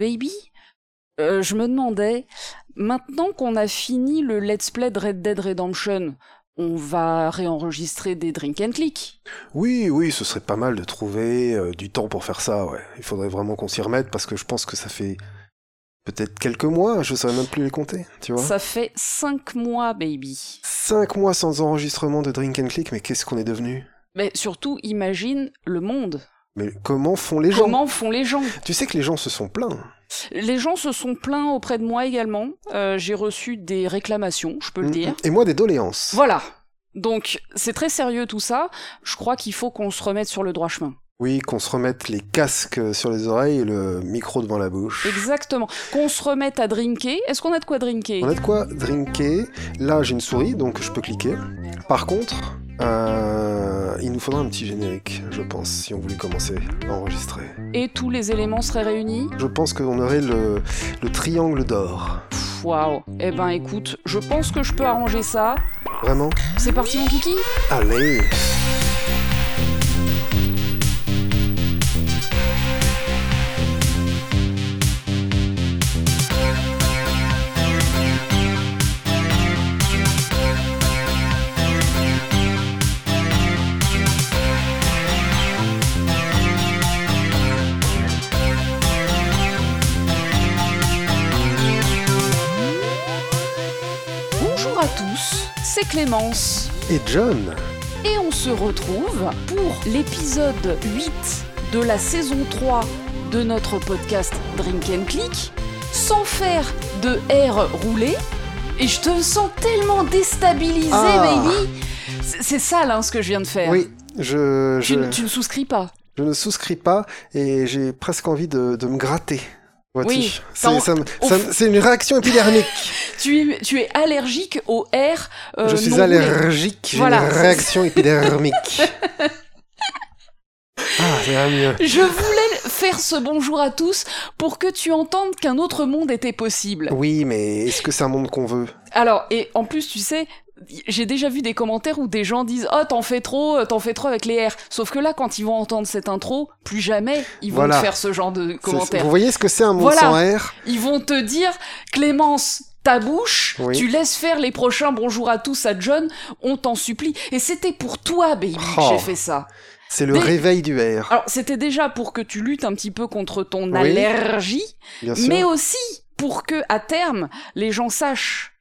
Baby, euh, je me demandais, maintenant qu'on a fini le Let's Play de Red Dead Redemption, on va réenregistrer des Drink and Click? Oui, oui, ce serait pas mal de trouver euh, du temps pour faire ça, ouais. Il faudrait vraiment qu'on s'y remette parce que je pense que ça fait peut-être quelques mois, je saurais même plus les compter, tu vois. Ça fait cinq mois, baby. Cinq mois sans enregistrement de Drink and Click, mais qu'est-ce qu'on est devenu? Mais surtout, imagine le monde. Mais comment font les gens? Comment font les gens? Tu sais que les gens se sont plaints. Les gens se sont plaints auprès de moi également. Euh, J'ai reçu des réclamations, je peux le Mm, dire. Et moi des doléances. Voilà. Donc, c'est très sérieux tout ça. Je crois qu'il faut qu'on se remette sur le droit chemin. Oui, qu'on se remette les casques sur les oreilles et le micro devant la bouche. Exactement. Qu'on se remette à drinker. Est-ce qu'on a de quoi drinker On a de quoi drinker. Là, j'ai une souris, donc je peux cliquer. Par contre, euh, il nous faudra un petit générique, je pense, si on voulait commencer à enregistrer. Et tous les éléments seraient réunis Je pense qu'on aurait le, le triangle d'or. Waouh. Eh ben écoute, je pense que je peux arranger ça. Vraiment? C'est parti mon kiki Allez Clémence. Et John Et on se retrouve pour l'épisode 8 de la saison 3 de notre podcast Drink and Click, sans faire de R roulé. Et je te sens tellement déstabilisé, Ah. baby. C'est- ça, là, ce que je viens de faire. Oui, je, Tu, ne souscris pas. je ne souscris pas et j'ai presque envie de, de me gratter. Oui, C'est une réaction épidermique. Tu es, tu es allergique au R. euh, je suis allergique, j'ai Voilà. une réaction épidermique. ah, ça mieux. Je voulais faire ce bonjour à tous pour que tu entendes qu'un autre monde était possible. Oui, mais est-ce que c'est un monde qu'on veut? Alors, et en plus, tu sais, j'ai déjà vu des commentaires où des gens disent Oh, t'en fais trop, euh, t'en fais trop avec les R. Sauf que là, quand ils vont entendre cette intro, plus jamais ils vont Voilà. faire ce genre de commentaires. Vous voyez ce que c'est un monde Voilà. sans R? Ils vont te dire Clémence, ta bouche, Oui. tu laisses faire les prochains bonjour à tous à John, on t'en supplie. Et c'était pour toi, baby, que Oh. j'ai fait ça. C'est le réveil du R, Alors, c'était déjà pour que tu luttes un petit peu contre ton Oui. allergie, mais aussi pour que, à terme, les gens sachent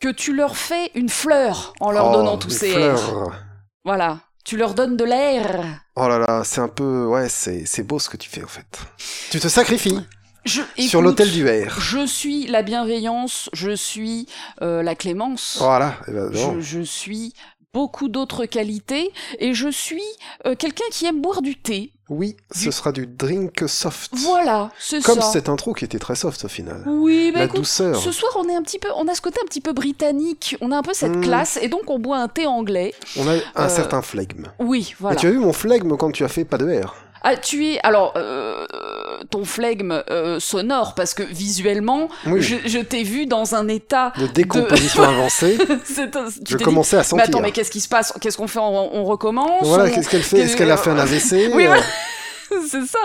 que tu leur fais une fleur en leur Oh, donnant tous ces fleurs. airs. Voilà. Tu leur donnes de l'air. Oh là là, c'est un peu... Ouais, c'est c'est beau ce que tu fais en fait. Tu te sacrifies Je, sur l'autel du R. Je suis la bienveillance, je suis euh, la clémence, Voilà, eh ben, je suis beaucoup d'autres qualités, et je suis euh, quelqu'un qui aime boire du thé. Oui, ce Du- sera du drink soft. Voilà, c'est Comme ça. cette intro qui était très soft au final. Oui, mais La écoute, douceur. ce soir on est un petit peu, on a ce côté un petit peu britannique, on a un peu cette Mm. classe, et donc on boit un thé anglais. On a un Euh, certain flegme. Oui, voilà. Et tu as vu mon flegme quand tu as fait pas de R Ah, tu es alors euh, ton flegme euh, sonore parce que visuellement, Oui, je, je t'ai vu dans un état. de décomposition avancée. Je dit, commençais à mais sentir. attends, mais qu'est-ce qui se passe? Qu'est-ce qu'on fait? On, on recommence Voilà, On- qu'est-ce qu'elle fait? Est-ce qu'elle a fait un AVC Oui, Euh, voilà. C'est ça.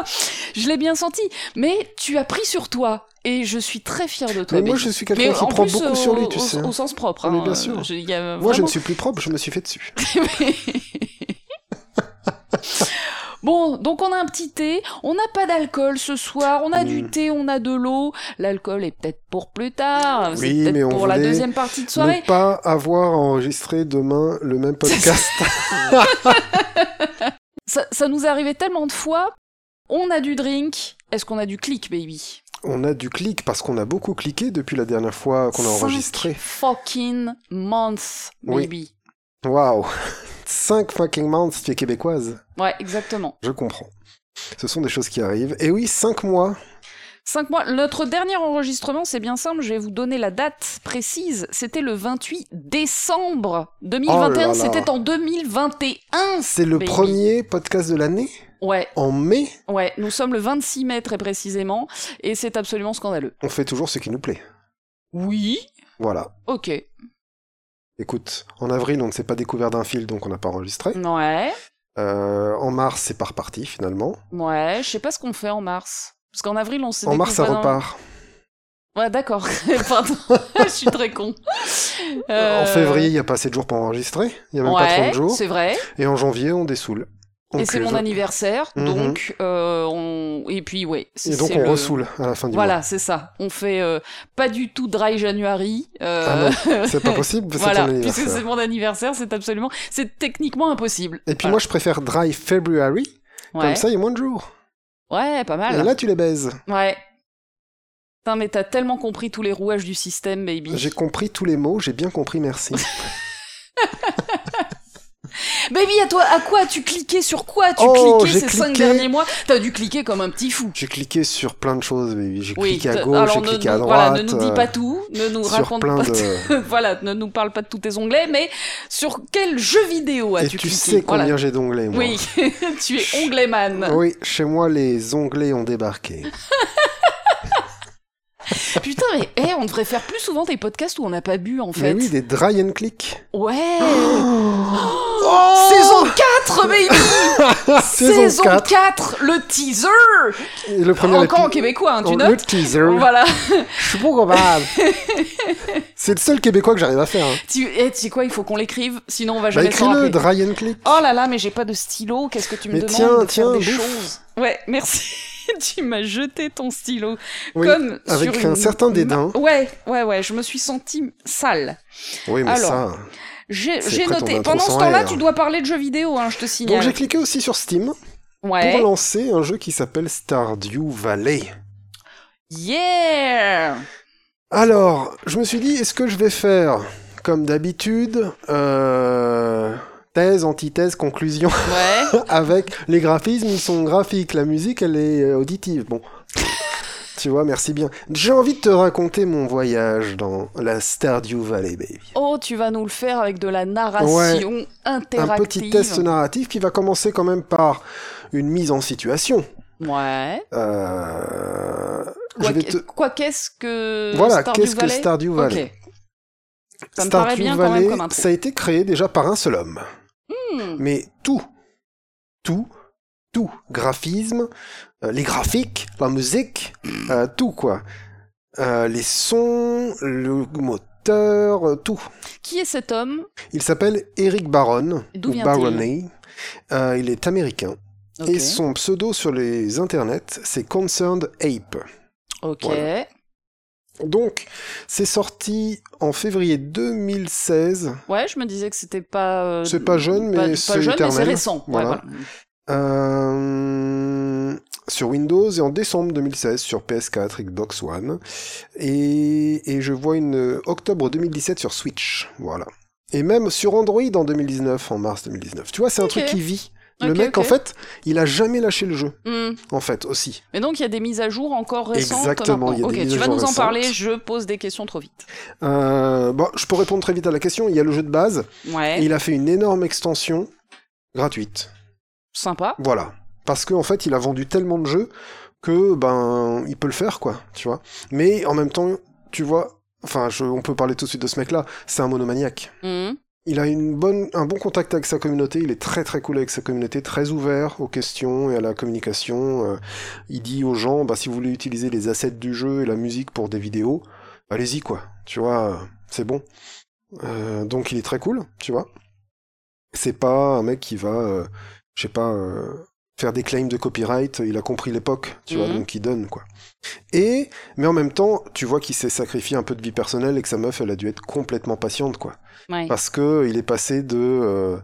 Je l'ai bien senti. Mais tu as pris sur toi. Et je suis très fière de toi. Mais moi, je suis quelqu'un Mais qui en prend beaucoup au- sur lui, tu au, sais. Au sens propre. Mais hein. bien sûr. Je- il y a Moi, je ne suis plus propre, je me suis fait dessus. Bon, donc on a un petit thé, on n'a pas d'alcool ce soir, on a du Mm. thé, on a de l'eau, l'alcool est peut-être pour plus tard, c'est Oui, mais peut-être on pour la deuxième partie de soirée. Ne pas avoir enregistré demain le même podcast. Ça, ça nous est arrivé tellement de fois, on a du drink, est-ce qu'on a du click, baby? On a du clic parce qu'on a beaucoup cliqué depuis la dernière fois qu'on a enregistré. fucking months, Oui. Waouh 5 fucking months, tu es québécoise. Ouais, exactement. Je comprends. Ce sont des choses qui arrivent. Et oui, 5 mois. Cinq mois. Notre dernier enregistrement, c'est bien simple, je vais vous donner la date précise. C'était le 28 décembre 2021, Oh là là. c'était en 2021. C'est le premier podcast de l'année? Ouais, En mai, ouais, nous sommes le 26 mai très précisément, et c'est absolument scandaleux. on fait toujours ce qui nous plaît. Oui Voilà. Ok. Écoute, en avril, on ne s'est pas découvert d'un fil, donc on n'a pas enregistré. Ouais, Euh, en mars, c'est pas reparti finalement. ouais, je sais pas ce qu'on fait en mars. Parce qu'en avril, on s'est En mars, ça repart. Ouais, d'accord. Pardon, je suis très con. Euh, En février, il n'y a pas assez de jours pour enregistrer. Il n'y a même pas ouais, 30 jours. c'est vrai. Et en janvier, on dessoule. Et c'est euh, mon anniversaire, Mhm. donc euh, on... et puis ouais. Et donc, on le- ressoule à la fin du Voilà, c'est ça. On fait euh, pas du tout dry January. euh, Ah mois. C'est pas possible, voilà, puisque c'est mon anniversaire, c'est absolument, c'est techniquement impossible. Et puis Voilà. moi, je préfère Dry February. ouais. Comme ça, il y a moins de jours. ouais, pas mal. Et là, tu les baises. Ouais. Putain, mais t'as tellement compris tous les rouages du système, baby. J'ai compris tous les mots, j'ai bien compris, merci. Baby, à toi, à quoi as-tu cliqué? Sur quoi as-tu Oh, cliqué ces cinq cliqué- derniers mois? T'as dû cliquer comme un petit fou. j'ai cliqué sur plein de choses, baby. J'ai Oui, cliqué à gauche, j'ai cliqué nous- à voilà, droite. ne nous dis euh, pas tout, ne nous raconte pas de... voilà, ne nous parle pas de tous tes onglets, mais sur quel jeu vidéo as-tu tu cliqué? sais combien Voilà. j'ai d'onglets, moi. Oui, tu es ongleman. Oui, chez moi, les onglets ont débarqué. Putain, mais eh, on devrait faire plus souvent des podcasts où on n'a pas bu, en Mais fait. oui, des dry and click. Ouais Oh Saison 4, baby Saison Saison 4. 4, le teaser Et le premier Encore en québécois, hein, tu Oh, notes Le teaser. Voilà. Je suis capable. C'est le seul québécois que j'arrive à faire. hein. Tu, eh, tu sais quoi, il faut qu'on l'écrive, sinon on va Bah, jamais s'en écris-le, rappeler. dry and click. Oh là là, mais j'ai pas de stylo, qu'est-ce que tu me Mais demandes tiens, de tiens, faire des bouffe. choses? Ouais, merci. tu m'as jeté ton stylo. Oui, Comme avec sur un une certain dédain. Ouais, ouais, ouais, je me suis sentie sale. Oui, mais Alors, ça. J'ai noté. Pendant ce temps-là, tu dois parler de jeux vidéo, hein, je te signale. Donc j'ai cliqué aussi sur Steam Ouais. pour lancer un jeu qui s'appelle Stardew Valley. Yeah Alors, je me suis dit, est-ce que je vais faire, comme d'habitude, euh, thèse, antithèse, conclusion, Ouais. avec les graphismes, ils sont graphiques, la musique, elle est euh, auditive. Bon. Tu vois, merci bien. J'ai envie de te raconter mon voyage dans la Stardew Valley, baby. Oh, tu vas nous le faire avec de la narration Un interactive. petit test narratif qui va commencer quand même par une mise en situation. Ouais. Euh, Quoi, te... qu'est-ce que Voilà, Stardew qu'est-ce que Valley Stardew Valley. Ça me paraît Stardew bien quand même Valley, comme intro. ça a été créé déjà par un seul homme. Hmm. Mais tout, tout, tout, graphisme, euh, les graphiques, la musique, euh, tout quoi. Euh, les sons, le moteur, tout. Qui est cet homme? Il s'appelle Eric Baron, D'où ou. Euh, il est américain. Et son pseudo sur les internets, c'est Concerned Ape. Ok. Voilà. Donc, c'est sorti en février 2016. Ouais, je me disais que c'était pas. euh, C'est pas jeune, mais c'est récent. Ouais, Voilà. Euh, sur Windows et en décembre 2016 sur PS4, Xbox One. Et, et je vois une octobre 2017 sur Switch. Voilà. Et même sur Android en 2019, en mars 2019. Tu vois, c'est un truc qui vit. Le mec, en fait, il a jamais lâché le jeu, Hmm. en fait, aussi. Mais donc il y a des mises à jour encore récentes. Exactement, il y a des Ok, mises tu vas nous en parler. Je pose des questions trop vite. Euh, bon, je peux répondre très vite à la question. Il y a le jeu de base, et Ouais. il a fait une énorme extension gratuite. Sympa. Voilà. Parce qu'en fait, il a vendu tellement de jeux que, ben, il peut le faire, quoi, tu vois. Mais en même temps, tu vois, enfin, je- on peut parler tout de suite de ce mec-là, c'est un monomaniaque. Hmm. Il a une bonne, un bon contact avec sa communauté, il est très très cool avec sa communauté, très ouvert aux questions et à la communication. Euh, il dit aux gens, bah, si vous voulez utiliser les assets du jeu et la musique pour des vidéos, allez-y, quoi. Tu vois, euh, c'est bon. Euh, donc il est très cool, tu vois. C'est pas un mec qui va, euh, je sais pas, euh, faire des claims de copyright, il a compris l'époque, tu vois, Mhm. donc il donne, quoi. Et, mais en même temps, tu vois qu'il s'est sacrifié un peu de vie personnelle et que sa meuf, elle a dû être complètement patiente, quoi Parce que il est passé de euh,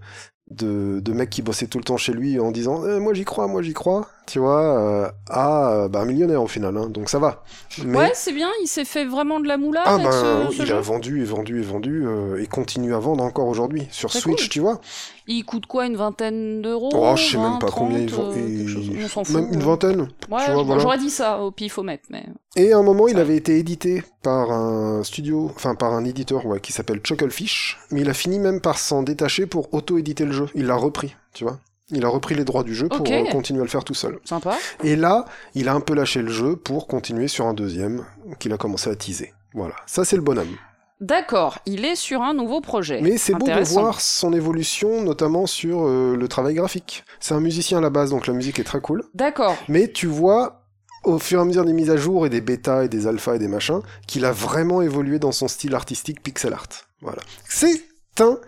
de, de mec qui bossait tout le temps chez lui en disant Eh, moi j'y crois moi j'y crois tu vois euh, à euh, bah, un millionnaire au final hein, donc ça va mais Ouais, c'est bien. Il s'est fait vraiment de la moula ah avec ben ce, oui, ce il jeu. a vendu et vendu et vendu euh, et continue à vendre encore aujourd'hui sur Switch cool. tu vois Il coûte quoi, une vingtaine d'euros oh je sais même 20, pas combien ils 30, vendent euh, quelque chose. On s'en fout. même une vingtaine Ouais, voilà. j'aurais dit ça au pifomètre, mais. Et à un moment, il avait été édité par un studio, enfin par un éditeur ouais, qui s'appelle Chucklefish, mais il a fini même par s'en détacher pour auto-éditer le jeu. Il l'a repris, tu vois. Il a repris les droits du jeu pour euh, continuer à le faire tout seul. Sympa. Et là, il a un peu lâché le jeu pour continuer sur un deuxième qu'il a commencé à teaser. Voilà, ça c'est le bonhomme. D'accord, il est sur un nouveau projet. Mais c'est beau de voir son évolution, notamment sur euh, le travail graphique. C'est un musicien à la base, donc la musique est très cool. D'accord. Mais tu vois au fur et à mesure des mises à jour et des bêtas et des alphas et des machins, qu'il a vraiment évolué dans son style artistique pixel art. Voilà. C'est un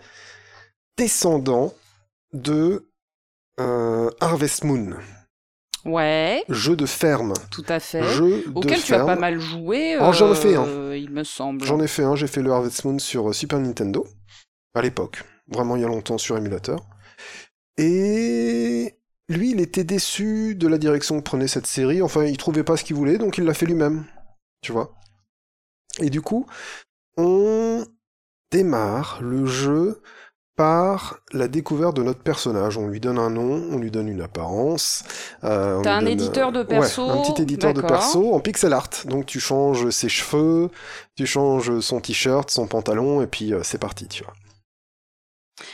descendant de euh, Harvest Moon, Ouais, jeu de ferme. tout à fait. Jeu de Auquel tu as pas mal joué. Oh, j'en ai euh, fait un. Il me semble. J'en ai fait un, j'ai fait le Harvest Moon sur euh, Super Nintendo, à l'époque, vraiment il y a longtemps sur émulateur. Et lui, il était déçu de la direction que prenait cette série, enfin il trouvait pas ce qu'il voulait, donc il l'a fait lui-même, tu vois? Et du coup, on démarre le jeu par la découverte de notre personnage. On lui donne un nom, on lui donne une apparence. euh, T'as un donne, éditeur de euh, perso, Ouais, un petit éditeur de perso en pixel art. Donc tu changes ses cheveux, tu changes son t-shirt, son pantalon, et puis euh, c'est parti, tu vois.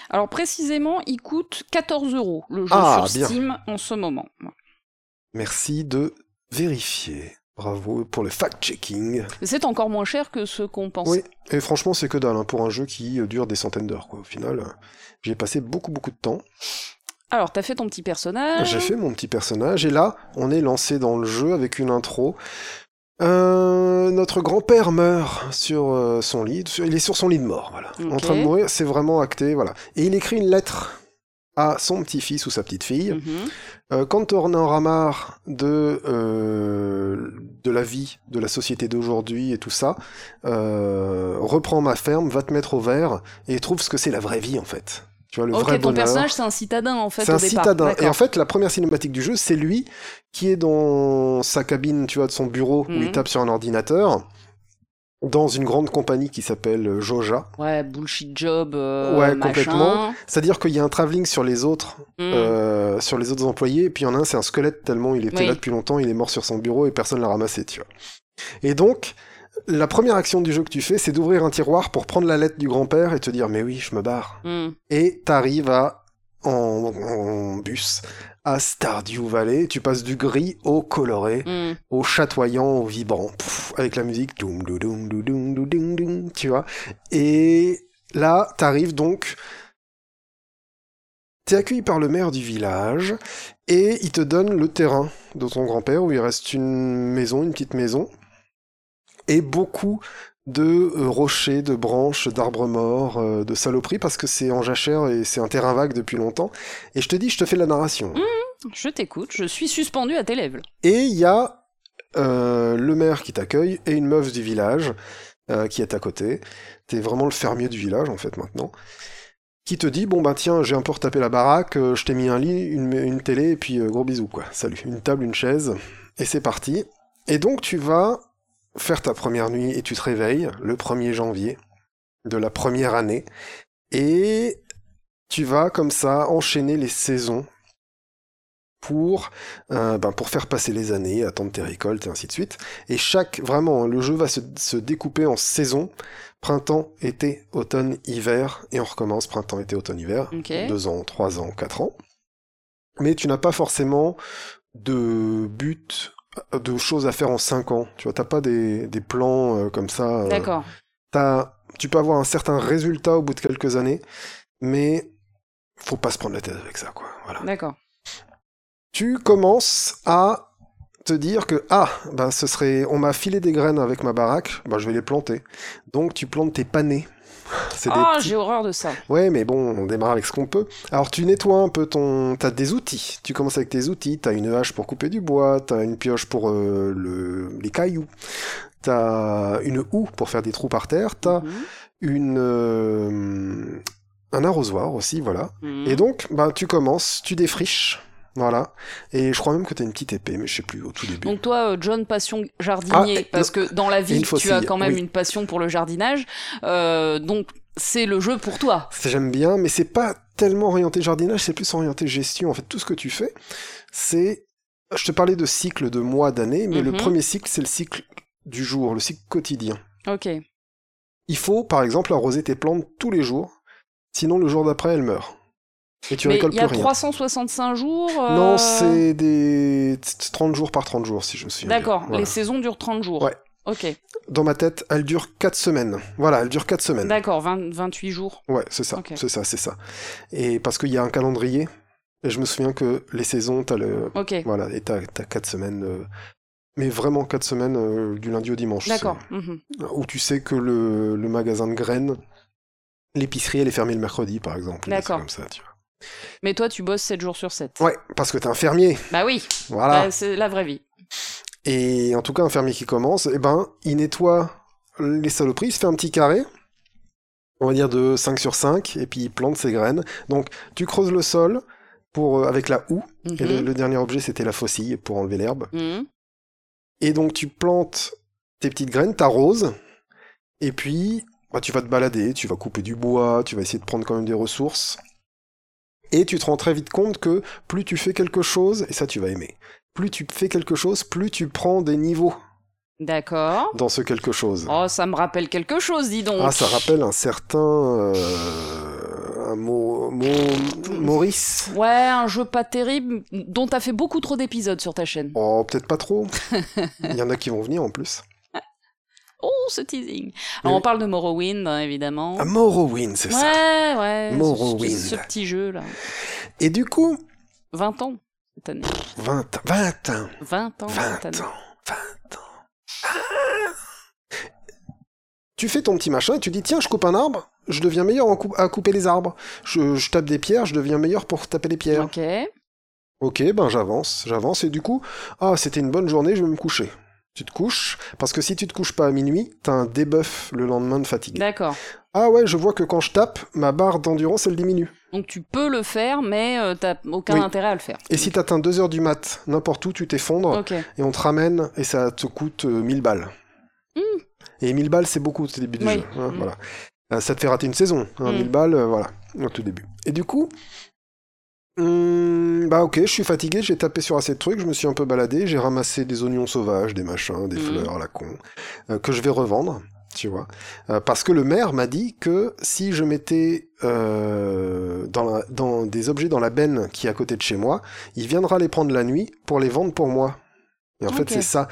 Alors précisément, il coûte 14 euros le jeu Ah, sur bien. Steam en ce moment. Merci de vérifier. Bravo pour le fact-checking. C'est encore moins cher que ce qu'on pensait. Oui, et franchement, c'est que dalle hein, pour un jeu qui euh, dure des centaines d'heures. Au final, j'ai passé beaucoup, beaucoup de temps. Alors, t'as fait ton petit personnage. J'ai fait mon petit personnage, et là, on est lancé dans le jeu avec une intro. Euh, notre grand-père meurt sur euh, son lit. sur- Il est sur son lit de mort, voilà. En train de mourir, c'est vraiment acté, voilà. Et il écrit une lettre à son petit-fils ou sa petite-fille. Mhm. Euh, quand on en aura marre de, euh, de la vie, de la société d'aujourd'hui et tout ça, euh, reprends ma ferme, va te mettre au vert et trouve ce que c'est la vraie vie en fait. Tu vois, le vrai ton bonheur. personnage, c'est un citadin en fait C'est un départ. citadin. Et en fait, la première cinématique du jeu, c'est lui qui est dans sa cabine, tu vois, de son bureau où Mhm. il tape sur un ordinateur, dans une grande compagnie qui s'appelle Joja. Ouais, bullshit job. euh, Ouais, machin. complètement. C'est-à-dire qu'il y a un travelling sur les autres Mm. euh, sur les autres employés, et puis il y en a un, c'est un squelette tellement il était Oui. là depuis longtemps, il est mort sur son bureau et personne l'a ramassé, tu vois. Et donc, la première action du jeu que tu fais, c'est d'ouvrir un tiroir pour prendre la lettre du grand-père et te dire, mais oui, je me barre. Mm. Et t'arrives à, en, en bus, à Stardew Valley, tu passes du gris au coloré, mm. au chatoyant, au vibrant, avec la musique, tu vois. Et là, t'arrives donc, t'es accueilli par le maire du village, et il te donne le terrain de ton grand-père, où il reste une maison, une petite maison, et beaucoup de euh, rochers, de branches, d'arbres morts, euh, de saloperies, parce que c'est en jachère et c'est un terrain vague depuis longtemps. Et je te dis, je te fais la narration. Je t'écoute, je suis suspendu à tes lèvres. Et il y a euh, le maire qui t'accueille et une meuf du village euh, qui est à côté. T'es vraiment le fermier du village en fait maintenant. Qui te dit bon bah tiens j'ai un peu retapé la baraque, euh, je t'ai mis un lit, une, une télé et puis gros bisous quoi. Salut, une table, une chaise et c'est parti. Et donc tu vas faire ta première nuit et tu te réveilles le 1er janvier de la première année et tu vas comme ça enchaîner les saisons pour, euh, ben, pour faire passer les années, attendre tes récoltes et ainsi de suite. Et chaque, vraiment, le jeu va se, se découper en saisons, printemps, été, automne, hiver, et on recommence printemps, été, automne, hiver, deux ans, trois ans, quatre ans. Mais tu n'as pas forcément de but, de choses à faire en cinq ans. Tu vois, t'as pas des, des plans euh, comme ça. euh, D'accord. t'as- tu peux avoir un certain résultat au bout de quelques années, mais faut pas se prendre la tête avec ça, quoi. Voilà D'accord. tu commences à te dire que ah bah ce serait on m'a filé des graines avec ma baraque bah je vais les planter donc tu plantes tes panais Ah, petits- j'ai horreur de ça. ouais mais bon on démarre avec ce qu'on peut. Alors tu nettoies un peu ton t'as des outils. Tu commences avec tes outils. T'as une hache pour couper du bois t'as une pioche pour euh, le... les cailloux. T'as une houe pour faire des trous par terre. T'as Mhm. une euh, un arrosoir aussi voilà. Mhm. et donc, bah, tu commences, tu défriches, voilà. Et je crois même que t'as une petite épée, mais je sais plus, au tout début. Donc toi, euh, John, passion jardinier, Ah, parce que dans la vie, tu as quand même oui. une passion pour le jardinage, euh, donc c'est le jeu pour toi. J'aime bien, mais c'est pas tellement orienté jardinage, c'est plus orienté gestion. En fait, tout ce que tu fais, c'est... Je te parlais de cycle de mois, d'années, mais le Mhm. premier cycle, c'est le cycle du jour, le cycle quotidien. Ok. Il faut, par exemple, arroser tes plantes tous les jours, sinon le jour d'après, elles meurent. Et tu Mais récoltes il y a plus rien. 365 jours. euh, Non, c'est des 30 jours par 30 jours, si je me souviens. D'accord, Voilà. les saisons durent 30 jours. Ouais. Ok, Dans ma tête, elle dure 4 semaines. Voilà, elle dure 4 semaines. d'accord, 20 28 jours. Ouais, c'est ça, Ok. c'est ça, c'est ça. Et parce qu'il y a un calendrier, et je me souviens que les saisons, t'as le... Ok. Voilà, et t'as, t'as 4 semaines euh, mais vraiment quatre semaines euh, du lundi au dimanche. D'accord. mhm. Où tu sais que le, le magasin de graines, l'épicerie, elle est fermée le mercredi, par exemple. D'accord. Comme ça, tu vois. Mais toi, tu bosses 7 jours sur 7. Ouais, parce que t'es un fermier. Bah oui, Voilà. bah, c'est la vraie vie. Et en tout cas, un fermier qui commence, eh ben, il nettoie les saloperies, il se fait un petit carré, on va dire de 5 sur 5, et puis il plante ses graines. Donc, tu creuses le sol pour, euh, avec la houe, et le, Mhm. le dernier objet, c'était la faucille pour enlever l'herbe. Mhm. Et donc, tu plantes tes petites graines, t'arroses, et puis, bah, tu vas te balader, tu vas couper du bois, tu vas essayer de prendre quand même des ressources. Et tu te rends très vite compte que plus tu fais quelque chose, et ça tu vas aimer, plus tu fais quelque chose, plus tu prends des niveaux D'accord. dans ce quelque chose. Oh, ça me rappelle quelque chose, dis donc. Ah, ça rappelle un certain... euh, un mot, mot- Maurice Ouais, un jeu pas terrible, dont t'as fait beaucoup trop d'épisodes sur ta chaîne. Oh, peut-être pas trop. Il y en a qui vont venir en plus. Oh, ce teasing. Alors, Oui. on parle de Morrowind, hein, évidemment. Ah, Morrowind, c'est ça. Ouais, ouais. Morrowind. Ce, ce petit jeu, là. Et du coup, 20 ans, cette année. 20, 20 ans. 20 ans, 20 cette année. ans, 20 ans. Ah tu fais ton petit machin et tu dis tiens je coupe un arbre, je deviens meilleur en coup- à couper les arbres. Je, je tape des pierres, je deviens meilleur pour taper les pierres. Ok. Ok, ben j'avance, j'avance et du coup, ah c'était une bonne journée, je vais me coucher. Tu te couches, parce que si tu te couches pas à minuit, t'as un debuff le lendemain de fatigue. D'accord. Ah ouais, je vois que quand je tape, ma barre d'endurance elle diminue. Donc tu peux le faire, mais euh, t'as aucun Oui. intérêt à le faire. Et si t'atteins 2 heures du mat, n'importe où, tu t'effondres. Et on te ramène et ça te coûte euh, 1000 balles. Mm. Et 1000 balles, c'est beaucoup au début du Oui. jeu. hein, Mm. voilà. Euh, ça te fait rater une saison. Hein, Mm. 1000 balles, euh, voilà, au tout début. Et du coup, hum, bah ok, je suis fatigué, j'ai tapé sur assez de trucs, je me suis un peu baladé, j'ai ramassé des oignons sauvages, des machins, des Mm. fleurs à la con, euh, que je vais revendre. Tu vois, Euh, parce que le maire m'a dit que si je mettais euh, dans, la- dans des objets dans la benne qui est à côté de chez moi, il viendra les prendre la nuit pour les vendre pour moi. Et en fait, c'est ça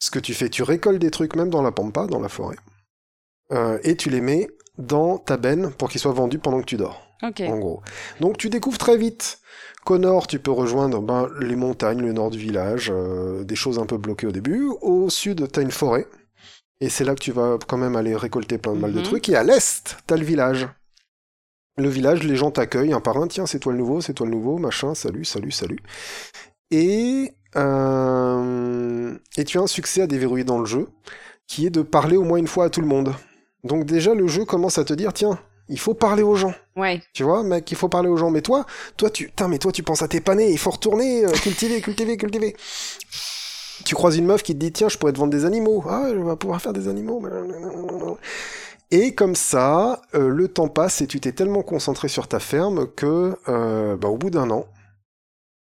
ce que tu fais. Tu récoltes des trucs même dans la pampa, dans la forêt, euh, et tu les mets dans ta benne pour qu'ils soient vendus pendant que tu dors, Ok. en gros. Donc tu découvres très vite qu'au nord, tu peux rejoindre ben, les montagnes, le nord du village, euh, des choses un peu bloquées au début. Au sud, tu as une forêt, et c'est là que tu vas quand même aller récolter plein de mal de Mhm. trucs. Et à l'est, tu as le village. Le village, les gens t'accueillent un par un. Tiens, c'est toi le nouveau, c'est toi le nouveau, machin, salut, salut, salut. Et, euh, et tu as un succès à déverrouiller dans le jeu, qui est de parler au moins une fois à tout le monde. Donc déjà, le jeu commence à te dire, tiens, il faut parler aux gens. Ouais. Tu vois, mec, il faut parler aux gens. Mais toi, toi, tu, putain, mais toi, tu penses à tes panés. Il faut retourner, euh, cultiver, cultiver, cultiver. Tu croises une meuf qui te dit, tiens, je pourrais te vendre des animaux. Ah, je vais pouvoir faire des animaux. Et comme ça, euh, le temps passe et tu t'es tellement concentré sur ta ferme que, euh, bah, au bout d'un an,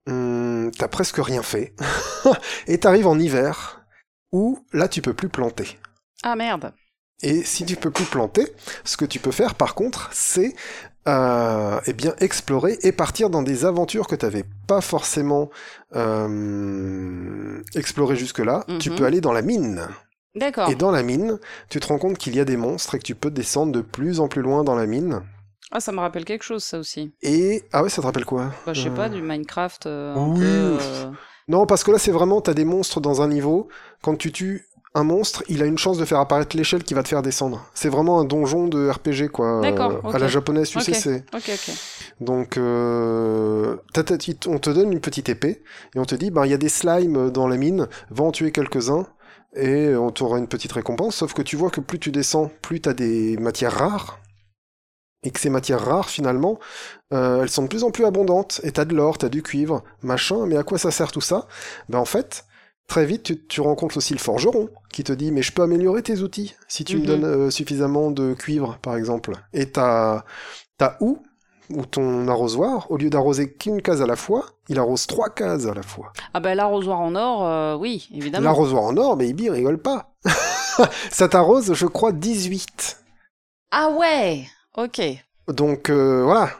hum, t'as presque rien fait. et t'arrives en hiver où là, tu peux plus planter. Ah merde. Et si tu peux plus planter, ce que tu peux faire par contre, c'est euh, eh bien explorer et partir dans des aventures que tu n'avais pas forcément euh, explorées jusque-là. Tu Mhm. peux aller dans la mine. D'accord. Et dans la mine, tu te rends compte qu'il y a des monstres et que tu peux descendre de plus en plus loin dans la mine. Ah, ça me rappelle quelque chose, ça aussi. Et ah ouais, ça te rappelle quoi? Bah, je sais Euh, pas, du Minecraft. euh, un oui. peu, euh, Non, parce que là, c'est vraiment, t'as des monstres dans un niveau. Quand tu tues un monstre, il a une chance de faire apparaître l'échelle qui va te faire descendre. C'est vraiment un donjon de RPG, quoi. D'accord, Euh, ok. À la japonaise, tu sais, c'est. Donc, euh, on te donne une petite épée et on te dit, ben, il y a des slimes dans la mine, va en tuer quelques-uns et on t'aura une petite récompense. Sauf que tu vois que plus tu descends, plus t'as des matières rares et que ces matières rares, finalement, euh, elles sont de plus en plus abondantes. Et t'as de l'or, t'as du cuivre, machin. Mais à quoi ça sert tout ça? Ben en fait, très vite, tu, tu rencontres aussi le forgeron qui te dit, mais je peux améliorer tes outils si tu me Mhm. donnes euh, suffisamment de cuivre, par exemple. Et t'as t'as où ou ton arrosoir, au lieu d'arroser qu'une case à la fois, il arrose trois cases à la fois. Ah bah l'arrosoir en or, euh, oui, évidemment. L'arrosoir en or, mais Ibi rigole pas. Ça t'arrose, je crois, 18. Ah ouais Ok. Donc euh, voilà.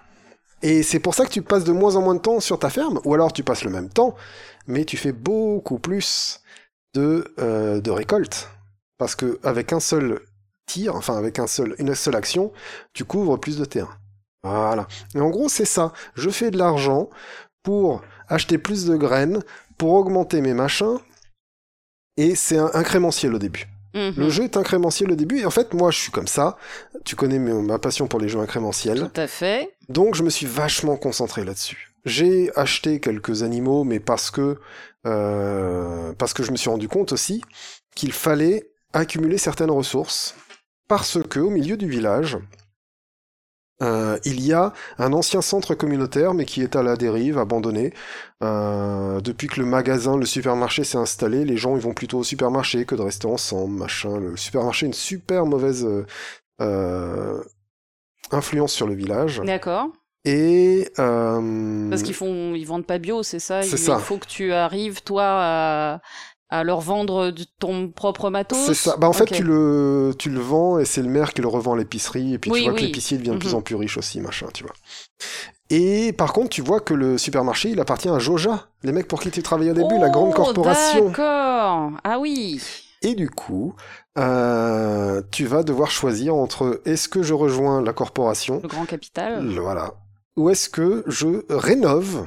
Et c'est pour ça que tu passes de moins en moins de temps sur ta ferme, ou alors tu passes le même temps, mais tu fais beaucoup plus de, euh, de récolte. Parce que avec un seul tir, enfin avec une seule action, tu couvres plus de terrain. Voilà. Et en gros, c'est ça. Je fais de l'argent pour acheter plus de graines, pour augmenter mes machins, et c'est incrémentiel au début. Mhm. Le jeu est incrémentiel au début, et en fait, moi, je suis comme ça. Tu connais ma passion pour les jeux incrémentiels. Tout à fait. Donc, je me suis vachement concentré là-dessus. J'ai acheté quelques animaux, mais parce que, euh, parce que je me suis rendu compte aussi qu'il fallait accumuler certaines ressources. Parce que, au milieu du village, euh, il y a un ancien centre communautaire, mais qui est à la dérive, abandonné. Euh, depuis que le magasin, le supermarché s'est installé, les gens ils vont plutôt au supermarché que de rester ensemble, machin. Le supermarché a une super mauvaise euh, influence sur le village. D'accord. Et Parce qu'ils font, ils vendent pas bio, c'est ça? C'est il, ça. il faut que tu arrives toi à, à leur vendre de ton propre matos. c'est ça. Bah en fait tu le tu le vends et c'est le maire qui le revend à l'épicerie et puis Oui, tu vois que oui. l'épicier devient de plus Mhm. en plus riche aussi machin tu vois. Et par contre tu vois que le supermarché il appartient à Joja, les mecs pour qui tu travaillais au début, la grande Oh, corporation. D'accord. Ah oui. Et du coup, euh, tu vas devoir choisir entre est-ce que je rejoins la corporation, Le grand capital. le- voilà, ou est-ce que je rénove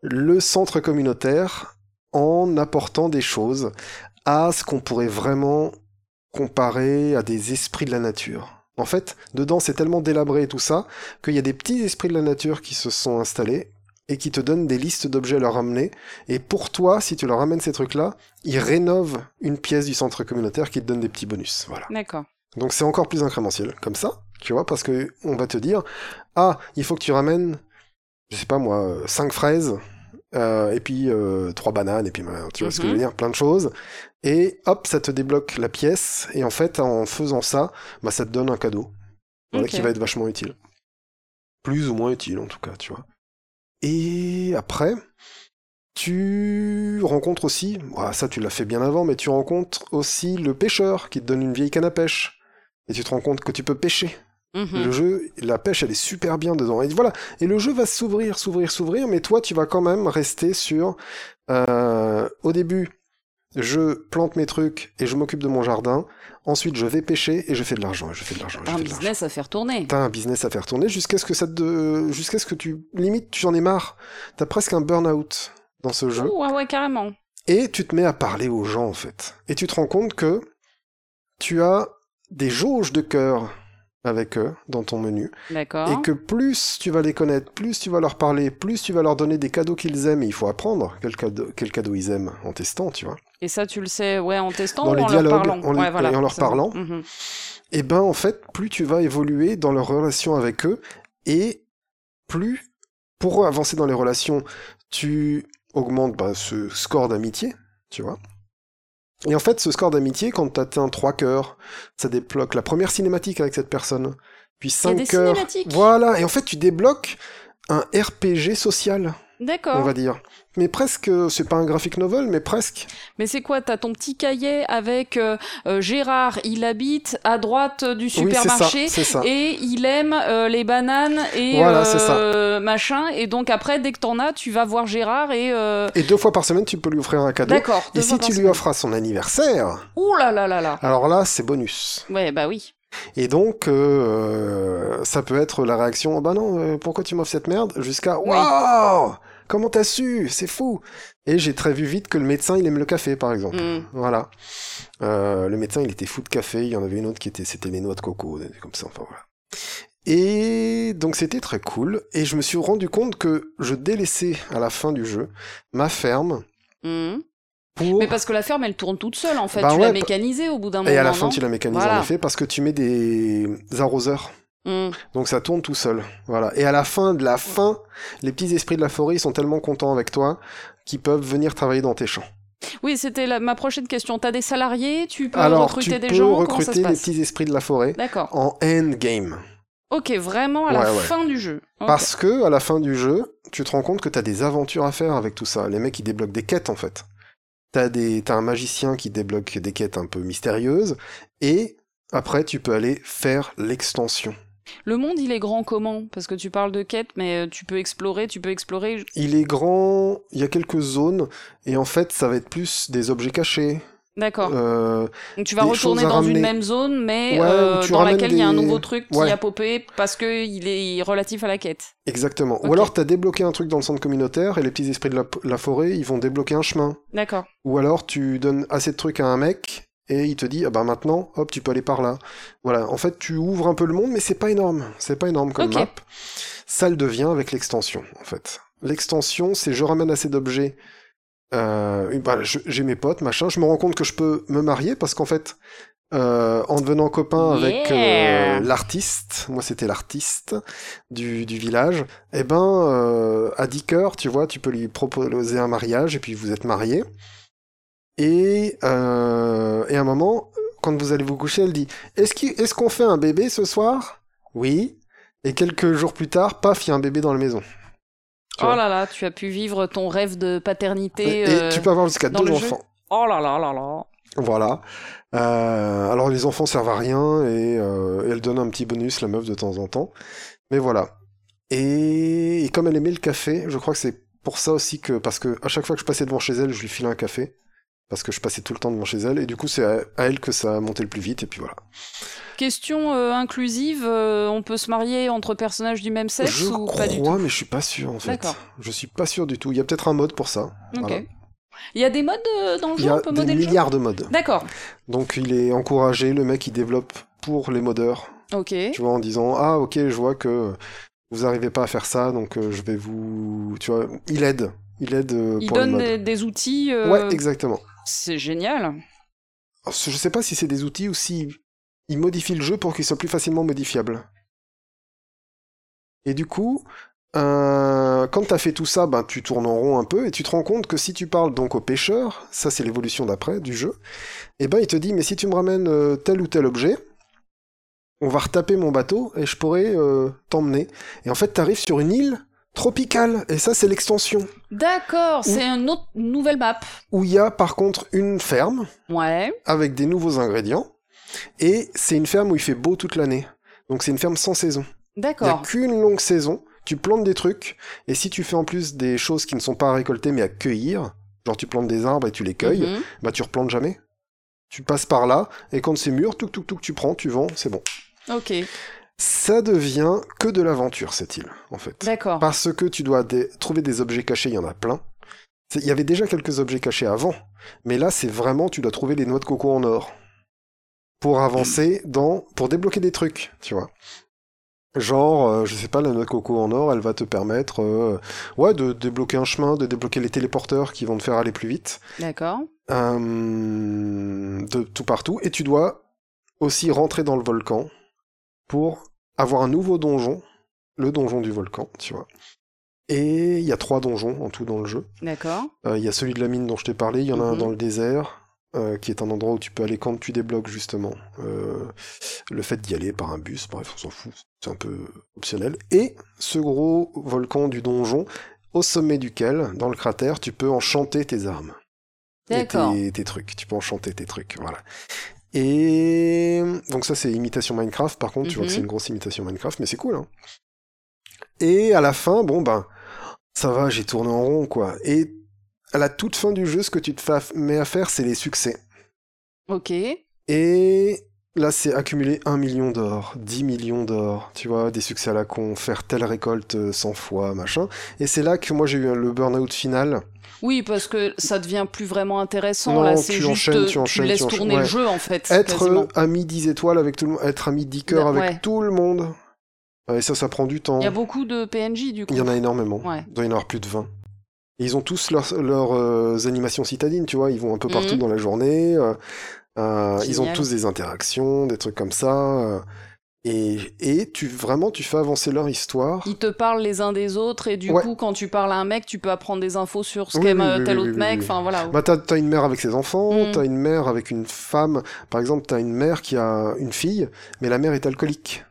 le centre communautaire en apportant des choses à ce qu'on pourrait vraiment comparer à des esprits de la nature. En fait, dedans c'est tellement délabré tout ça qu'il y a des petits esprits de la nature qui se sont installés et qui te donnent des listes d'objets à leur ramener. Et pour toi, si tu leur ramènes ces trucs-là, ils rénovent une pièce du centre communautaire qui te donne des petits bonus. Voilà. D'accord. Donc c'est encore plus incrémentiel, comme ça, tu vois, parce que on va te dire, ah, il faut que tu ramènes, je sais pas moi, 5 fraises, euh, et puis euh, 3 bananes, et puis euh, tu vois ce que je veux Mhm. dire, plein de choses, et hop, ça te débloque la pièce, et en fait, en faisant ça, bah ça te donne un cadeau, voilà, qui va être vachement utile. Plus ou moins utile, en tout cas, tu vois. Et après, tu rencontres aussi, ça tu l'as fait bien avant, mais tu rencontres aussi le pêcheur qui te donne une vieille canne à pêche. Et tu te rends compte que tu peux pêcher. Mhm. Le jeu, la pêche, elle est super bien dedans. Et voilà. Et le jeu va s'ouvrir, s'ouvrir, s'ouvrir, mais toi, tu vas quand même rester sur. euh, au début, je plante mes trucs et je m'occupe de mon jardin. Ensuite, je vais pêcher et je fais de l'argent. Je fais de l'argent. je Un business à faire tourner. T'as un business à faire tourner jusqu'à ce que ça te, jusqu'à ce que tu, limite, tu en aies marre. T'as presque un burn-out dans ce jeu. Oh, ouais, ouais, carrément. Et tu te mets à parler aux gens, en fait. Et tu te rends compte que tu as des jauges de cœur avec eux dans ton menu. D'accord. Et que plus tu vas les connaître, plus tu vas leur parler, plus tu vas leur donner des cadeaux qu'ils aiment. Et il faut apprendre quel cadeau, quel cadeau ils aiment en testant, tu vois. Et ça, tu le sais, ouais, en testant Dans ou les en dialogues, leur parlant en les- Ouais, voilà, et en leur parlant. Mhm. Et ben, en fait, plus tu vas évoluer dans leur relation avec eux, et plus, pour avancer dans les relations, tu augmentes bah, ce score d'amitié, tu vois. Et en fait, ce score d'amitié, quand tu atteins 3 cœurs, ça débloque la première cinématique avec cette personne. Puis Il y a 5 des cœurs. cinématiques. Voilà, et en fait, tu débloques un RPG social, on D'accord. va dire. Mais presque, c'est pas un graphic novel, mais presque. Mais c'est quoi T'as ton petit cahier avec euh, euh, Gérard, il habite à droite du Oui, supermarché. c'est ça. Et il aime euh, les bananes et Voilà, euh, machin. Et donc après, dès que t'en as, tu vas voir Gérard et. Et deux fois par semaine, tu peux lui offrir un cadeau. D'accord. Et si tu lui offres à son anniversaire, Ouh là là là là. alors là, c'est bonus. Ouais, bah oui. Et donc, euh, ça peut être la réaction, oh bah non, euh, pourquoi tu m'offres cette merde? Jusqu'à, waouh Comment t'as su? C'est fou Et j'ai très vu vite que le médecin, il aime le café, par exemple. Mm. Voilà. Euh, le médecin, il était fou de café. Il y en avait une autre qui était, c'était les noix de coco, comme ça. Enfin voilà. Et donc c'était très cool. Et je me suis rendu compte que je délaissais à la fin du jeu ma ferme Mhm. Pour. Mais parce que la ferme, elle tourne toute seule en fait. Bah tu ouais, l'as mécanisée au bout d'un moment. Et à la fin, tu la mécanises Voilà. en effet parce que tu mets des arroseurs. Mhm. Donc ça tourne tout seul. Voilà. Et à la fin de la fin, les petits esprits de la forêt ils sont tellement contents avec toi qu'ils peuvent venir travailler dans tes champs. Oui, c'était la- ma prochaine question. T'as des salariés? Tu peux Alors recruter tu des peux gens? Comment ça se recruter les petits esprits de la forêt D'accord. en endgame. Ok, vraiment à la Ouais, fin du jeu. Parce que à la fin du jeu, tu te rends compte que t'as des aventures à faire avec tout ça. Les mecs ils débloquent des quêtes en fait. T'as des un magicien qui débloque des quêtes un peu mystérieuses et après tu peux aller faire l'extension. Le monde, il est grand comment? Parce que tu parles de quête, mais euh, tu peux explorer, tu peux explorer. Il est grand, il y a quelques zones, et en fait, ça va être plus des objets cachés, D'accord. Euh, Donc tu vas retourner dans une même zone, mais Ouais, euh, tu dans laquelle il y a un nouveau truc qui a popé parce que il est relatif à la quête. exactement. Ou alors, t'as débloqué un truc dans le centre communautaire et les petits esprits de la, la forêt, ils vont débloquer un chemin. D'accord. Ou alors, tu donnes assez de trucs à un mec et il te dit, ah bah maintenant, hop, tu peux aller par là. Voilà. En fait, tu ouvres un peu le monde, mais c'est pas énorme. C'est pas énorme comme Ok. map. Ça le devient avec l'extension, en fait. L'extension, c'est je ramène assez d'objets. Euh, bah, j'ai mes potes, machin. Je me rends compte que je peux me marier parce qu'en fait, euh, en devenant copain avec euh, l'artiste, moi c'était l'artiste du, du village, eh ben, à 10 cœurs, tu vois, tu peux lui proposer un mariage et puis vous êtes mariés. Et, et à un moment, quand vous allez vous coucher, elle dit est-ce qu'on fait un bébé ce soir? Oui. Et quelques jours plus tard, paf, il y a un bébé dans la maison. Oh vois. là là, tu as pu vivre ton rêve de paternité. Et, euh, tu peux avoir jusqu'à deux enfants. Oh là là là là. Voilà. Euh, alors les enfants servent à rien et, euh, elle donne un petit bonus, la meuf, de temps en temps. Mais voilà. Et, et comme elle aimait le café, je crois que c'est pour ça aussi que... Parce que à chaque fois que je passais devant chez elle, je lui filais un café. Parce que je passais tout le temps devant chez elle. Et du coup, c'est à, elle que ça a monté le plus vite. Et puis voilà. Question euh, inclusive, euh, on peut se marier entre personnages du même sexe je ou crois, pas du tout mais je suis pas sûr en fait. Je suis pas sûr du tout. Il y a peut-être un mode pour ça. Ok. Voilà. Il y a des modes euh, dans le Il jeu, y a on peut des modder le jeu milliards de modes. D'accord. Donc il est encouragé, le mec il développe pour les modeurs. Ok. tu vois, en disant ah ok, je vois que vous arrivez pas à faire ça, donc je vais vous, tu vois, il aide, il aide euh, Il pour donne des, des outils. euh, Ouais, exactement. C'est génial. Je sais pas si c'est des outils ou si il modifie le jeu pour qu'il soit plus facilement modifiable. Et du coup, euh, quand t'as fait tout ça, ben, tu tournes en rond un peu et tu te rends compte que si tu parles donc au pêcheur, ça c'est l'évolution d'après du jeu, et ben il te dit mais si tu me ramènes euh, tel ou tel objet, on va retaper mon bateau et je pourrais euh, t'emmener. Et en fait t'arrives sur une île tropicale et ça c'est l'extension D'accord, c'est une autre nouvelle map. où il y a par contre une ferme Ouais. avec des nouveaux ingrédients. Et c'est une ferme où il fait beau toute l'année. Donc c'est une ferme sans saison. Il n'y a D'accord. qu'une longue saison. Tu plantes des trucs. Et si tu fais en plus des choses qui ne sont pas à récolter mais à cueillir, genre tu plantes des arbres et tu les cueilles, Mhm. bah tu replantes jamais. Tu passes par là et quand c'est mûr, tout, tout, tout, tu prends, tu vends, c'est bon. Ok, Ça devient que de l'aventure cette île, en fait. d'accord. Parce que tu dois des- trouver des objets cachés, il y en a plein. Il y avait déjà quelques objets cachés avant, mais là c'est vraiment tu dois trouver des noix de coco en or pour avancer dans pour débloquer des trucs, tu vois. Genre, euh, je sais pas, la noix de coco en or, elle va te permettre, euh, ouais, de débloquer un chemin, de débloquer les téléporteurs qui vont te faire aller plus vite, D'accord. euh, de tout partout, et tu dois aussi rentrer dans le volcan pour avoir un nouveau donjon, le donjon du volcan, tu vois. Et il y a trois donjons en tout dans le jeu. D'accord. Euh, Il y a celui de la mine dont je t'ai parlé, il y en a un Mhm. dans le désert, euh, qui est un endroit où tu peux aller quand tu débloques justement euh, le fait d'y aller par un bus, bref, on s'en fout, c'est un peu optionnel. Et ce gros volcan du donjon, au sommet duquel, dans le cratère, tu peux enchanter tes armes. D'accord. tes, tes trucs, tu peux enchanter tes trucs, voilà. Et donc ça c'est imitation Minecraft, par contre, tu vois que Mhm. c'est une grosse imitation Minecraft, mais c'est cool, hein. Et à la fin, bon ben, ça va, j'ai tourné en rond, quoi. Et à la toute fin du jeu, ce que tu te mets à faire, c'est les succès. Ok. Et là, c'est accumuler 1 million d'or, 10 millions d'or, tu vois, des succès à la con, faire telle récolte euh, 100 fois, machin. Et c'est là que moi j'ai eu le burn-out final. Oui, parce que ça devient plus vraiment intéressant. Non, là, c'est tu enchaînes, euh, tu enchaînes, laisses tu enchaînes, tourner le jeu en fait. Être euh, ami 10 étoiles avec tout le monde, être ami 10 cœurs Ouais. avec tout le monde. Et ça, ça prend du temps. Il y a beaucoup de PNJ du coup. Il y en a énormément. Ouais. Il doit y en avoir plus de 20. Et ils ont tous leurs leurs, euh, animations citadines, tu vois. Ils vont un peu partout Mhm. dans la journée. euh, euh, ils ont tous des interactions, des trucs comme ça. euh, et et tu, vraiment, tu fais avancer leur histoire. Ils te parlent les uns des autres et du Ouais. coup, quand tu parles à un mec, tu peux apprendre des infos sur ce Oui, qu'aime oui, euh, tel oui, autre mec. Enfin voilà. Bah, t'as, t'as une mère avec ses enfants, Mhm. t'as une mère avec une femme. Par exemple, t'as une mère qui a une fille, mais la mère est alcoolique.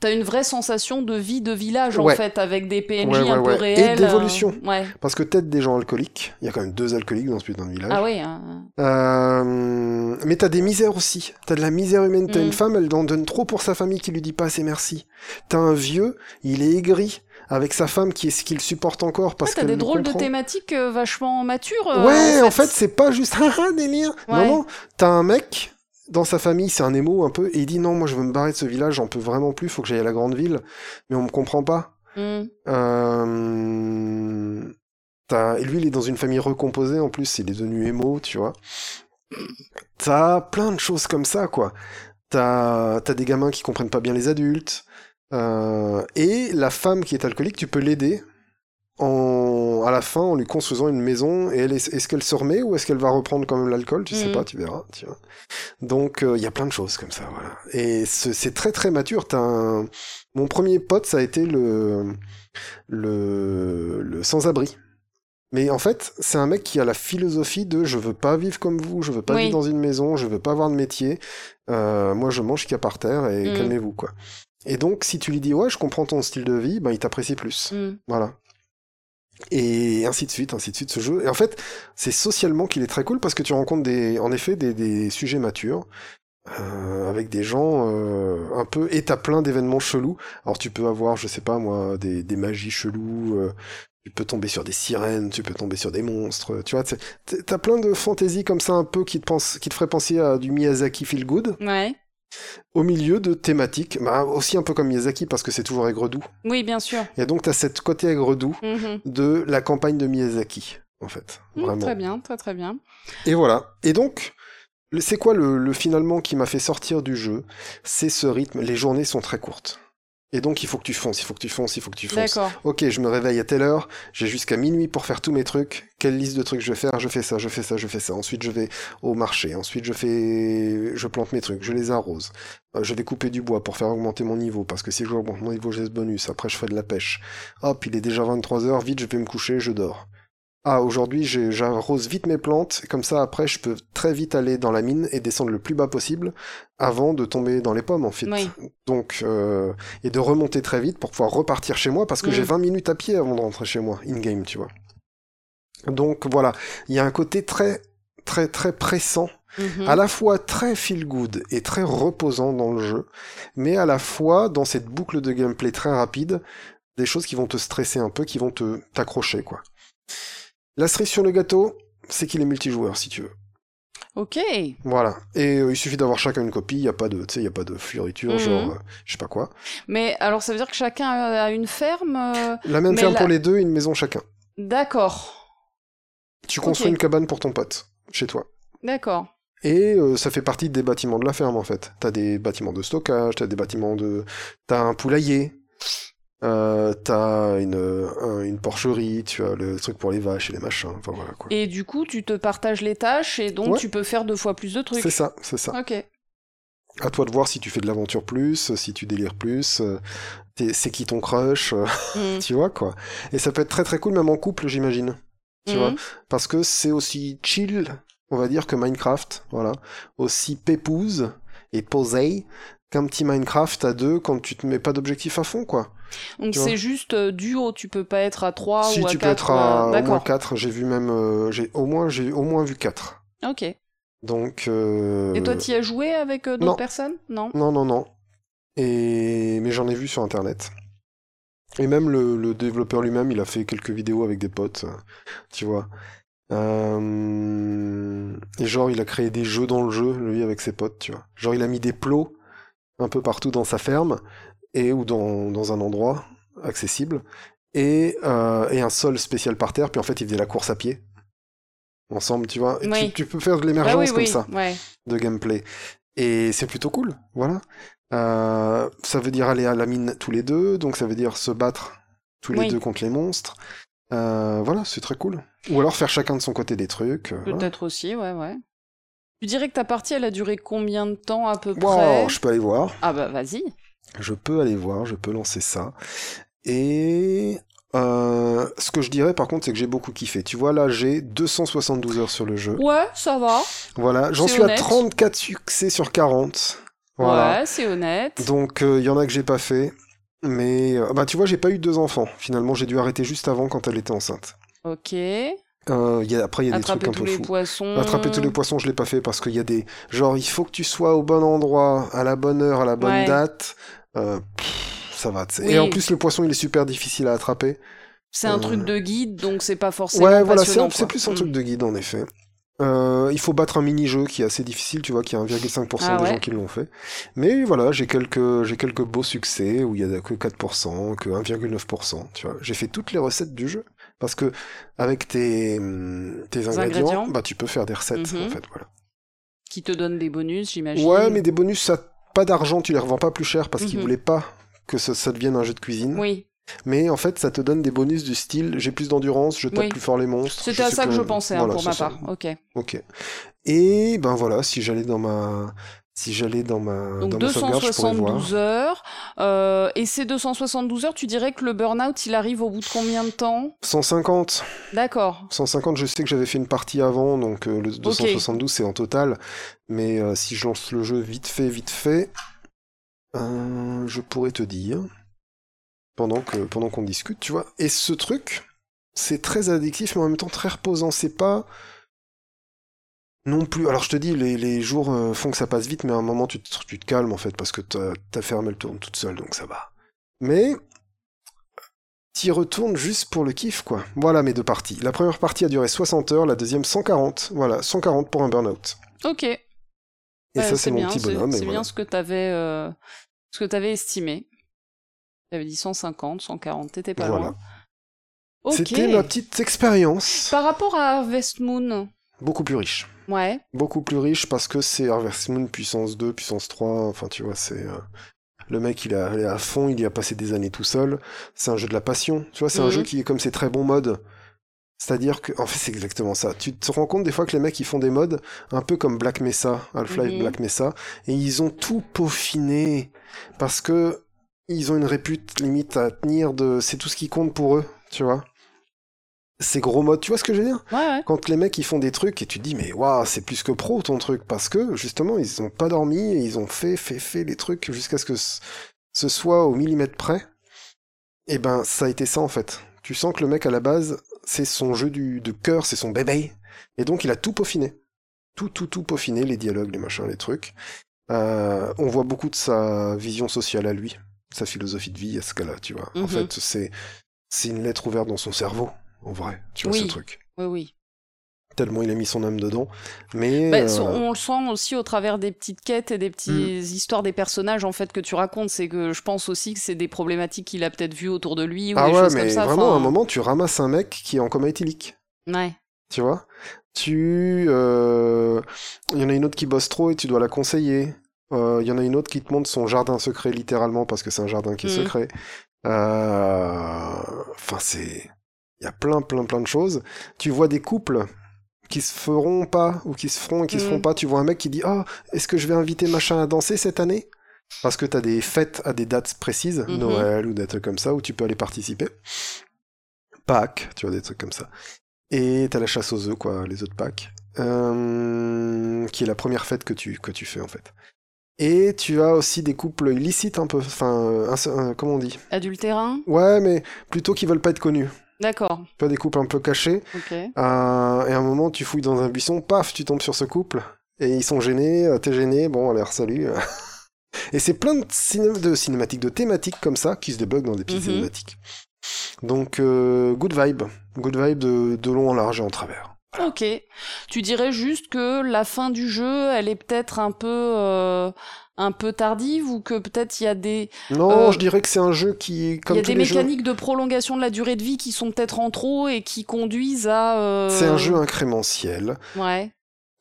T'as une vraie sensation de vie de village en fait, avec des PNJ Ouais, ouais, un peu ouais. Et réels. d'évolution. euh, Ouais. Parce que t'aides des gens alcooliques. Il y a quand même deux alcooliques dans ce putain de village. Ah oui. hein. Euh, mais t'as des misères aussi. T'as de la misère humaine. T'as Mm. une femme, elle en donne trop pour sa famille qui lui dit pas assez merci. T'as un vieux, il est aigri. avec sa femme qui est ce qu'il supporte encore parce Ouais, t'as qu'elle des le drôles de thématiques euh, vachement matures. euh, Ouais, en fait, c'est pas juste haha délire. Ouais. Non, non, t'as un mec dans sa famille, c'est un émo un peu, et il dit non, moi je veux me barrer de ce village, j'en peux vraiment plus, faut que j'aille à la grande ville, mais on me comprend pas. Hmm. Euh... Et lui, il est dans une famille recomposée en plus, il est devenu émo, tu vois. T'as plein de choses comme ça, quoi. T'as t'as des gamins qui comprennent pas bien les adultes. Euh, Et la femme qui est alcoolique, tu peux l'aider en... à la fin en lui construisant une maison. Et elle est... est-ce qu'elle se remet ou est-ce qu'elle va reprendre quand même l'alcool? Tu sais Mhm. pas, tu verras. Tu vois. Donc euh, il y a plein de choses comme ça, voilà. Et ce- c'est très très mature. Un... Mon premier pote, ça a été le le, le sans-abri. Mais en fait, c'est un mec qui a la philosophie de je veux pas vivre comme vous, je veux pas Oui. vivre dans une maison, je veux pas avoir de métier. Euh, moi, je mange qu'à par terre et Mhm. calmez-vous quoi. Et donc, si tu lui dis ouais, je comprends ton style de vie, ben il t'apprécie plus. Hmm. Voilà. Et ainsi de suite, ainsi de suite, ce jeu. Et en fait, c'est socialement qu'il est très cool parce que tu rencontres des, en effet, des, des sujets matures. euh, avec des gens euh, un peu et t'as plein d'événements chelous alors tu peux avoir je sais pas moi des, des magies cheloues euh, tu peux tomber sur des sirènes tu peux tomber sur des monstres tu vois t'as plein de fantaisies comme ça un peu qui te pense qui te ferait penser à du Miyazaki feel good Ouais. Au milieu de thématiques bah, aussi un peu comme Miyazaki parce que c'est toujours aigre-doux Oui, bien sûr. et donc t'as cette côté aigre-doux Mhm. de la campagne de Miyazaki, en fait. Hmm, Vraiment. très bien, très très bien. Et voilà. Et donc, c'est quoi le, le finalement qui m'a fait sortir du jeu? C'est ce rythme. Les journées sont très courtes. Et donc, il faut que tu fonces, il faut que tu fonces, il faut que tu fonces. D'accord. Ok, je me réveille à telle heure, j'ai jusqu'à minuit pour faire tous mes trucs. Quelle liste de trucs je vais faire? Je fais ça, je fais ça, je fais ça. Ensuite, je vais au marché. Ensuite, je fais, je plante mes trucs, je les arrose. Euh, je vais couper du bois pour faire augmenter mon niveau, parce que si je augmente mon niveau, j'ai ce bonus. Après, je fais de la pêche. Hop, il est déjà 23 heures. Vite, je vais me coucher, je dors. Ah, aujourd'hui, j'arrose vite mes plantes, comme ça, après, je peux très vite aller dans la mine et descendre le plus bas possible avant de tomber dans les pommes, en fait. Oui. Donc, euh, et de remonter très vite pour pouvoir repartir chez moi, parce que Mm. j'ai 20 minutes à pied avant de rentrer chez moi, in-game, tu vois. Donc, voilà, il y a un côté très, très, très pressant, Mhm. à la fois très feel-good et très reposant dans le jeu, mais à la fois, dans cette boucle de gameplay très rapide, des choses qui vont te stresser un peu, qui vont te t'accrocher, quoi. La cerise sur le gâteau, c'est qu'il est multijoueur, si tu veux. Ok. Voilà. Et euh, il suffit d'avoir chacun une copie, il n'y a pas de, tu sais, il y a pas de fleuriture, Mhm. genre, euh, je sais pas quoi. Mais alors, ça veut dire que chacun a une ferme euh, La même ferme la- pour les deux, une maison chacun. D'accord. Tu construis une cabane pour ton pote, chez toi. D'accord. Et ça fait partie des bâtiments de la ferme, en fait. T'as des bâtiments de stockage, t'as des bâtiments de... T'as un poulailler, euh, t'as une, un- une porcherie, tu as le truc pour les vaches et les machins, enfin voilà, quoi. Et du coup, tu te partages les tâches et donc Ouais. tu peux faire deux fois plus de trucs. C'est ça, c'est ça. Ok. À toi de voir si tu fais de l'aventure plus, si tu délires plus, euh, c'est qui ton crush, euh, Mhm. tu vois, quoi. Et ça peut être très très cool, même en couple, j'imagine. Tu Mhm. vois Parce que c'est aussi chill, on va dire, que Minecraft, voilà. Aussi pépouse et posé qu'un petit Minecraft à deux quand tu te mets pas d'objectif à fond, quoi. Donc Tu c'est juste euh, duo, tu peux pas être à 3 si ou à tu 4. peux être à au moins D'accord. 4, j'ai vu même, euh, j'ai au moins, j'ai au moins vu 4. Ok. Donc. euh, Et toi, tu y as joué avec euh, d'autres personnes? Non Non, non, non. Et... Mais j'en ai vu sur Internet. Et même le, le développeur lui-même, il a fait quelques vidéos avec des potes, euh, tu vois. Euh, Et genre, il a créé des jeux dans le jeu, lui, avec ses potes, tu vois. Genre, il a mis des plots un peu partout dans sa ferme, et ou dans, dans un endroit accessible, et, euh, et un sol spécial par terre, puis en fait, il faisait la course à pied. Ensemble, tu vois. Et Oui. tu, tu peux faire de Bah l'émergence oui, comme oui. ça Ouais. de gameplay. Et c'est plutôt cool, voilà. Euh, ça veut dire aller à la mine tous les deux, donc ça veut dire se battre tous les deux contre les monstres. Euh, voilà, c'est très cool. Ou alors faire chacun de son côté des trucs. voilà. Peut-être aussi, ouais, ouais. Tu dirais que ta partie, elle a duré combien de temps à peu près je peux aller voir. Ah bah vas-y. Je peux aller voir, je peux lancer ça. Et euh, ce que je dirais par contre, c'est que j'ai beaucoup kiffé. Tu vois, là, j'ai 272 heures sur le jeu. Ouais, ça va. Voilà, j'en suis à honnête. 34 succès sur 40. Voilà. Ouais, c'est honnête. Donc il y en a que j'ai pas fait, mais euh, bah tu vois j'ai pas eu deux enfants. Finalement j'ai dû arrêter juste avant quand elle était enceinte. Ok. Euh, y a- après il y a des trucs un tous peu les fous. poissons. Attraper tous les poissons je l'ai pas fait parce qu'il y a des genre il faut que tu sois au bon endroit à la bonne heure à la bonne Ouais. date. Euh, pff, ça va. Oui. Et en plus, le poisson, il est super difficile à attraper. C'est un Euh, truc de guide, donc c'est pas forcément Ouais, voilà, c'est plus un Mm. truc de guide, en effet. Euh, il faut battre un mini-jeu qui est assez difficile, tu vois, qui a 1,5% Ah des ouais. gens qui l'ont fait. Mais voilà, j'ai quelques, j'ai quelques beaux succès où il y a que 4%, que 1,9%, tu vois. J'ai fait toutes les recettes du jeu. Parce que, avec tes, tes ingrédients, ingrédients. bah, tu peux faire des recettes, Mhm. en fait, voilà. Qui te donne des bonus, j'imagine. Ouais, mais des bonus, ça, pas d'argent, tu les revends pas plus cher parce qu'ils Mhm. voulaient pas que ça, ça devienne un jeu de cuisine. Oui, Mais en fait, ça te donne des bonus du style j'ai plus d'endurance, je tape Oui. plus fort les monstres. c'était à ça que je pensais hein, pour ma ça. part. Ok. Ok. Et ben voilà, si j'allais dans ma, si j'allais dans ma, Donc dans ma sauvegarde, je pourrais voir. 272 heures. Euh, et ces 272 heures, tu dirais que le burn-out, il arrive au bout de combien de temps? 150. D'accord. 150, je sais que j'avais fait une partie avant, donc euh, le 272 c'est en total. Mais euh, si je lance le jeu vite fait, vite fait, je pourrais te dire pendant que pendant qu'on discute, tu vois. Et ce truc, c'est très addictif, mais en même temps très reposant. C'est pas non plus. Alors je te dis, les, les jours euh, font que ça passe vite, mais à un moment tu te, tu te calmes en fait parce que ta, ta ferme elle tourne toute seule, donc ça va. Mais t'y retournes juste pour le kiff, quoi. Voilà mes deux parties. La première partie a duré 60 heures, la deuxième 140. Voilà, 140 pour un burn-out. Ok. Et Ouais, ça, c'est mon bien, petit bonhomme. C'est voilà. bien ce que t'avais, euh, ce que t'avais estimé. T'avais dit 150, 140, t'étais pas Voilà. loin. Ok. C'était ma petite expérience. Par rapport à Harvest Moon, Beaucoup plus riche. Ouais. Beaucoup plus riche parce que c'est Harvest Moon puissance 2, puissance 3. Enfin, tu vois, c'est. euh, Le mec, il est à- il est à fond, il y a passé des années tout seul. C'est un jeu de la passion. Tu vois, c'est un Mhm. jeu qui est comme ses très bons modes. C'est-à-dire que, en fait, c'est exactement ça. Tu te rends compte des fois que les mecs, ils font des modes un peu comme Black Mesa, Half-Life Mhm. Black Mesa, et ils ont tout peaufiné parce que ils ont une répute limite à tenir de. C'est tout ce qui compte pour eux, tu vois. Ces gros modes, tu vois ce que je veux dire Ouais, ouais. quand les mecs ils font des trucs et tu te dis mais waouh c'est plus que pro ton truc. Parce que justement ils ont pas dormi et ils ont fait fait fait les trucs jusqu'à ce que ce soit au millimètre près. Et ben ça a été ça en fait. Tu sens que le mec à la base c'est son jeu du, de cœur c'est son bébé. Et donc il a tout peaufiné. Tout tout tout peaufiné les dialogues les machins les trucs. Euh, on voit beaucoup de sa vision sociale à lui sa philosophie de vie à ce cas-là tu vois. En Mhm. fait c'est c'est une lettre ouverte dans son cerveau en vrai tu vois Oui. ce truc Oui, oui. tellement il a mis son âme dedans. Mais Bah, euh, so- on le sent aussi au travers des petites quêtes et des petites Mm. histoires des personnages en fait que tu racontes. C'est que je pense aussi que c'est des problématiques qu'il a peut-être vues autour de lui ou ah des ouais, choses mais comme ça. vraiment, à un moment, tu ramasses un mec qui est en coma éthylique. Ouais. Tu vois? Tu, euh, il y en a une autre qui bosse trop et tu dois la conseiller. Euh, Il y en a une autre qui te montre son jardin secret littéralement parce que c'est un jardin qui est Mm. secret. Euh, Enfin, c'est, il y a plein, plein, plein de choses. Tu vois des couples qui se feront pas ou qui se feront et qui se Mm. feront pas. Tu vois un mec qui dit oh est-ce que je vais inviter machin à danser cette année? Parce que t'as des fêtes à des dates précises, Mhm. Noël ou des trucs comme ça où tu peux aller participer. Pâques, tu vois des trucs comme ça. Et t'as la chasse aux œufs quoi, les œufs de Pâques, euh, qui est la première fête que tu que tu fais en fait. Et tu as aussi des couples illicites un peu, enfin, euh, un- comment on dit? Adultérin Ouais, mais plutôt qui veulent pas être connus. D'accord. Tu as des couples un peu cachés. Ok. Euh, et à un moment, tu fouilles dans un buisson, paf, tu tombes sur ce couple. Et ils sont gênés, euh, t'es gêné, bon, alors salut. et c'est plein de, ciné- de cinématiques, de thématiques comme ça qui se débloquent dans des petites Mhm. cinématiques. Donc, euh, good vibe. Good vibe de, de long en large et en travers. Ok. Tu dirais juste que la fin du jeu, elle est peut-être un peu, euh, un peu tardive ou que peut-être il y a des, Non, Euh, je dirais que c'est un jeu qui, il y a tous des les jeux, mécaniques de prolongation de la durée de vie qui sont peut-être en trop et qui conduisent à. euh, c'est un jeu incrémentiel. Ouais.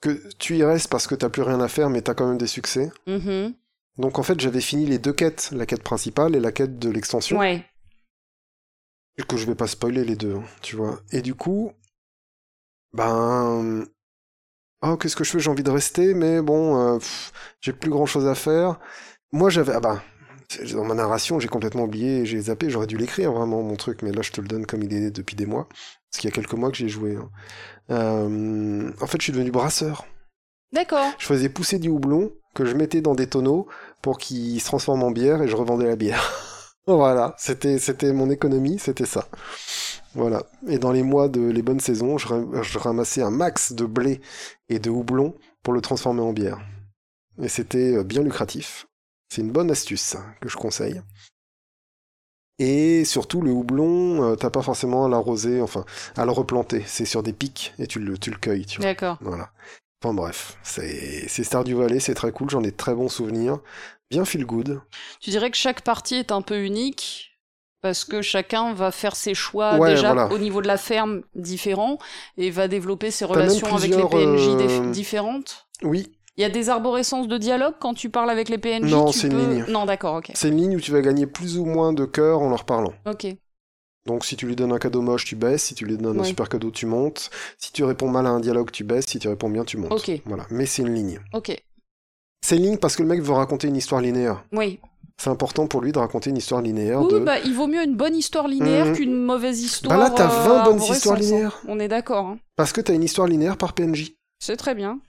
Que tu y restes parce que t'as plus rien à faire, mais t'as quand même des succès. Mhm. Donc en fait, j'avais fini les deux quêtes, la quête principale et la quête de l'extension. Ouais. que je vais pas spoiler les deux, hein, tu vois. Et du coup, ben, oh, qu'est-ce que je fais? J'ai envie de rester, mais bon, euh, j'ai plus grand chose à faire. Moi, j'avais, ah bah, c'est- dans ma narration, j'ai complètement oublié, j'ai zappé, j'aurais dû l'écrire vraiment mon truc, mais là, je te le donne comme il est depuis des mois, parce qu'il y a quelques mois que j'ai joué. hein. Euh, en fait, je suis devenu brasseur. D'accord. Je faisais pousser du houblon que je mettais dans des tonneaux pour qu'il se transforme en bière et je revendais la bière. voilà, c'était c'était mon économie, c'était ça. Voilà. Et dans les mois de les bonnes saisons, je, ra- je ramassais un max de blé et de houblon pour le transformer en bière. Et c'était euh, bien lucratif. C'est une bonne astuce ça, que je conseille. Et surtout, le houblon, euh, t'as pas forcément à l'arroser, enfin, à le replanter. C'est sur des pics et tu le, tu le cueilles, tu vois. D'accord. Voilà. Enfin bref, c'est c'est Stardew Valley, c'est très cool, j'en ai de très bons souvenirs. Bien feel good. Tu dirais que chaque partie est un peu unique parce que chacun va faire ses choix Ouais, déjà voilà. au niveau de la ferme différents et va développer ses relations avec les PNJ euh, différentes. Oui, Il y a des arborescences de dialogue quand tu parles avec les PNJ Non, c'est une peux- ligne. Non, d'accord, ok. c'est une ligne où tu vas gagner plus ou moins de cœur en leur parlant. Ok. Donc si tu lui donnes un cadeau moche, tu baisses, si tu lui donnes un super cadeau, tu montes. Si tu réponds mal à un dialogue, tu baisses, si tu réponds bien, tu montes. Ok. Voilà, mais c'est une ligne. Ok. C'est une ligne parce que le mec veut raconter une histoire linéaire. Oui. C'est important pour lui de raconter une histoire linéaire Oui, de... bah, il vaut mieux une bonne histoire linéaire Mhm. qu'une mauvaise histoire. Bah là, t'as euh, 20 bonnes arborescence, histoires linéaires. On est d'accord. hein. Parce que t'as une histoire linéaire par PNJ. C'est très bien.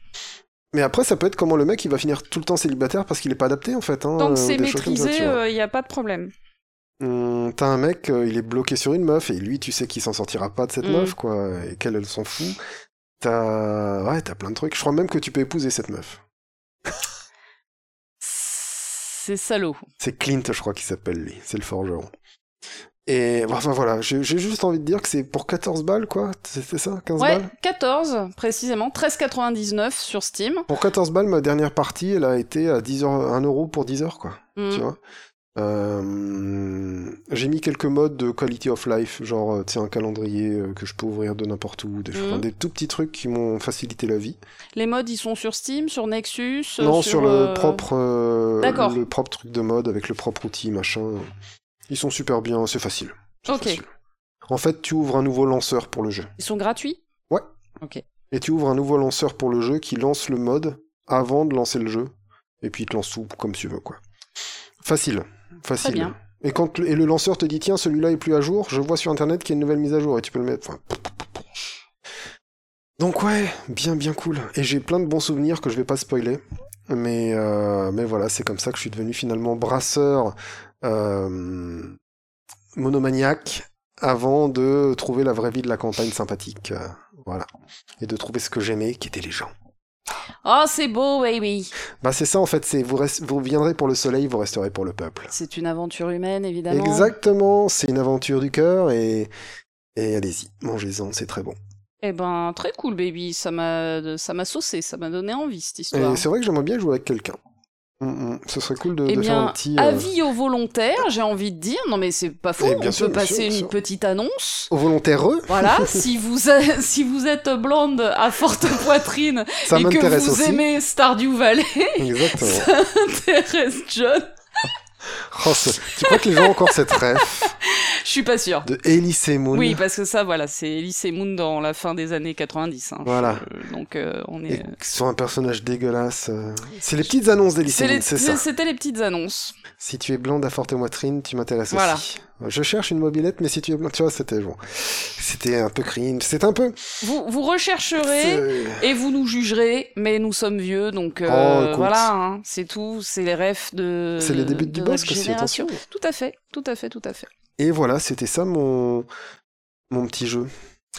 Mais après, ça peut être comment le mec il va finir tout le temps célibataire parce qu'il est pas adapté en fait. Hein, Tant euh, que c'est comme ça, maîtrisé, il n'y a pas de problème. Hum, T'as un mec, euh, il est bloqué sur une meuf, et lui, tu sais qu'il s'en sortira pas de cette Mm. meuf, quoi, et qu'elle, elle s'en fout. T'as... Ouais, t'as plein de trucs. Je crois même que tu peux épouser cette meuf. C'est salaud. C'est Clint, je crois qu'il s'appelle, lui. C'est le forgeron. Et enfin voilà, j'ai juste envie de dire que c'est pour 14 balles, quoi. C'était ça 15 Ouais, balles? 14 précisément, 13,99 sur Steam. Pour 14 balles, ma dernière partie, elle a été à 10 heures, 1 euro pour 10 heures, quoi. Mm. Tu vois? Euh, j'ai mis quelques modes de quality of life, genre euh, un calendrier euh, que je peux ouvrir de n'importe où, des, Mhm. des tout petits trucs qui m'ont facilité la vie. Les modes, ils sont sur Steam, sur Nexus non, sur, le euh, propre, euh, le propre truc de mode avec le propre outil machin. Ils sont super bien, c'est facile. Ok. facile. En fait, tu ouvres un nouveau lanceur pour le jeu. Ils sont gratuits? Et tu ouvres un nouveau lanceur pour le jeu qui lance le mode avant de lancer le jeu. Et puis il te lance tout comme tu veux, quoi. Facile. Facile. bien. Et quand le, et le lanceur te dit tiens celui-là est plus à jour, je vois sur internet qu'il y a une nouvelle mise à jour et tu peux le mettre. Enfin, Donc ouais, bien bien cool. Et j'ai plein de bons souvenirs que je vais pas spoiler. Mais euh, mais voilà, c'est comme ça que je suis devenu finalement brasseur euh, monomaniaque avant de trouver la vraie vie de la campagne sympathique. euh, voilà. Et de trouver ce que j'aimais, qui étaient les gens. Oh, c'est beau, baby Bah c'est ça en fait, c'est vous, rest- vous viendrez pour le soleil, vous resterez pour le peuple. C'est une aventure humaine, évidemment. Exactement, c'est une aventure du cœur et, et allez-y, mangez-en, c'est très bon. Eh ben, très cool, baby. Ça m'a, ça m'a saucé, ça m'a donné envie, cette histoire. Et c'est vrai que j'aimerais bien jouer avec quelqu'un. Mm, mm, Ce serait cool de, Eh de faire un bien, petit... euh, avis aux volontaires, j'ai envie de dire. Non, mais c'est pas faux. Eh, On bien peut sûr, bien passer sûr, bien une sûr. petite annonce. Aux volontaireux, Voilà, si vous, êtes- si vous êtes blonde à forte poitrine ça et que vous aussi. aimez Stardew Valley, Exactement. ça intéresse John. Oh, tu crois que les gens ont encore cette ref Je suis pas sûre. de Elise Moon Oui, parce que ça, voilà, c'est Elise et Moon dans la fin des années 90. hein. Voilà. Je- donc, euh, on Et est. sur un personnage dégueulasse. euh, C'est les petites annonces d'Elise C'est Moon, les- c'est ça. C'était les petites annonces. Si tu es blonde à forte poitrine, tu m'intéresses Voilà. aussi. Je cherche une mobilette, mais si tu tu vois, c'était bon. C'était un peu cringe. C'est un peu. Vous, vous rechercherez et vous nous jugerez, mais nous sommes vieux, donc euh, Oh, voilà, hein, c'est tout. C'est les refs de. C'est les débuts du de notre aussi, attention. Tout à fait, tout à fait, tout à fait. Et voilà, c'était ça mon mon petit jeu.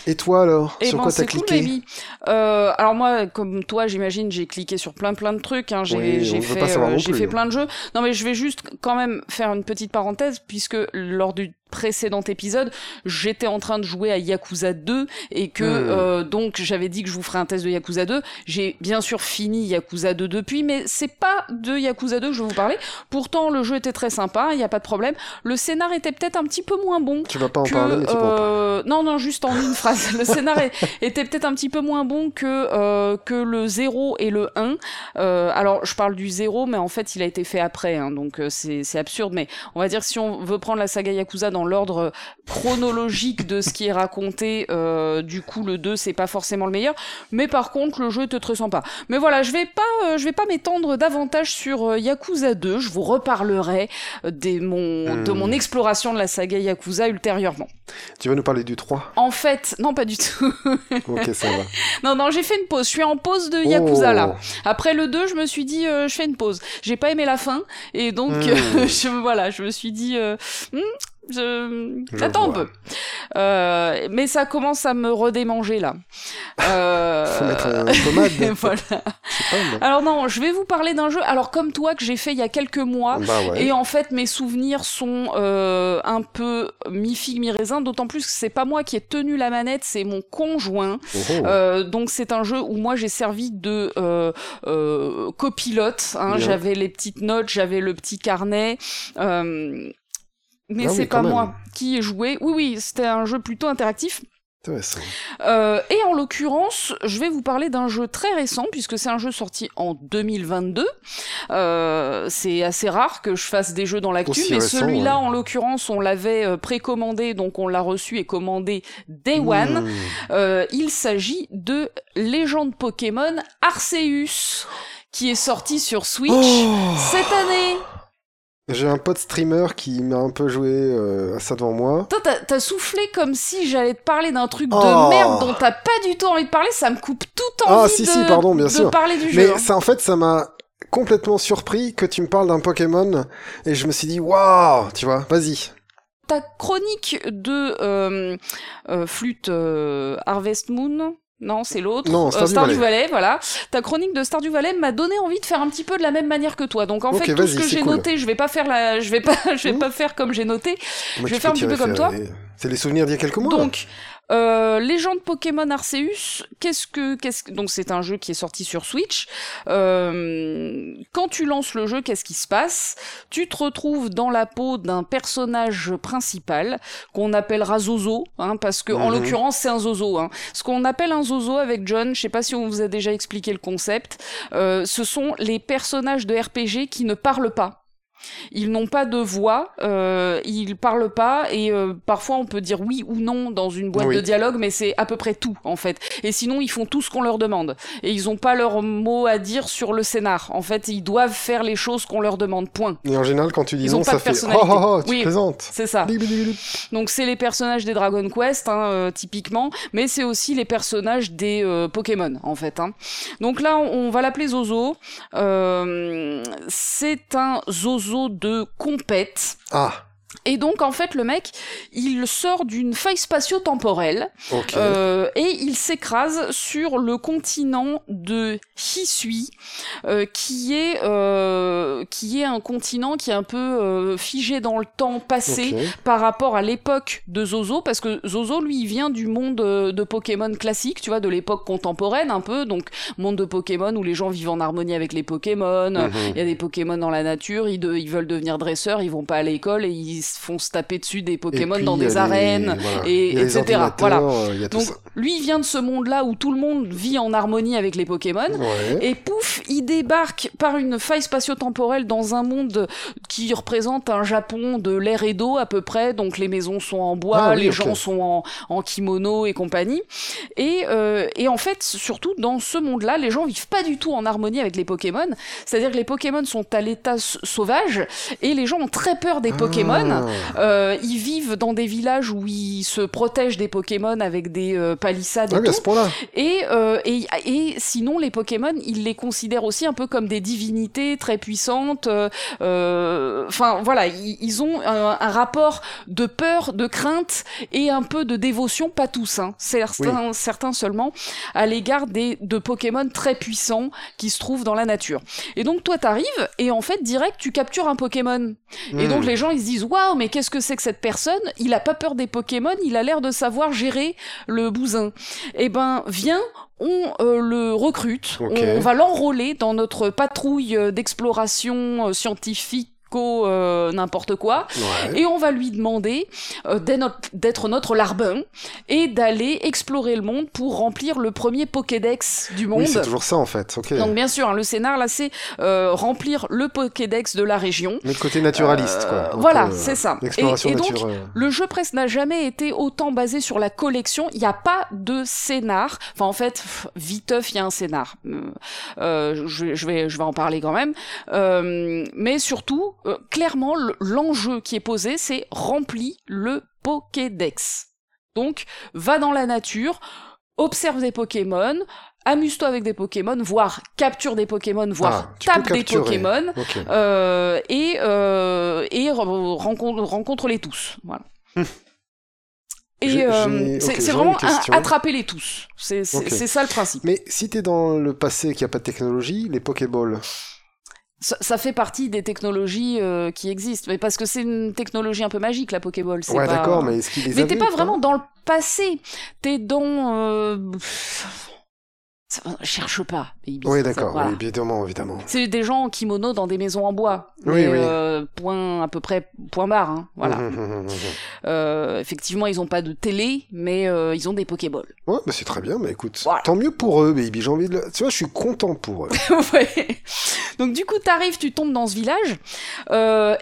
Et toi alors Et Sur ben, quoi t'as cool, cliqué baby. Euh, alors moi, comme toi, j'imagine, j'ai cliqué sur plein plein de trucs. Hein. J'ai Oui, fait, euh, j'ai fait plein de jeux. Non, mais je vais juste quand même faire une petite parenthèse puisque lors du précédent épisode, j'étais en train de jouer à Yakuza 2 et que Hmm. euh, donc j'avais dit que je vous ferais un test de Yakuza 2. J'ai bien sûr fini Yakuza 2 depuis, mais c'est pas de Yakuza 2 que je vais vous parler. Pourtant, le jeu était très sympa, il n'y a pas de problème. Le scénar était peut-être un petit peu moins bon Tu vas pas en que, parler, mais tu euh, non non juste en une phrase le scénario était peut-être un petit peu moins bon que euh, que le 0 et le 1 Euh, alors je parle du 0 mais en fait il a été fait après hein, donc euh, c'est c'est absurde mais on va dire que si on veut prendre la saga Yakuza dans l'ordre chronologique de ce qui est raconté euh, du coup le 2 c'est pas forcément le meilleur mais par contre le jeu était très sympa mais voilà je vais pas euh, je vais pas m'étendre davantage sur euh, Yakuza 2 je vous reparlerai des mon de Hmm. mon exploration de la saga Yakuza ultérieurement Tu vas nous parler du 3 en fait, non, pas du tout. Ok, ça va. non, non, j'ai fait une pause. Je suis en pause de Yakuza Oh. là. Après le 2, je me suis dit, euh, je fais une pause. J'ai pas aimé la fin. Et donc, Hmm. euh, je, voilà, je me suis dit, euh, Je... Je J'attends un vois. peu. Euh, mais ça commence à me redémanger là. Euh... Faut mettre un pommade. et voilà. Alors non, je vais vous parler d'un jeu. Alors comme toi que j'ai fait il y a quelques mois. Bah ouais. Et en fait, mes souvenirs sont euh, un peu mi-figue, mi-raisin, d'autant plus que c'est pas moi qui ai tenu la manette, c'est mon conjoint. Oh, oh. Euh, donc c'est un jeu où moi j'ai servi de euh, euh, copilote. Hein, j'avais les petites notes, j'avais le petit carnet. euh, mais Ah c'est pas même. moi qui ai joué. Oui, oui, c'était un jeu plutôt interactif. Intéressant. Euh, et en l'occurrence, je vais vous parler d'un jeu très récent, puisque c'est un jeu sorti en 2022. Euh, c'est assez rare que je fasse des jeux dans l'actu, mais celui-là, ouais. en l'occurrence, on l'avait euh, précommandé, donc on l'a reçu et commandé Day One. Mmh. Euh, il s'agit de Légende Pokémon Arceus, qui est sorti sur Switch Oh cette année. J'ai un pote streamer qui m'a un peu joué euh, à ça devant moi. Toi, t'as- soufflé comme si j'allais te parler d'un truc Oh. de merde dont t'as pas du tout envie de parler. Ça me coupe tout Ah, envie si, de, si, pardon, bien de sûr. parler du Mais jeu. hein. ça, en fait, ça m'a complètement surpris que tu me parles d'un Pokémon et je me suis dit waouh, tu vois, vas-y. Ta chronique de euh, euh, flûte euh, Harvest Moon. Non, c'est l'autre. Non, Stardew Valley, voilà. Ta chronique de Stardew Valley m'a donné envie de faire un petit peu de la même manière que toi. Donc en fait, tout ce que j'ai cool. noté, je vais pas faire la, je vais pas, je vais Mmh. pas faire comme j'ai noté. Moi, Je vais faire un petit peu comme toi. C'est les souvenirs d'il y a quelques mois. Donc, euh, Légende Pokémon Arceus, qu'est-ce que, qu'est-ce que, donc c'est un jeu qui est sorti sur Switch. Euh, quand tu lances le jeu, qu'est-ce qui se passe? Tu te retrouves dans la peau d'un personnage principal qu'on appellera Zozo, hein, parce que en Mhm. l'occurrence c'est un Zozo. Hein. Ce qu'on appelle un Zozo avec John, je sais pas si on vous a déjà expliqué le concept, euh, ce sont les personnages de RPG qui ne parlent pas. Ils n'ont pas de voix, euh, ils parlent pas et euh, parfois on peut dire oui ou non dans une boîte Oui. de dialogue, mais c'est à peu près tout en fait. Et sinon ils font tout ce qu'on leur demande et ils ont pas leur mot à dire sur le scénar. En fait, ils doivent faire les choses qu'on leur demande. Point. Et en général, quand tu dis Ils non, ça fait oh, oh, oh, tu Oui. plaisantes. C'est ça. Donc c'est les personnages des Dragon Quest, hein, euh, typiquement, mais c'est aussi les personnages des euh, Pokémon, en fait. Hein. Donc là, on, on va l'appeler Zozo. Euh, c'est un Zozo de compète. Ah, Et donc, en fait, le mec, il sort d'une faille spatio-temporelle euh, et il s'écrase sur le continent de Hisui, euh, qui est euh, qui est un continent qui est un peu euh, figé dans le temps passé par rapport à l'époque de Zozo, parce que Zozo, lui, il vient du monde de Pokémon classique, tu vois, de l'époque contemporaine un peu, donc monde de Pokémon où les gens vivent en harmonie avec les Pokémon, Mhm. il y a des Pokémon dans la nature, ils, de- ils veulent devenir dresseurs, ils vont pas à l'école et ils se font se taper dessus des Pokémon puis, dans des les- arènes, voilà. et- etc. Voilà. Donc, ça. Lui, il vient de ce monde-là où tout le monde vit en harmonie avec les Pokémon. Ouais. Et pouf, il débarque par une faille spatio-temporelle dans un monde qui représente un Japon de l'air et d'eau à peu près. Donc les maisons sont en bois, Ah oui, les gens sont en, en kimono et compagnie. Et, euh, et en fait, surtout dans ce monde-là, les gens vivent pas du tout en harmonie avec les Pokémon. C'est-à-dire que les Pokémon sont à l'état sauvage et les gens ont très peur des Pokémon. Ah. Euh, ils vivent dans des villages où ils se protègent des Pokémon avec des euh, palissades et Ah tout. Et, euh, et, et sinon, les Pokémon, ils les considèrent aussi un peu comme des divinités très puissantes. euh, euh, Enfin, voilà, ils, ils ont un, un rapport de peur, de crainte et un peu de dévotion, pas tous, hein, certains, certains seulement, à l'égard des de Pokémon très puissants qui se trouvent dans la nature. Et donc, toi, t'arrives et en fait, direct, tu captures un Pokémon. Et Hmm. donc les gens ils se disent waouh mais qu'est-ce que c'est que cette personne? Il a pas peur des Pokémon, il a l'air de savoir gérer le Eh ben viens, on euh, le recrute, on va l'enrôler dans notre patrouille euh, d'exploration euh, scientifique euh, n'importe quoi Ouais. et on va lui demander euh, d'être notre- larbin et d'aller explorer le monde pour remplir le premier Pokédex du monde. Oui, c'est toujours ça en fait. Donc bien sûr, hein, le scénar là c'est euh, remplir le Pokédex de la région. Mais le côté naturaliste, quoi. Voilà, c'est ça. Et- et donc. Le jeu presque n'a jamais été autant basé sur la collection. Il n'y a pas de scénar. Enfin, en fait, pff, viteuf, il y a un scénar. Je, je vais, je vais en parler quand même. Mais surtout, euh, clairement, le- l'enjeu qui est posé, c'est remplir le Pokédex. Donc, va dans la nature, observe des Pokémon, amuse-toi avec des Pokémon, voire capture des Pokémon, voire Ah, tape des. Pokémon, Ok. euh, et, euh, et rencontre, rencontre-les tous. Voilà. J'ai- Et euh, c'est vraiment attraper-les tous. C'est ça le principe. Mais si t'es dans le passé et qu'il n'y a pas de technologie, les Pokéballs. Ça, ça fait partie des technologies euh, qui existent. Mais parce que c'est une technologie un peu magique, la Pokéball. c'est Ouais, pas- d'accord, mais est-ce qu'ils les Mais t'es pas vraiment dans le passé. T'es dans. Euh... ça- Cherche pas, baby. Oui, d'accord, voilà. évidemment, évidemment. C'est des gens en kimono dans des maisons en bois. Oui, Mais, oui. euh, point à peu près point barre. hein, Voilà. Hum, hum, hum. Euh, effectivement, ils ont pas de télé, mais euh, ils ont des Pokéballs. Ouais, bah c'est très bien, mais écoute, Voilà. tant mieux pour eux, baby. J'ai envie de. Tu vois, je suis content pour eux. ouais. Donc du coup, t'arrives, tu tombes dans ce village,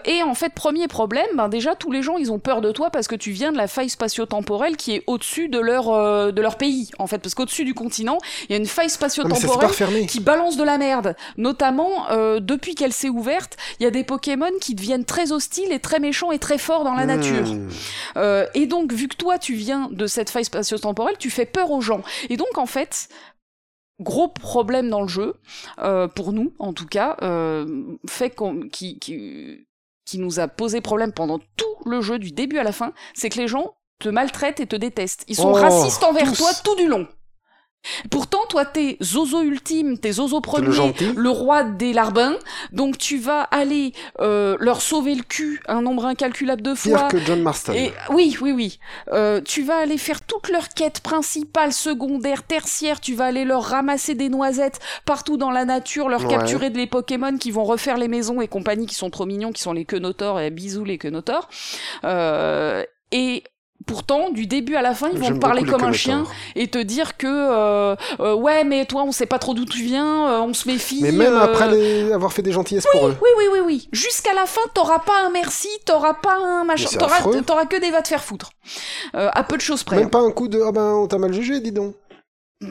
et en fait, premier problème, ben déjà tous les gens, ils ont peur de toi parce que tu viens de la faille spatio-temporelle qui est au-dessus de leur de leur pays, en fait, parce qu'au-dessus du continent, il y a une faille spatio-temporelle qui balance de la merde. Notamment, euh, depuis qu'elle s'est ouverte, il y a des Pokémon qui deviennent très hostiles et très méchants et très forts dans la nature. Hmm. Euh, et donc, vu que toi, tu viens de cette faille spatio-temporelle, tu fais peur aux gens. Et donc, en fait, gros problème dans le jeu, euh, pour nous, en tout cas, euh, fait qu'on, qui, qui, qui nous a posé problème pendant tout le jeu, du début à la fin, c'est que les gens te maltraitent et te détestent. Ils sont Oh, racistes envers tous. toi tout du long. Pourtant, toi, t'es Zozo ultime, t'es Zozo le premier, le roi des larbins, donc tu vas aller euh, leur sauver le cul un nombre incalculable de fois. Pire que John Marston. Et oui, oui, oui. Euh, tu vas aller faire toutes leurs quêtes principales, secondaires, tertiaires. Tu vas aller leur ramasser des noisettes partout dans la nature, leur Ouais. capturer des Pokémon qui vont refaire les maisons et compagnie, qui sont trop mignons, qui sont les quenotors et bisous les quenotors. Euh, et pourtant, du début à la fin, ils vont te parler comme un chien et te dire que euh, euh, ouais, mais toi, on sait pas trop d'où tu viens, euh, on se méfie. Mais même après les- avoir fait des gentillesses pour eux. oui, oui, oui, oui. Jusqu'à la fin, t'auras pas un merci, t'auras pas un machin, t'auras, que des va te faire foutre. À peu de choses près. Même pas un coup de ah ben on t'a mal jugé, dis donc.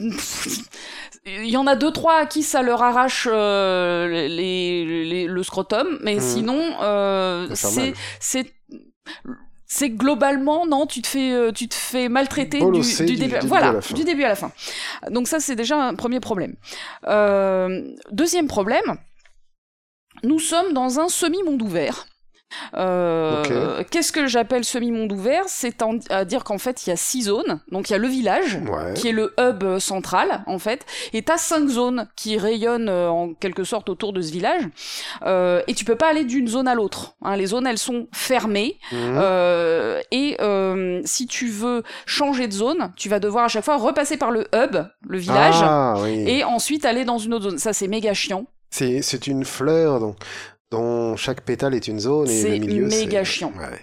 Il y en a deux trois à qui ça leur arrache euh, les, les- le scrotum, mais Mhm. sinon euh, c'est. C'est globalement non, tu te fais euh, tu te fais maltraiter du, du du début, début voilà à la fin. du début à la fin. Donc ça c'est déjà un premier problème. Euh, deuxième problème, nous sommes dans un semi monde ouvert. Euh, Qu'est-ce que j'appelle semi-monde ouvert? C'est à dire qu'en fait, il y a six zones. Donc, il y a le village, Ouais. qui est le hub euh, central, en fait. Et t'as cinq zones qui rayonnent euh, en quelque sorte autour de ce village. Euh, et tu peux pas aller d'une zone à l'autre. hein. Les zones, elles sont fermées. Euh, et si tu veux changer de zone, tu vas devoir à chaque fois repasser par le hub, le village, Ah oui. et ensuite aller dans une autre zone. Ça, c'est méga chiant. C'est une fleur dont dont chaque pétale est une zone et C'est le milieu méga c'est- chiant. Ouais.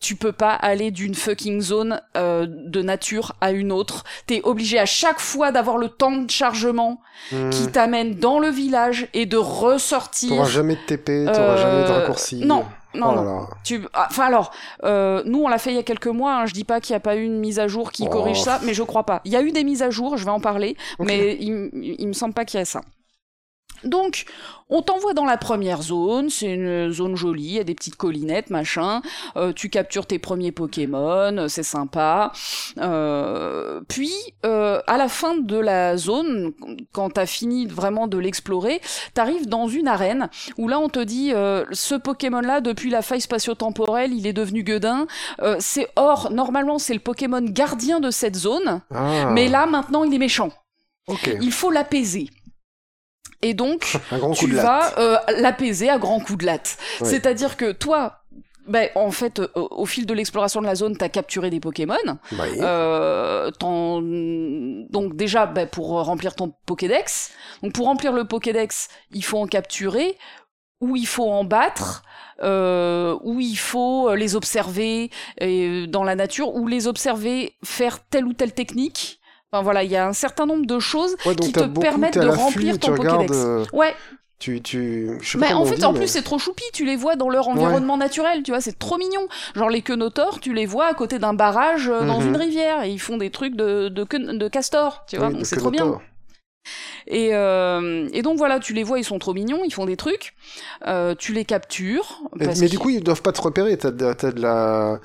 tu peux pas aller d'une fucking zone euh, de nature à une autre. T'es obligé à chaque fois d'avoir le temps de chargement Hmm. qui t'amène dans le village et de ressortir. T'auras jamais de TP, t'auras Euh, jamais de raccourci. non, non, Oh non. là. Tu... ah, Enfin alors, euh, nous on l'a fait il y a quelques mois. hein, je dis pas qu'il y a pas eu une mise à jour qui Oh. corrige ça, mais je crois pas. Il y a eu des mises à jour, je vais en parler, mais il, il me semble pas qu'il y ait ça. Donc, on t'envoie dans la première zone, c'est une zone jolie, il y a des petites collinettes, machin. Euh, tu captures tes premiers Pokémon, euh, c'est sympa. Euh, puis, euh, à la fin de la zone, quand t'as fini vraiment de l'explorer, t'arrives dans une arène où là on te dit euh, ce Pokémon-là depuis la faille spatio-temporelle, il est devenu gueudin. Euh, c'est or, normalement c'est le Pokémon gardien de cette zone, Ah, mais là maintenant il est méchant. ok. Il faut l'apaiser. Et donc, Un grand coup tu vas euh, l'apaiser à grands coups de latte. C'est-à-dire que toi, ben, en fait, euh, au fil de l'exploration de la zone, t'as capturé des Pokémon. Oui. Euh, donc déjà, ben, pour remplir ton Pokédex. Donc pour remplir le Pokédex, il faut en capturer, ou il faut en battre, euh, ou il faut euh, les observer dans la nature, ou les observer faire telle ou telle technique. Enfin voilà, il y a un certain nombre de choses Ouais, qui te beaucoup, permettent de remplir ton Pokédex. euh, Ouais, tu, tu, je sais pas mais en fait, dit, en mais- plus, c'est trop choupi. Tu les vois dans leur environnement naturel, tu vois, c'est trop mignon. Genre les quenotors, tu les vois à côté d'un barrage euh, dans Mhm. une rivière et ils font des trucs de, de, castor, tu vois, Oui, donc de c'est trop bien. Et, euh, et donc voilà, tu les vois, ils sont trop mignons, ils font des trucs, euh, tu les captures. Mais, parce mais du coup, ils doivent pas te repérer. T'as de, t'as de la,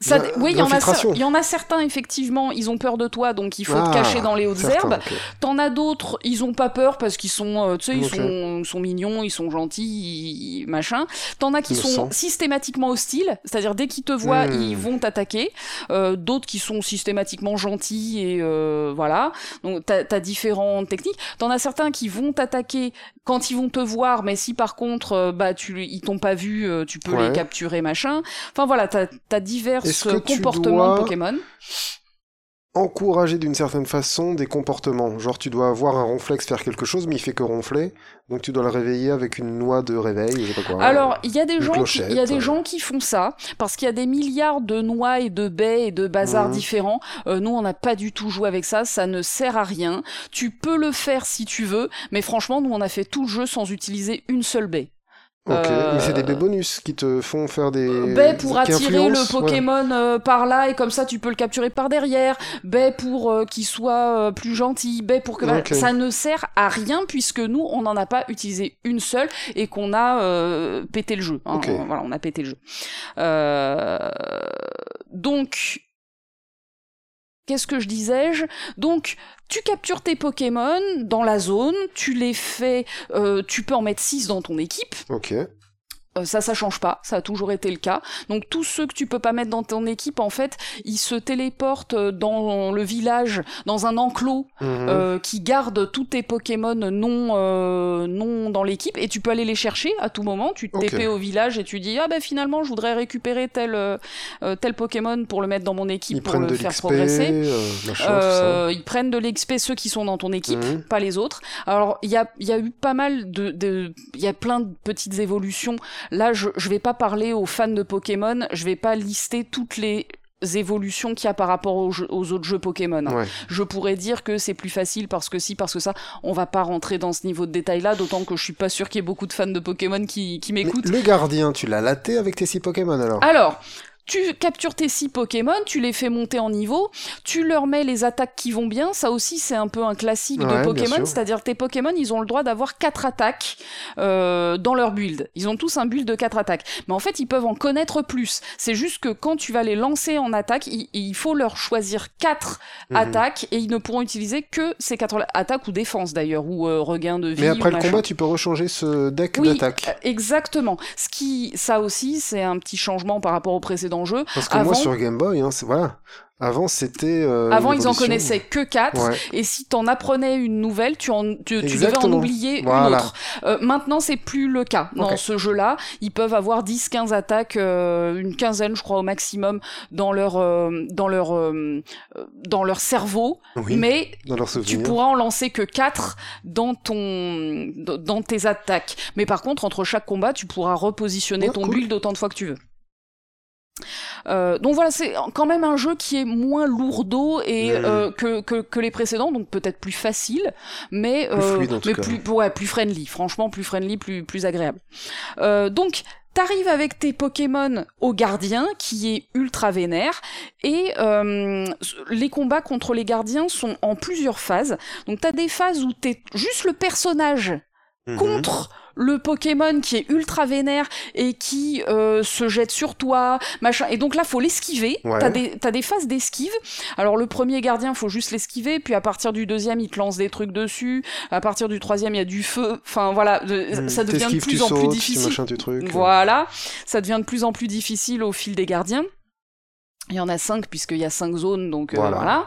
Ça, La- oui, il y, y en a certains, effectivement, ils ont peur de toi, donc il faut Ah, te cacher dans les hautes certains, herbes. T'en as d'autres, ils ont pas peur parce qu'ils sont, euh, tu sais, ils Ok. sont, sont mignons, ils sont gentils, ils- machin. T'en as qui sont systématiquement hostiles, c'est-à-dire dès qu'ils te voient, Hmm. ils vont t'attaquer. Euh, d'autres qui sont systématiquement gentils et euh, voilà. Donc t'as as différentes techniques. T'en as certains qui vont t'attaquer quand ils vont te voir, mais si par contre, euh, bah tu, ils t'ont pas vu, euh, tu peux Ouais. les capturer, machin. Enfin voilà, t'as as divers Est-ce que tu comportements dois- Pokémon. encourager d'une certaine façon des comportements? Genre, tu dois avoir un ronflex faire quelque chose, mais il fait que ronfler. Donc, tu dois le réveiller avec une noix de réveil, je sais pas quoi. Alors, il y a des gens, qui, y a des gens qui font ça parce qu'il y a des milliards de noix et de baies et de bazars Mhm. différents. Euh, nous, on n'a pas du tout joué avec ça. Ça ne sert à rien. Tu peux le faire si tu veux, mais franchement, nous, on a fait tout le jeu sans utiliser une seule baie. Ok, euh, mais c'est des bonus qui te font faire des. Baie pour qui attirer le ouais. Pokémon euh, par là et comme ça tu peux le capturer par derrière. Baie pour euh, qu'il soit euh, plus gentil. Baie pour que ça ne sert à rien puisque nous on n'en a pas utilisé une seule et qu'on a euh, pété le jeu. hein. Ok. Voilà, on a pété le jeu. Euh, donc Qu'est-ce que je disais-je? Donc, tu captures tes Pokémon dans la zone, tu les fais, euh, tu peux en mettre 6 dans ton équipe, Ok. Euh, ça, ça change pas, ça a toujours été le cas. Donc tous ceux que tu peux pas mettre dans ton équipe, en fait, ils se téléportent euh, dans le village, dans un enclos Mhm. euh, qui garde tous tes Pokémon non euh, non dans l'équipe et tu peux aller les chercher à tout moment. Tu te au village et tu dis ah ben finalement je voudrais récupérer tel euh, tel Pokémon pour le mettre dans mon équipe Ils pour le de faire progresser. ils prennent de l'XP ceux qui sont dans ton équipe, Mhm. pas les autres. Alors il y a, il y a eu pas mal de, de, il y a plein de petites évolutions. Là, je, je vais pas parler aux fans de Pokémon, je vais pas lister toutes les évolutions qu'il y a par rapport aux, jeux- aux autres jeux Pokémon. Ouais. Je pourrais dire que c'est plus facile parce que si, parce que ça, on va pas rentrer dans ce niveau de détail là, d'autant que je suis pas sûr qu'il y ait beaucoup de fans de Pokémon qui, qui m'écoutent. le gardien, tu l'as laté avec tes six Pokémon alors? Alors, tu captures tes six Pokémon, tu les fais monter en niveau, tu leur mets les attaques qui vont bien. Ça aussi, c'est un peu un classique Ouais, de Pokémon, c'est-à-dire tes Pokémon, ils ont le droit d'avoir quatre attaques euh, dans leur build. Ils ont tous un build de quatre attaques, mais en fait, ils peuvent en connaître plus. C'est juste que quand tu vas les lancer en attaque, il, il faut leur choisir quatre Mhm. attaques et ils ne pourront utiliser que ces quatre attaques ou défense d'ailleurs ou euh, regain de vie. Mais après le machin. combat, tu peux rechanger ce deck Oui, d'attaque. euh, exactement. Ce qui, ça aussi, c'est un petit changement par rapport au précédent jeu. Parce que moi, avant- sur Game Boy, hein, voilà. Avant, c'était. euh, Avant, ils en connaissaient que 4, Ouais. et si t'en apprenais une nouvelle, tu, en, tu, tu devais en oublier une autre. Euh, maintenant, c'est plus le cas. Dans ce jeu-là, ils peuvent avoir 10-15 attaques, euh, une quinzaine, je crois, au maximum, dans leur, dans leur, dans leur cerveau, Oui, mais dans leurs tu pourras en lancer que 4 dans ton dans dans tes attaques. Mais par contre, entre chaque combat, tu pourras repositionner Ouais, ton cool. build autant de fois que tu veux. Euh, donc voilà, c'est quand même un jeu qui est moins lourdeau et euh, que, que, que les précédents, donc peut-être plus facile, mais Plus fluide, en tout mais cas. plus ouais, plus friendly. Franchement, plus friendly, plus plus agréable. Euh, donc T'arrives avec tes Pokémon au gardien, qui est ultra vénère, et euh, les combats contre les gardiens sont en plusieurs phases. Donc t'as des phases où t'es juste le personnage Mhm. contre le Pokémon qui est ultra vénère et qui euh, se jette sur toi, machin. Et donc là, faut l'esquiver. Ouais. T'as des, t'as des phases d'esquive. Alors le premier gardien, faut juste l'esquiver. Puis à partir du deuxième, il te lance des trucs dessus. À partir du troisième, il y a du feu. Enfin voilà, de- Mhm. ça devient de plus en plus sautes, difficile. machin, truc. Voilà, ça devient de plus en plus difficile au fil des gardiens. Il y en a cinq puisqu'il y a cinq zones, donc euh, Voilà.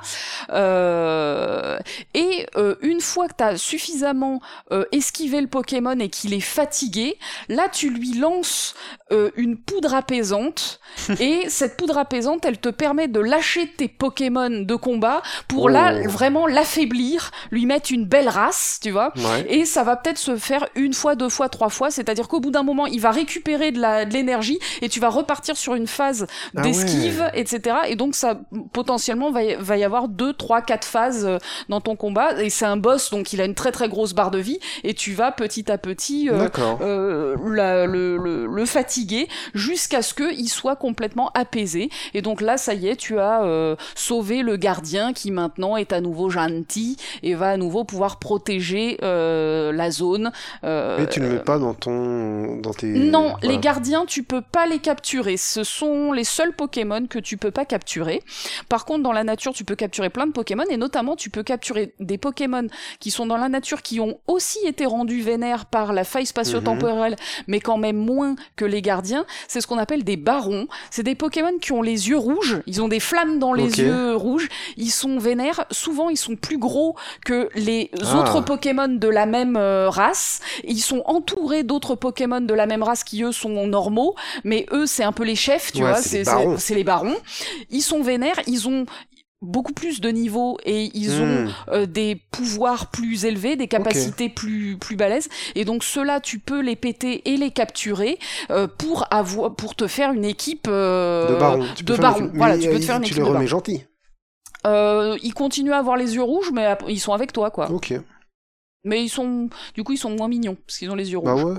Euh, et euh, une fois que tu as suffisamment euh, esquivé le Pokémon et qu'il est fatigué, là tu lui lances euh, une poudre apaisante et cette poudre apaisante, elle te permet de lâcher tes Pokémon de combat pour Oh. là vraiment l'affaiblir, lui mettre une belle race, tu vois. Ouais. Et ça va peut-être se faire une fois, deux fois, trois fois. C'est-à-dire qu'au bout d'un moment, il va récupérer de la- de l'énergie et tu vas repartir sur une phase Ah d'esquive, ouais. etc. Et donc, ça, potentiellement, va y, va y avoir deux, trois, quatre phases euh, dans ton combat. Et c'est un boss, donc il a une très très grosse barre de vie. Et tu vas petit à petit euh, euh, la- le, le, le fatiguer jusqu'à ce qu'il soit complètement apaisé. Et donc là, ça y est, tu as euh, sauvé le gardien qui maintenant est à nouveau gentil et va à nouveau pouvoir protéger la zone. Mais tu ne le mets pas dans ton, dans tes. non, voilà. les gardiens, tu peux pas les capturer. Ce sont les seuls Pokémon que tu peux pas capturer. Par contre, dans la nature, tu peux capturer plein de Pokémon et notamment tu peux capturer des Pokémon qui sont dans la nature qui ont aussi été rendus vénères par la faille spatio-temporelle, mais quand même moins que les gardiens. C'est ce qu'on appelle des barons. C'est des Pokémon qui ont les yeux rouges. Ils ont des flammes dans les yeux rouges. Ils sont vénères. Souvent, ils sont plus gros que les Ah. autres Pokémon de la même euh, race. Ils sont entourés d'autres Pokémon de la même race qui eux sont normaux, mais eux c'est un peu les chefs, tu Ouais, vois, c'est les barons. Les. Ils sont vénères, ils ont beaucoup plus de niveaux et ils ont Hmm. euh, des pouvoirs plus élevés, des capacités plus plus balèzes et donc ceux-là tu peux les péter et les capturer euh, pour avoir pour te faire une équipe euh, de baron. Tu de baron. une- Voilà, mais, tu peux te faire une Tu équipe les de remets baron. gentils. Ils continuent à avoir les yeux rouges mais ils sont avec toi quoi. Ok. Mais ils sont du coup ils sont moins mignons parce qu'ils ont les yeux rouges. Bah ouais.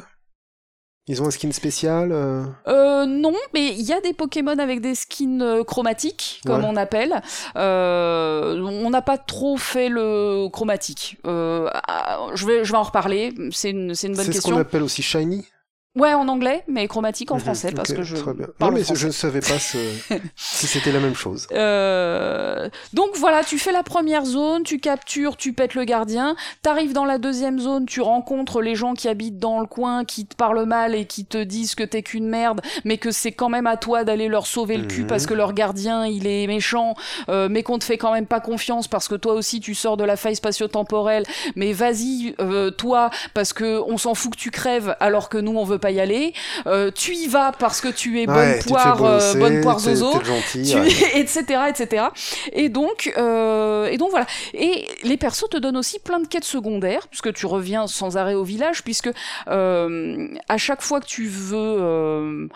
Ils ont un skin spécial. euh, Euh, non, mais il y a des Pokémon avec des skins euh, chromatiques, comme Ouais. on appelle. Euh, on n'a pas trop fait le chromatique. Euh, ah, je, vais, je vais en reparler. C'est une, une bonne C'est ce qu'on question. appelle aussi shiny. Ouais, en anglais, mais chromatique en Mhm, français, parce que je Très bien. Non, mais je ne savais pas ce- si c'était la même chose. Euh, donc voilà, tu fais la première zone, tu captures, tu pètes le gardien, t'arrives dans la deuxième zone, tu rencontres les gens qui habitent dans le coin, qui te parlent mal et qui te disent que t'es qu'une merde, mais que c'est quand même à toi d'aller leur sauver le cul Mhm. parce que leur gardien il est méchant, euh, mais qu'on te fait quand même pas confiance parce que toi aussi tu sors de la faille spatio-temporelle, mais vas-y euh, toi parce que on s'en fout que tu crèves alors que nous on veut pas y aller, Euh, tu y vas parce que tu es bonne Ouais, poire, euh, bonne poire zozo T'es gentil. tu... ouais. etc etc et donc euh, et donc voilà et les persos te donnent aussi plein de quêtes secondaires puisque tu reviens sans arrêt au village puisque euh, à chaque fois que tu veux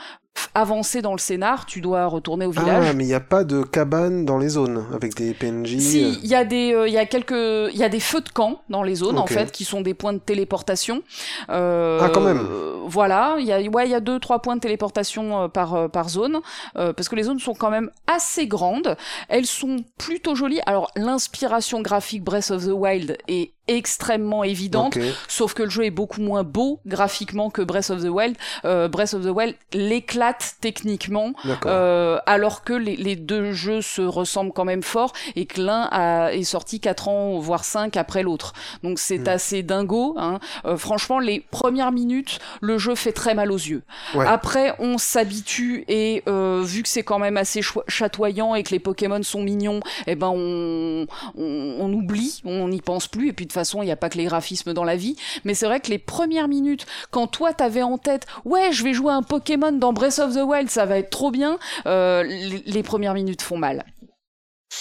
euh, avancer dans le scénar tu dois retourner au village Ah, mais il n'y a pas de cabane dans les zones avec des PNJ. si, il y a des, euh, il y a quelques, il y a des feux de camp dans les zones en fait, qui sont des points de téléportation. Euh, Ah, quand même. euh, voilà, il y a, ouais, il y a deux, trois points de téléportation euh, par euh, par zone, euh, parce que les zones sont quand même assez grandes. Elles sont plutôt jolies. Alors l'inspiration graphique Breath of the Wild est extrêmement évidente. Sauf que le jeu est beaucoup moins beau graphiquement que Breath of the Wild. Euh, Breath of the Wild l'éclate techniquement, euh, alors que les, les deux jeux se ressemblent quand même fort et que l'un est sorti 4 ans voire 5 après l'autre. Donc c'est Mm. assez dingo. Hein. Euh, franchement, les premières minutes, le jeu fait très mal aux yeux. Ouais. Après, on s'habitue et euh, vu que c'est quand même assez chatoyant et que les Pokémon sont mignons, eh ben on, on, on oublie, on n'y pense plus. Et puis de façon, il n'y a pas que les graphismes dans la vie. Mais c'est vrai que les premières minutes, quand toi t'avais en tête, ouais, je vais jouer un Pokémon dans Breath of the Wild, ça va être trop bien. euh, les, les premières minutes font mal.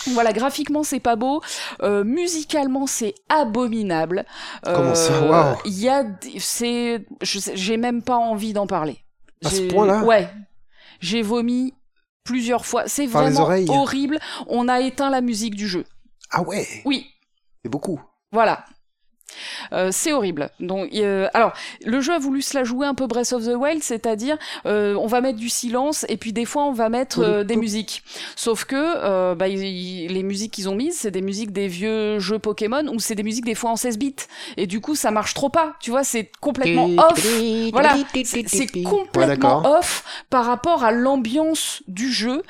Voilà, graphiquement c'est pas beau, euh, musicalement c'est abominable. Comment ça Euh, Waouh. Il y a, c'est, j'ai même pas envie d'en parler. À ce point-là? Ouais, j'ai vomi plusieurs fois. C'est vraiment horrible. On a éteint la musique du jeu. Ah ouais, Oui, c'est beaucoup. Voilà. Euh, c'est horrible. Donc, euh, alors, le jeu a voulu se la jouer un peu Breath of the Wild, c'est-à-dire, euh, on va mettre du silence et puis des fois on va mettre des musiques. Sauf que bah, les musiques qu'ils ont mises, c'est des musiques des vieux jeux Pokémon ou c'est des musiques des fois en 16 bits. Et du coup, ça marche trop pas. Tu vois, c'est complètement off. Voilà, c'est complètement off par rapport à l'ambiance du jeu.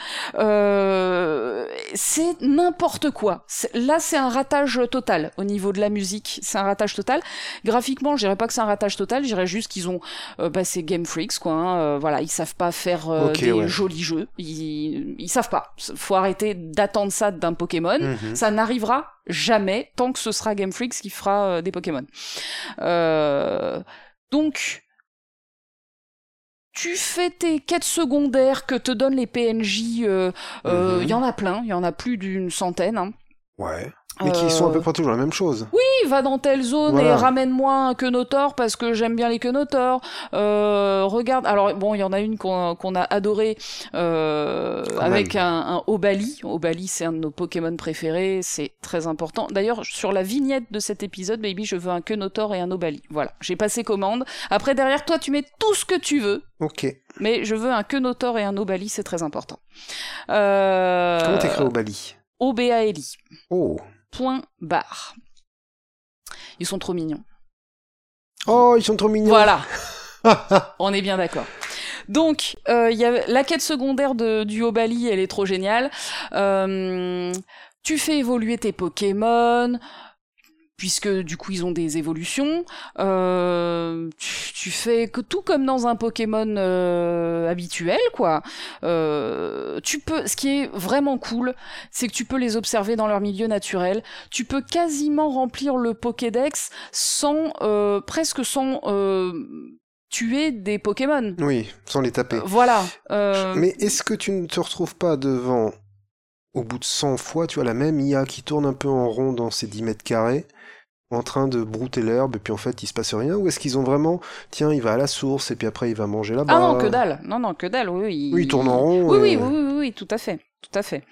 C'est n'importe quoi. Là, c'est un ratage total au niveau de la musique. C'est ratage total. Graphiquement, je dirais pas que c'est un ratage total. Je dirais juste qu'ils ont, euh, bah, c'est Game Freaks, quoi. hein. Euh, voilà, ils savent pas faire euh, des ouais. jolis jeux. Ils, ils savent pas. Faut arrêter d'attendre ça d'un Pokémon. Mhm. Ça n'arrivera jamais tant que ce sera Game Freaks qui fera euh, des Pokémon. Euh, donc, tu fais tes quêtes secondaires que te donnent les PNJ. Il euh, Mhm. y en a plein, il y en a plus d'une centaine. hein. Ouais. Mais qui sont à peu Euh, près toujours la même chose. oui, va dans telle zone Voilà. et ramène-moi un quenotor parce que j'aime bien les quenotors. Euh, regarde, alors bon, il y en a une qu'on a adorée euh, avec un, un Obali. Obali, c'est un de nos Pokémon préférés, c'est très important. D'ailleurs, sur la vignette de cet épisode, baby, je veux un quenotor et un Obali. Voilà, j'ai passé commande. Après, derrière toi, tu mets tout ce que tu veux. Ok. Mais je veux un quenotor et un Obali, c'est très important. Euh... Comment t'écris au Bali O-B-A-L-I. Oh. Point barre. Ils sont trop mignons. Oh, ils sont trop mignons. Voilà, on est bien d'accord. Donc, euh, il y a la quête secondaire de, du Obali, elle est trop géniale. Euh, tu fais évoluer tes Pokémon, puisque du coup ils ont des évolutions. Euh, tu, fais que tout comme dans un Pokémon euh, habituel, quoi. Euh, tu peux, ce qui est vraiment cool, c'est que tu peux les observer dans leur milieu naturel. Tu peux quasiment remplir le Pokédex sans, presque sans tuer des Pokémon. Oui, sans les taper. Voilà. Mais est-ce que tu ne te retrouves pas devant au bout de 100 fois, tu vois, la même IA qui tourne un peu en rond dans ses 10 mètres carrés, en train de brouter l'herbe, et puis en fait, il se passe rien Ou est-ce qu'ils ont vraiment, tiens, il va à la source, et puis après, il va manger là-bas? Ah non, que dalle Non, non, que dalle, oui. Il... Oui, il tourne en rond. Oui, oui, oui, oui, oui, tout à fait tout à fait.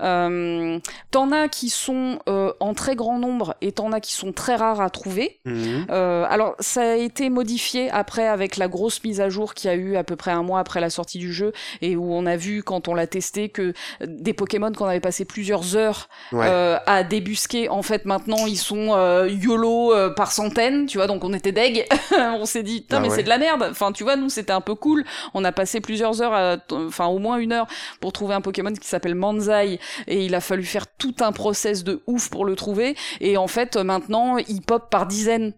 Euh, t'en as qui sont euh, en très grand nombre et t'en as qui sont très rares à trouver. Mhm. Euh, alors ça a été modifié après avec la grosse mise à jour qu'il y a eu à peu près un mois après la sortie du jeu et où on a vu quand on l'a testé que des Pokémon qu'on avait passé plusieurs heures à débusquer, en fait maintenant ils sont YOLO par centaines, tu vois, donc on était deg. on s'est dit, putain ah mais c'est de la merde. Enfin tu vois, nous c'était un peu cool. On a passé plusieurs heures, enfin au moins une heure pour trouver un Pokémon qui s'appelle Manzai et il a fallu faire tout un process de ouf pour le trouver. Et en fait maintenant il pop par dizaines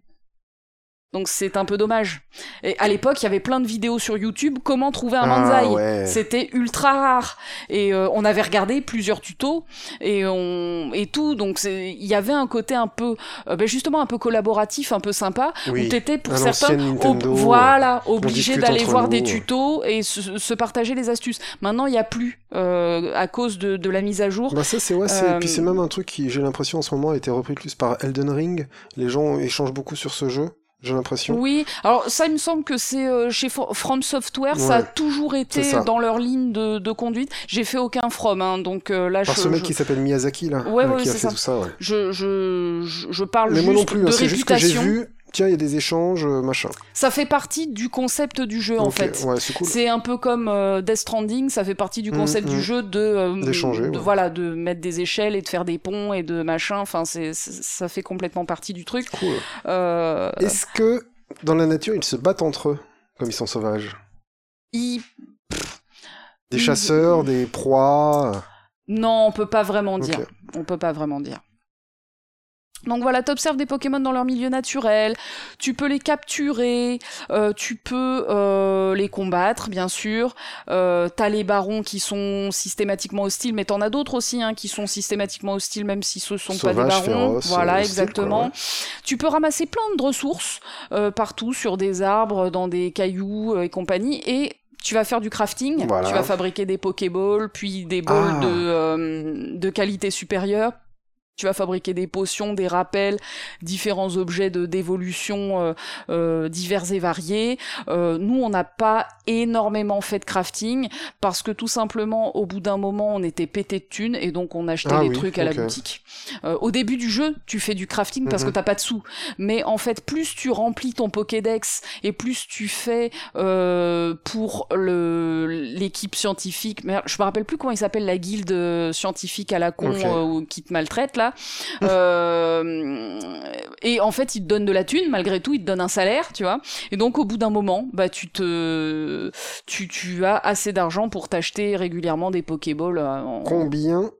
donc c'est un peu dommage. Et à l'époque, il y avait plein de vidéos sur YouTube comment trouver un ah, manzai. C'était ultra rare et euh, on avait regardé plusieurs tutos et on et tout. Donc il y avait un côté un peu euh, ben justement un peu collaboratif, un peu sympa où t'étais pour certains voilà obligé d'aller voir des tutos et se, partager les astuces. Maintenant, il y a plus euh, à cause de, de, la mise à jour. Bah ça c'est ouais, puis c'est même un truc qui j'ai l'impression en ce moment a été repris plus par Elden Ring. Les gens échangent beaucoup sur ce jeu j'ai l'impression. Oui, alors ça, il me semble que c'est euh, chez From Software, ça a toujours été dans leur ligne de, de conduite. J'ai fait aucun From, hein, donc euh, là. Par je, ce mec qui s'appelle Miyazaki là, ouais, qui a fait ça. tout ça. Ouais. Je, je, je parle Mais juste moi non plus, de hein, c'est juste que j'ai réputation. vu tiens, il y a des échanges, euh, machin. Ça fait partie du concept du jeu, en fait. Ouais, c'est cool. C'est un peu comme euh, Death Stranding, ça fait partie du concept Mm, du mm. jeu de, euh, D'échanger, ouais. voilà, de mettre des échelles et de faire des ponts et de machin. Enfin, c'est, ça fait complètement partie du truc. Cool. Euh, Est-ce que dans la nature, ils se battent entre eux, comme ils sont sauvages? Des Ils- chasseurs, des proies? Non, on peut pas vraiment dire. On peut pas vraiment dire. Donc voilà, t'observes des Pokémon dans leur milieu naturel, tu peux les capturer, euh, tu peux euh, les combattre, bien sûr. Euh, T'as les barons qui sont systématiquement hostiles, mais t'en as d'autres aussi hein, qui sont systématiquement hostiles, même si ce sont pas des barons. voilà, euh, hostiles, exactement. quoi, ouais. Tu peux ramasser plein de ressources euh, partout, sur des arbres, dans des cailloux euh, et compagnie, et tu vas faire du crafting, Voilà. tu vas fabriquer des Pokéballs, puis des balls Ah. de, euh, de qualité supérieure. Tu vas fabriquer des potions, des rappels, différents objets de d'évolution euh, euh, divers et variés. Euh, nous, on n'a pas énormément fait de crafting parce que tout simplement, au bout d'un moment, on était pété de thunes et donc on achetait Ah des oui, trucs à la boutique. Euh, au début du jeu, tu fais du crafting parce Mhm. que t'as pas de sous. Mais en fait, plus tu remplis ton Pokédex et plus tu fais euh, pour le l'équipe scientifique. Mais je me rappelle plus comment il s'appelle la guilde scientifique à la con Ok. euh, qui te maltraite là. Euh, et en fait, ils te donnent de la thune malgré tout, ils te donnent un salaire, tu vois. Et donc au bout d'un moment, bah tu te tu tu as assez d'argent pour t'acheter régulièrement des Pokéballs. euh, en- Combien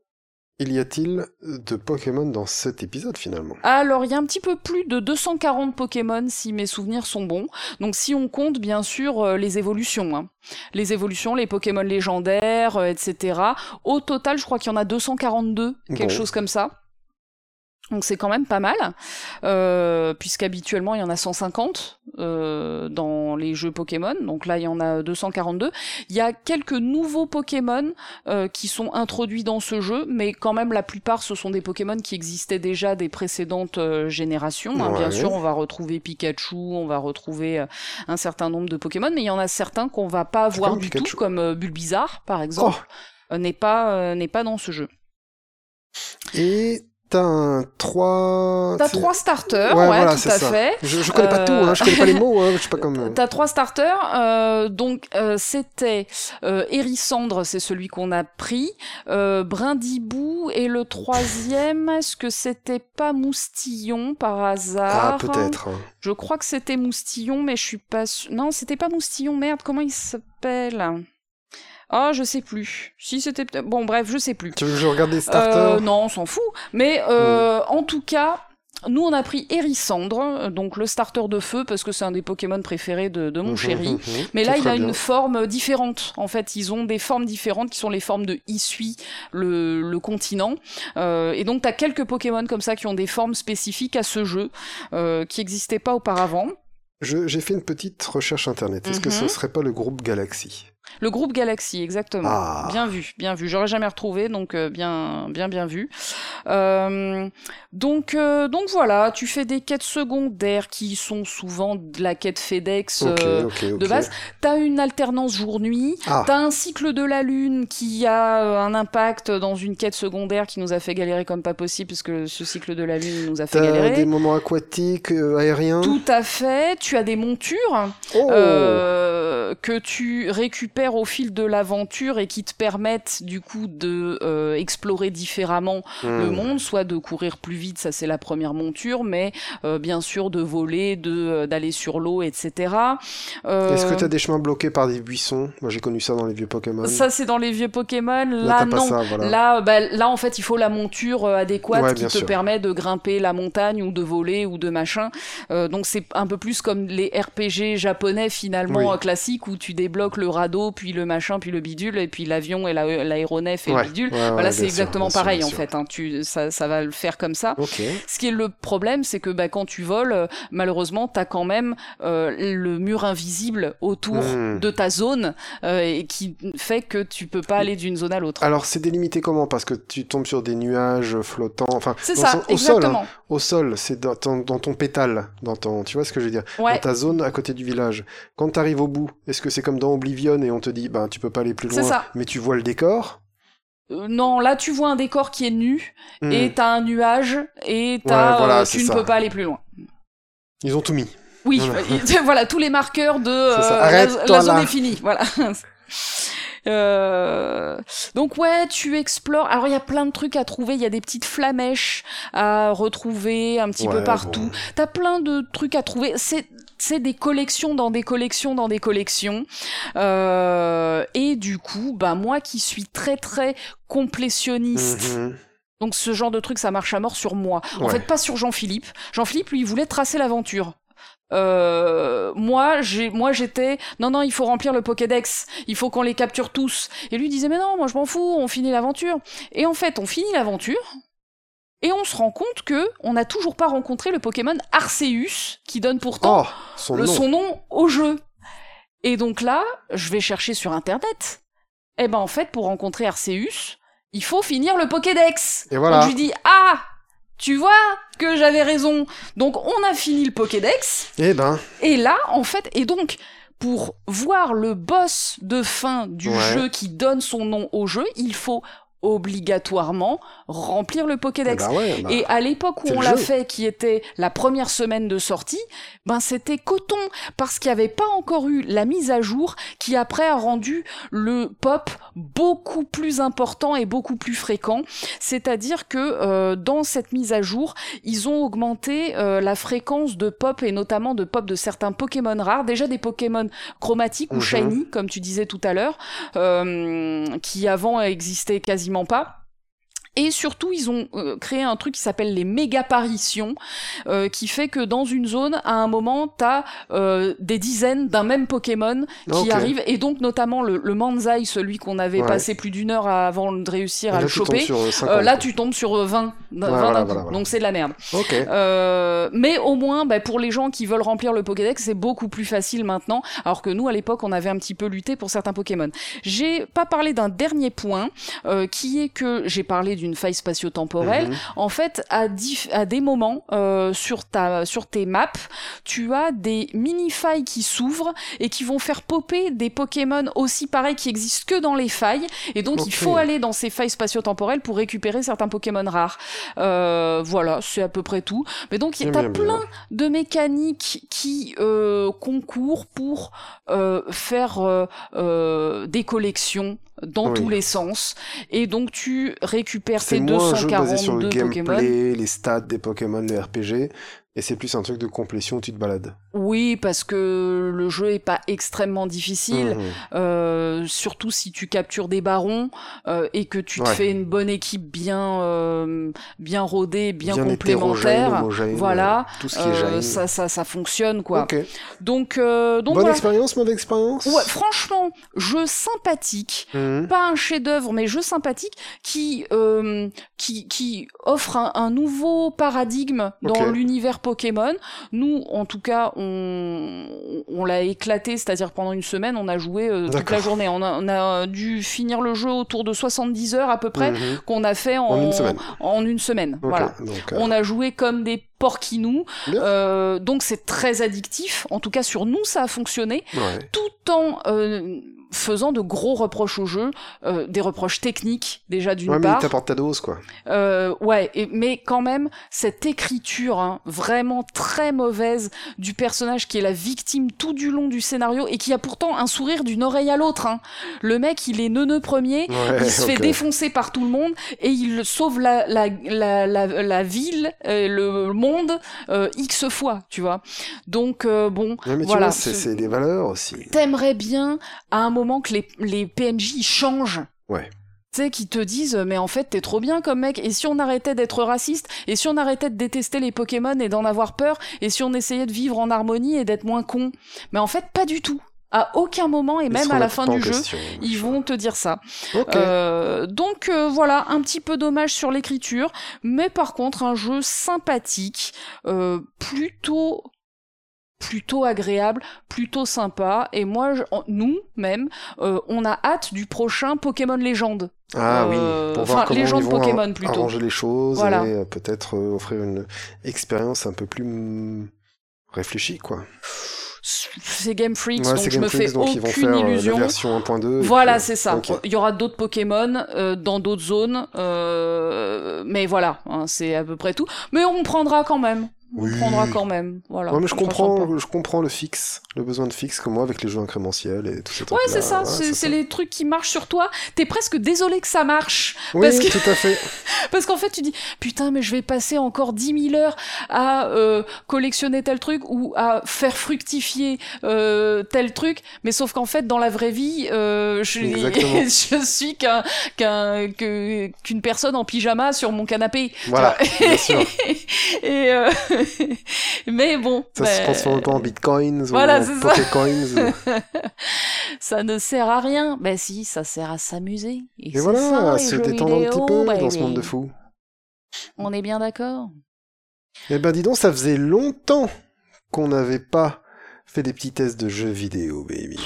il y a-t-il de Pokémon dans cet épisode finalement? Alors, il y a un petit peu plus de 240 Pokémon, si mes souvenirs sont bons. Donc, si on compte, bien sûr, euh, les évolutions. hein. Les évolutions, les Pokémon légendaires, euh, etc. Au total, je crois qu'il y en a 242, quelque Bon. chose comme ça. Donc c'est quand même pas mal, euh, puisqu'habituellement il y en a 150 euh, dans les jeux Pokémon, donc là il y en a 242. Il y a quelques nouveaux Pokémon euh, qui sont introduits dans ce jeu, mais quand même la plupart ce sont des Pokémon qui existaient déjà des précédentes euh, générations. hein. Bien sûr, on va retrouver Pikachu, on va retrouver euh, un certain nombre de Pokémon, mais il y en a certains qu'on va pas voir du Pikachu. tout, comme Bulbizarre par exemple, Oh n'est pas n'est pas dans ce jeu. Et T'as un 3... T'as trois starters, Ouais, ouais, voilà, tout à ça. fait. Je, je connais pas Euh, tout, hein, je connais pas les mots, hein, je sais pas comme... T'as trois starters, euh, donc euh, c'était euh, Hérissandre, c'est celui qu'on a pris, euh, Brindibou et le troisième, est-ce que c'était pas Moustillon par Ah, hasard peut-être. hein. Je crois que c'était Moustillon, mais je suis pas sûre. Non, c'était pas Moustillon, merde, comment il s'appelle? Ah, je sais plus. Si c'était peut-être... Bon, bref, je sais plus. Tu veux que je regarde les starters? Euh, non, on s'en fout. Mais euh, en tout cas, nous on a pris Hérissandre, euh, donc le starter de feu, parce que c'est un des Pokémon préférés de, de mon Mhm, chéri. mhm, Mais c'est là, il a bien. une forme différente. En fait, ils ont des formes différentes qui sont les formes de Isui, le, le continent. Euh, et donc, tu as quelques Pokémon comme ça qui ont des formes spécifiques à ce jeu, euh, qui n'existaient pas auparavant. J'ai fait une petite recherche internet. Est-ce que ce Mhm. serait pas le groupe Galaxy? Le groupe Galaxy, exactement. Ah. Bien vu, bien vu. J'aurais jamais retrouvé, donc euh, bien, bien, bien vu. Euh, donc, euh, donc voilà, tu fais des quêtes secondaires qui sont souvent de la quête FedEx de base. T'as une alternance jour-nuit. Ah, T'as un cycle de la lune qui a un impact dans une quête secondaire qui nous a fait galérer comme pas possible, parce que ce cycle de la lune nous a fait t'as galérer. des moments aquatiques, aériens? Tout à fait. Tu as des montures Oh que tu récupères au fil de l'aventure et qui te permettent du coup de euh, explorer différemment le Hmm. monde, soit de courir plus vite, ça c'est la première monture, mais euh, bien sûr de voler, de euh, d'aller sur l'eau, etc. Est-ce que t'as des chemins bloqués par des buissons? Moi j'ai connu ça dans les vieux Pokémon. ça c'est dans les vieux Pokémon. Là, non. ça, voilà. Là, bah, là, en fait, il faut la monture adéquate Ouais, qui te sûr. permet de grimper la montagne ou de voler ou de machin. Donc c'est un peu plus comme les RPG japonais finalement Oui. classiques où tu débloques le radeau, puis le machin, puis le bidule, et puis l'avion et la- l'aéronef et Ouais, le bidule. ouais, voilà, c'est exactement sûr, pareil en fait. hein. Tu, ça, ça va le faire comme ça. Ce qui est le problème, c'est que bah, quand tu voles, malheureusement, t'as quand même euh, le mur invisible autour Hmm. de ta zone euh, et qui fait que tu peux pas aller d'une zone à l'autre. Alors c'est délimité comment? Parce que tu tombes sur des nuages flottants, enfin C'est ça, son- au sol, hein. exactement. au sol, c'est dans, ton- dans ton pétale, dans ton, tu vois ce que je veux dire, Ouais. dans ta zone à côté du village. Quand t'arrives au bout, est-ce que c'est comme dans Oblivion et on te dit, ben tu peux pas aller plus loin, ça. mais tu vois le décor Euh, non, là tu vois un décor qui est nu Hmm. et t'as un nuage et Ouais, voilà, euh, tu ne ça. peux pas aller plus loin. Ils ont tout mis. Oui, Voilà. il- voilà tous les marqueurs de euh, la, zone là. est finie. Voilà. Euh, donc ouais, tu explores. Alors il y a plein de trucs à trouver. Il y a des petites flamèches à retrouver un petit peu partout. bon. T'as plein de trucs à trouver. C'est c'est des collections dans des collections dans des collections. Euh, et du coup, bah moi qui suis très très complétionniste. Mhm. Donc ce genre de truc, ça marche à mort sur moi. En fait, pas sur Jean-Philippe. Jean-Philippe, lui, il voulait tracer l'aventure. Euh, moi, j'ai, moi, j'étais, non, non, il faut remplir le Pokédex. Il faut qu'on les capture tous. Et lui disait, mais non, moi, je m'en fous. On finit l'aventure. Et en fait, on finit l'aventure. Et on se rend compte que on n'a toujours pas rencontré le Pokémon Arceus, qui donne pourtant Oh, son le, nom. son nom au jeu. Et donc là, je vais chercher sur internet. Et ben en fait, pour rencontrer Arceus, il faut finir le Pokédex. Et voilà. Donc je lui dis ah, tu vois que j'avais raison. Donc on a fini le Pokédex. Eh ben, Et là, en fait, et donc pour voir le boss de fin du Ouais. jeu qui donne son nom au jeu, il faut obligatoirement remplir le eh Pokédex. ben ouais, bah, Et à l'époque où on l'a fait, qui était la première semaine de sortie, ben c'était coton parce qu'il n'y avait pas encore eu la mise à jour qui après a rendu le pop beaucoup plus important et beaucoup plus fréquent. C'est-à-dire que euh, dans cette mise à jour, ils ont augmenté euh, la fréquence de pop et notamment de pop de certains Pokémon rares, déjà des Pokémon chromatiques ou Mhm. shiny comme tu disais tout à l'heure, euh, qui avant existaient quasiment pas. Et surtout, ils ont euh, créé un truc qui s'appelle les mégaparitions, euh, qui fait que dans une zone, à un moment, t'as euh, des dizaines d'un même Pokémon qui Ok. arrive, et donc notamment le, le Manzai, celui qu'on avait Ouais. passé plus d'une heure avant de réussir à le choper. euh, 50, Euh, là, tu tombes sur euh, 20, 20 d'un voilà, coup. voilà, voilà. donc c'est de la merde. Mais au moins, bah, pour les gens qui veulent remplir le Pokédex, c'est beaucoup plus facile maintenant, alors que nous, à l'époque, on avait un petit peu lutté pour certains Pokémon. J'ai pas parlé d'un dernier point, qui est que j'ai parlé d'une d'une faille spatio-temporelle, Mhm. en fait, à, dif- à des moments euh, sur, ta, sur tes maps, tu as des mini-failles qui s'ouvrent et qui vont faire popper des Pokémon aussi pareils qui existent que dans les failles. Et donc, il faut aller dans ces failles spatio-temporelles pour récupérer certains Pokémon rares. Euh, voilà, c'est à peu près tout. Mais donc, t'as plein bien. de mécaniques qui euh, concourent pour faire des collections dans Oui. tous les sens. Et donc, tu récupères C'est tes moins un jeu basé sur le 242 Pokémon. gameplay, les stats des Pokémon, les RPG, et c'est plus un truc de complétion où tu te balades. Oui, parce que le jeu est pas extrêmement difficile, Mhm. euh, surtout si tu captures des barons euh, et que tu te Ouais. fais une bonne équipe bien euh, bien rodée, bien, complémentaire. homogène, Voilà, tout ce qui est gêne. ça, ça, ça fonctionne quoi. Donc, donc Bonne voilà. expérience, mauvaise expérience? Ouais, franchement, jeu sympathique, Mhm. pas un chef-d'œuvre, mais jeu sympathique qui qui qui offre un, un nouveau paradigme dans l'univers Pokémon. Nous, en tout cas, on on l'a éclaté, c'est-à-dire pendant une semaine, on a joué euh, toute la journée. On a, on a dû finir le jeu autour de 70 heures à peu près Mhm. qu'on a fait en, En une semaine. en une semaine. Ok, Voilà. donc, euh, On a joué comme des porquinous, Bien. euh, donc c'est très addictif. En tout cas, sur nous, ça a fonctionné ouais. tout en euh, faisant de gros reproches au jeu, euh, des reproches techniques déjà d'une Ouais, mais il part. t'apporte ta dose, quoi. Euh, ouais, et, mais quand même cette écriture hein, vraiment très mauvaise du personnage qui est la victime tout du long du scénario et qui a pourtant un sourire d'une oreille à l'autre. Hein. Le mec, il est neuneux premier. Ouais, Il se fait défoncer par tout le monde et il sauve la, la, la, la, la ville, euh, le monde, euh, X fois, tu vois. Donc, euh, bon, Ouais, mais tu voilà. vois, c'est c'est des valeurs aussi. t'aimerais bien à un moment que les, les PNJ changent. Ouais. Tu sais, qui te disent, mais en fait, t'es trop bien comme mec. Et si on arrêtait d'être raciste Et si on arrêtait de détester les Pokémon et d'en avoir peur Et si on essayait de vivre en harmonie et d'être moins con? Mais en fait, pas du tout. À aucun moment, et Ils même à la fin du jeu, question, ils vont te dire ça. Euh, donc euh, voilà, un petit peu dommage sur l'écriture, mais par contre un jeu sympathique, euh, plutôt plutôt agréable, plutôt sympa. Et moi, je- nous même, euh, on a hâte du prochain Pokémon Légende. Ah euh, oui, pour voir enfin, comment légende ils vont Pokémon, plutôt. arranger les choses Voilà. et euh, peut-être euh, offrir une expérience un peu plus mm, réfléchie, quoi. C'est Game Freaks, Ouais, donc c'est je me Game Freaks, fais donc ils vont aucune faire euh, illusion. la version 1.2. et Voilà, c'est ça. Il y aura d'autres Pokémon euh, dans d'autres zones, euh, mais voilà, hein, c'est à peu près tout. Mais on prendra quand même. On Oui. prendra quand même. Voilà. Ouais, mais je comprends, je comprends le fixe, le besoin de fixe, comme moi avec les jeux incrémentiels et tout ça. Ouais, c'est ça, c'est c'est les trucs qui marchent sur toi. T'es presque désolé que ça marche. Oui, parce que- tout à fait. Parce qu'en fait, tu dis, putain, mais je vais passer encore 10 000 heures à euh, collectionner tel truc ou à faire fructifier euh, tel truc. Mais sauf qu'en fait, dans la vraie vie, euh, je, je suis qu'un qu'un qu'une personne en pyjama sur mon canapé. Voilà, bien sûr. Et euh, mais bon, Ça ben, se transforme pas en bitcoins Voilà, ou en ça. pokécoins. ça ne sert à rien. Ben si, ça sert à s'amuser. Et, voilà, ça, à se détendre un petit peu dans baby. ce monde de fous. On est bien d'accord. Eh ben dis donc, ça faisait longtemps qu'on n'avait pas fait des petits tests de jeux vidéo, baby.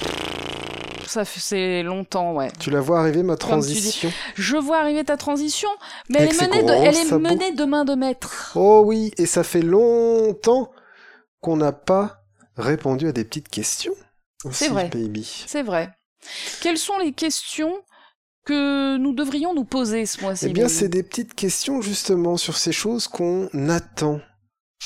Ça fait c'est longtemps, ouais. Tu la vois arriver ma transition Je vois arriver ta transition, mais elle est, menée de, elle est sabots. menée de main de maître. Oh oui, et ça fait longtemps qu'on n'a pas répondu à des petites questions. C'est vrai. baby. C'est vrai. Quelles sont les questions que nous devrions nous poser ce mois-ci Eh bien, c'est des petites questions justement sur ces choses qu'on attend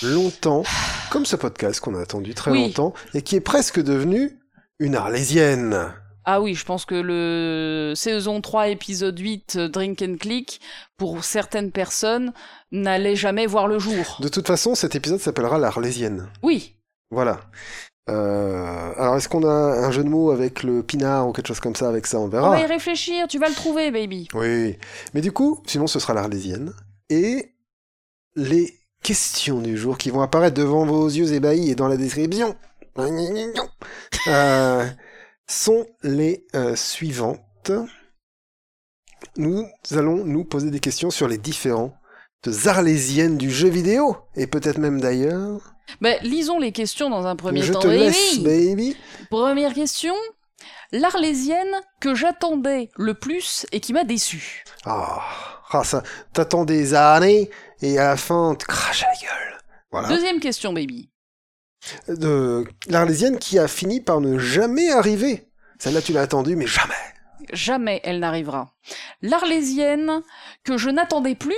longtemps, comme ce podcast qu'on a attendu très Oui. longtemps et qui est presque devenu une arlésienne. Ah oui, je pense que le saison 3, épisode 8, euh, Drink and Click, pour certaines personnes, n'allait jamais voir le jour. De toute façon, cet épisode s'appellera l'Arlésienne. Oui, Voilà. Euh, alors, est-ce qu'on a un jeu de mots avec le pinard ou quelque chose comme ça avec ça On on verra. va y réfléchir, tu vas le trouver, baby. Oui. Mais du coup, sinon, ce sera l'Arlésienne. Et les questions du jour qui vont apparaître devant vos yeux ébahis et dans la description euh, sont les euh, suivantes. Nous allons nous poser des questions sur les différentes arlésiennes du jeu vidéo, et peut-être même d'ailleurs. Ben, lisons les questions dans un premier Je temps, te baby. laisse, baby. Première question. L'Arlésienne que j'attendais le plus et qui m'a déçu. Ah, ah, ça, t'attends des années et à la fin, on te crache à la gueule. Voilà. Deuxième question, baby. De l'Arlésienne qui a fini par ne jamais arriver. Celle-là, tu l'as attendue, mais jamais. Jamais elle n'arrivera. L'Arlésienne que je n'attendais plus,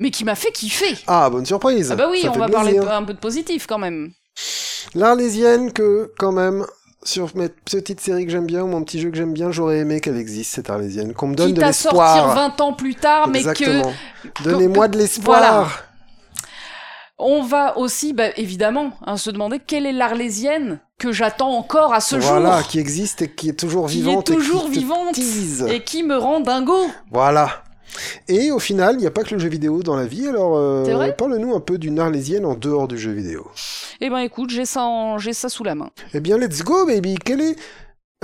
mais qui m'a fait kiffer. Ah, bonne surprise. Ah bah oui, Ça on va parler un peu de positif quand même. L'Arlésienne que, quand même, sur mes petites séries que j'aime bien ou mon petit jeu que j'aime bien, j'aurais aimé qu'elle existe, cette Arlésienne. Qu'on me donne Quitte de à sortir l'espoir. 20 ans plus tard, mais que. Donnez-moi de l'espoir. Voilà. On va aussi, bah, évidemment, hein, se demander quelle est l'Arlésienne que j'attends encore à ce Voilà, jour qui existe et qui est toujours Qui est vivante. et toujours qui te vivante tease. et qui me rend dingo. Voilà. Et au final, il n'y a pas que le jeu vidéo dans la vie, alors euh, parle-nous un peu d'une Arlésienne en dehors du jeu vidéo. Eh ben écoute, j'ai ça, en- j'ai ça sous la main. Eh bien, let's go, baby Quelle est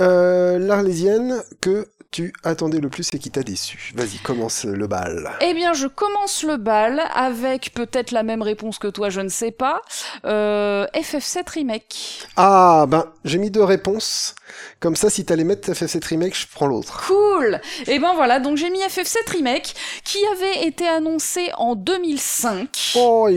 euh, l'Arlésienne que tu attendais le plus et qui t'a déçu Vas-y, commence le bal. Eh bien, je commence le bal avec peut-être la même réponse que toi, je ne sais pas. Euh, FF7 Remake. Ah, ben, j'ai mis deux réponses. Comme ça, si t'allais mettre FF7 Remake, je prends l'autre. Cool Et ben voilà, donc j'ai mis FF7 Remake, qui avait été annoncé en 2005 Oi,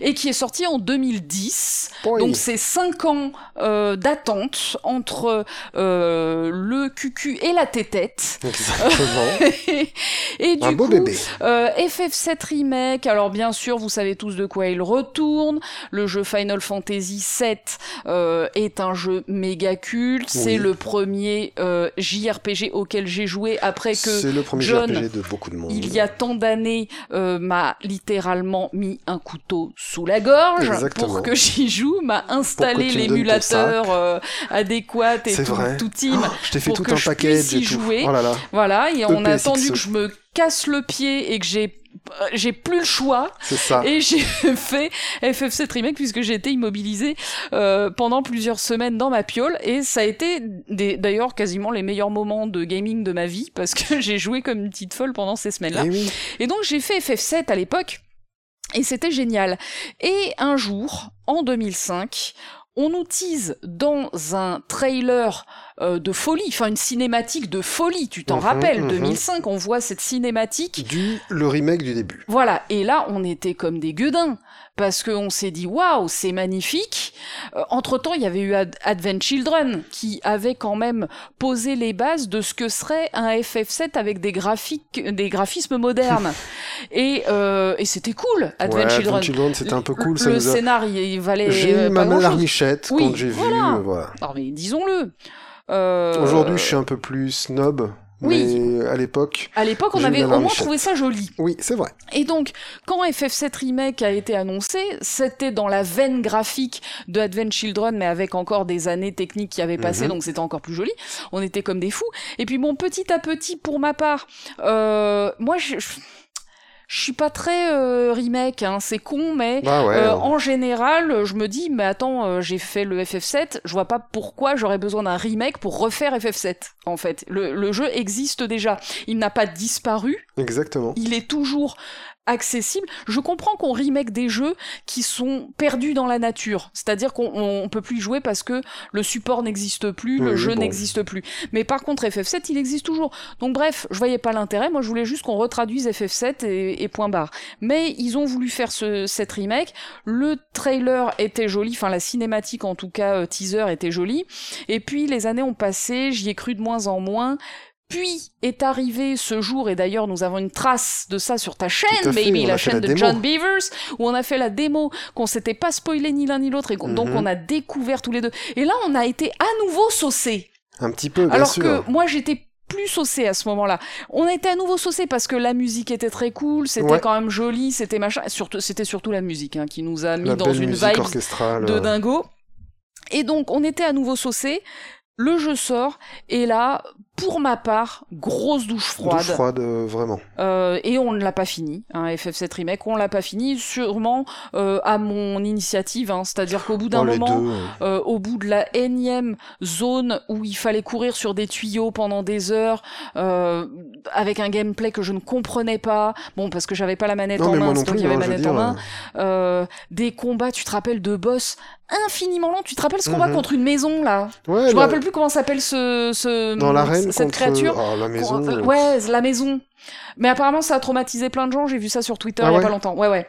et qui est sorti en 2010. oi. Donc c'est 5 ans euh, d'attente entre euh, le cucu et la tétette. Exactement. et du Un beau coup, bébé. Euh, FF7 Remake, alors bien sûr, vous savez tous de quoi il retourne. Le jeu Final Fantasy VII euh, est un jeu méga culte. Oui. C'est le premier euh, JRPG auquel j'ai joué après que C'est le premier John, JRPG de beaucoup de monde. il y a tant d'années euh, m'a littéralement mis un couteau sous la gorge Exactement. pour que j'y joue, m'a installé l'émulateur euh, adéquat et tout, tout team. Oh, je t'ai fait pour tout que un je puisse y et tout. jouer. Oh là là. Voilà, et on a EPSXE. attendu que je me casse le pied et que j'ai j'ai plus le choix ça. et j'ai fait FF7 Remake puisque j'ai été immobilisé euh, pendant plusieurs semaines dans ma piole et ça a été d'ailleurs quasiment les meilleurs moments de gaming de ma vie parce que j'ai joué comme une petite folle pendant ces semaines-là. Eh oui. Et donc j'ai fait FF7 à l'époque et c'était génial. Et un jour, en 2005, on nous tease dans un trailer euh, de folie, enfin une cinématique de folie, tu t'en Mhm, rappelles, mhm. 2005, on voit cette cinématique. Du le remake du début. Voilà, et là on était comme des gueudins, parce qu'on s'est dit waouh, c'est magnifique. entre temps, il y avait eu Ad- Advent Children qui avait quand même posé les bases de ce que serait un FF7 avec des graphiques, des graphismes modernes. et euh, et c'était cool, Advent ouais, Children. Advent Children, c'était un peu cool. Ça le nous a... scénario, il valait J'ai euh, eu pas ma larmichette Oui, quand j'ai voilà. vu. euh, voilà. Alors, mais disons-le. Euh, Aujourd'hui, je suis un peu plus snob. Oui. Mais à l'époque, À l'époque, on avait au moins trouvé ça joli. oui, c'est vrai. Et donc, quand FF7 Remake a été annoncé, c'était dans la veine graphique de Advent Children, mais avec encore des années techniques qui avaient passé, Mhm. donc c'était encore plus joli. On était comme des fous. Et puis bon, petit à petit, pour ma part, euh, moi, je, je, je suis pas très euh, remake, hein, c'est con, mais Bah ouais. euh, en général, je me dis, mais attends, euh, j'ai fait le FF7, je vois pas pourquoi j'aurais besoin d'un remake pour refaire FF7. En fait, le, le jeu existe déjà. Il n'a pas disparu Exactement. il est toujours accessible. Je comprends qu'on remake des jeux qui sont perdus dans la nature, c'est-à-dire qu'on on- on peut plus y jouer parce que le support n'existe plus, le jeu bon. n'existe plus. Mais par contre FF7, il existe toujours. Donc bref, je voyais pas l'intérêt, moi je voulais juste qu'on retraduise FF7 et, et point barre. Mais ils ont voulu faire ce, cette remake, le trailer était joli, enfin la cinématique en tout cas, euh, teaser était jolie, et puis les années ont passé, j'y ai cru de moins en moins, puis est arrivé ce jour, et d'ailleurs nous avons une trace de ça sur ta chaîne, fait, baby, la chaîne la de démo. John Beavers, où on a fait la démo, qu'on s'était pas spoilé ni l'un ni l'autre, et donc Mhm. on a découvert tous les deux. Et là, on a été à nouveau saucés. Un petit peu, bien Alors sûr. que moi, j'étais plus saucée à ce moment-là. On a été à nouveau saucés parce que la musique était très cool, c'était Ouais. quand même joli, c'était machin. Surtout, c'était surtout la musique hein, qui nous a mis La dans une vibe orchestrale. de euh, dingo. Et donc, on était à nouveau saucé. Le jeu sort, et là, pour ma part, grosse douche froide. Douche froide, euh, vraiment. Euh, et on ne l'a pas fini, hein, FF7 Remake, on l'a pas fini, sûrement euh, à mon initiative, hein, c'est-à-dire qu'au bout d'un Oh, moment, deux, euh, au bout de la énième zone où il fallait courir sur des tuyaux pendant des heures, euh, avec un gameplay que je ne comprenais pas, bon parce que j'avais pas la manette Non, en main, c'est toi qui avais hein, manette en main, euh, des combats, tu te rappelles de boss infiniment lents, tu te rappelles ce combat Mhm. contre une maison là? Ouais, Je me rappelle plus comment s'appelle ce, ce dans l'arène cette créature. oh, la maison. Con- euh, Ouais, la maison. Mais apparemment, ça a traumatisé plein de gens. J'ai vu ça sur Twitter Ah il y a ouais pas longtemps. Ouais, ouais.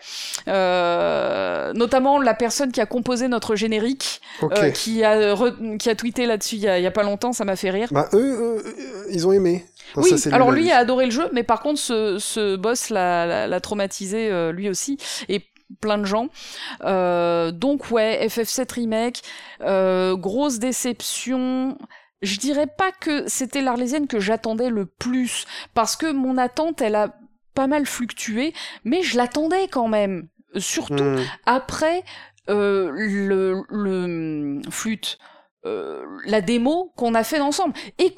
Euh, notamment la personne qui a composé notre générique, ok. euh, qui a re- qui a tweeté là-dessus il y a, il y a pas longtemps. Ça m'a fait rire. Bah eux, ils ont aimé. Oui. ça, alors lui a adoré le jeu, mais par contre, ce, ce boss l'a traumatisé euh, lui aussi et plein de gens. Euh, donc ouais, FF7 remake, euh, grosse déception. Je dirais pas que c'était l'Arlésienne que j'attendais le plus, parce que mon attente, elle a pas mal fluctué, mais je l'attendais quand même. Surtout Hmm. après euh, le, le flûte. Euh, la démo qu'on a fait ensemble et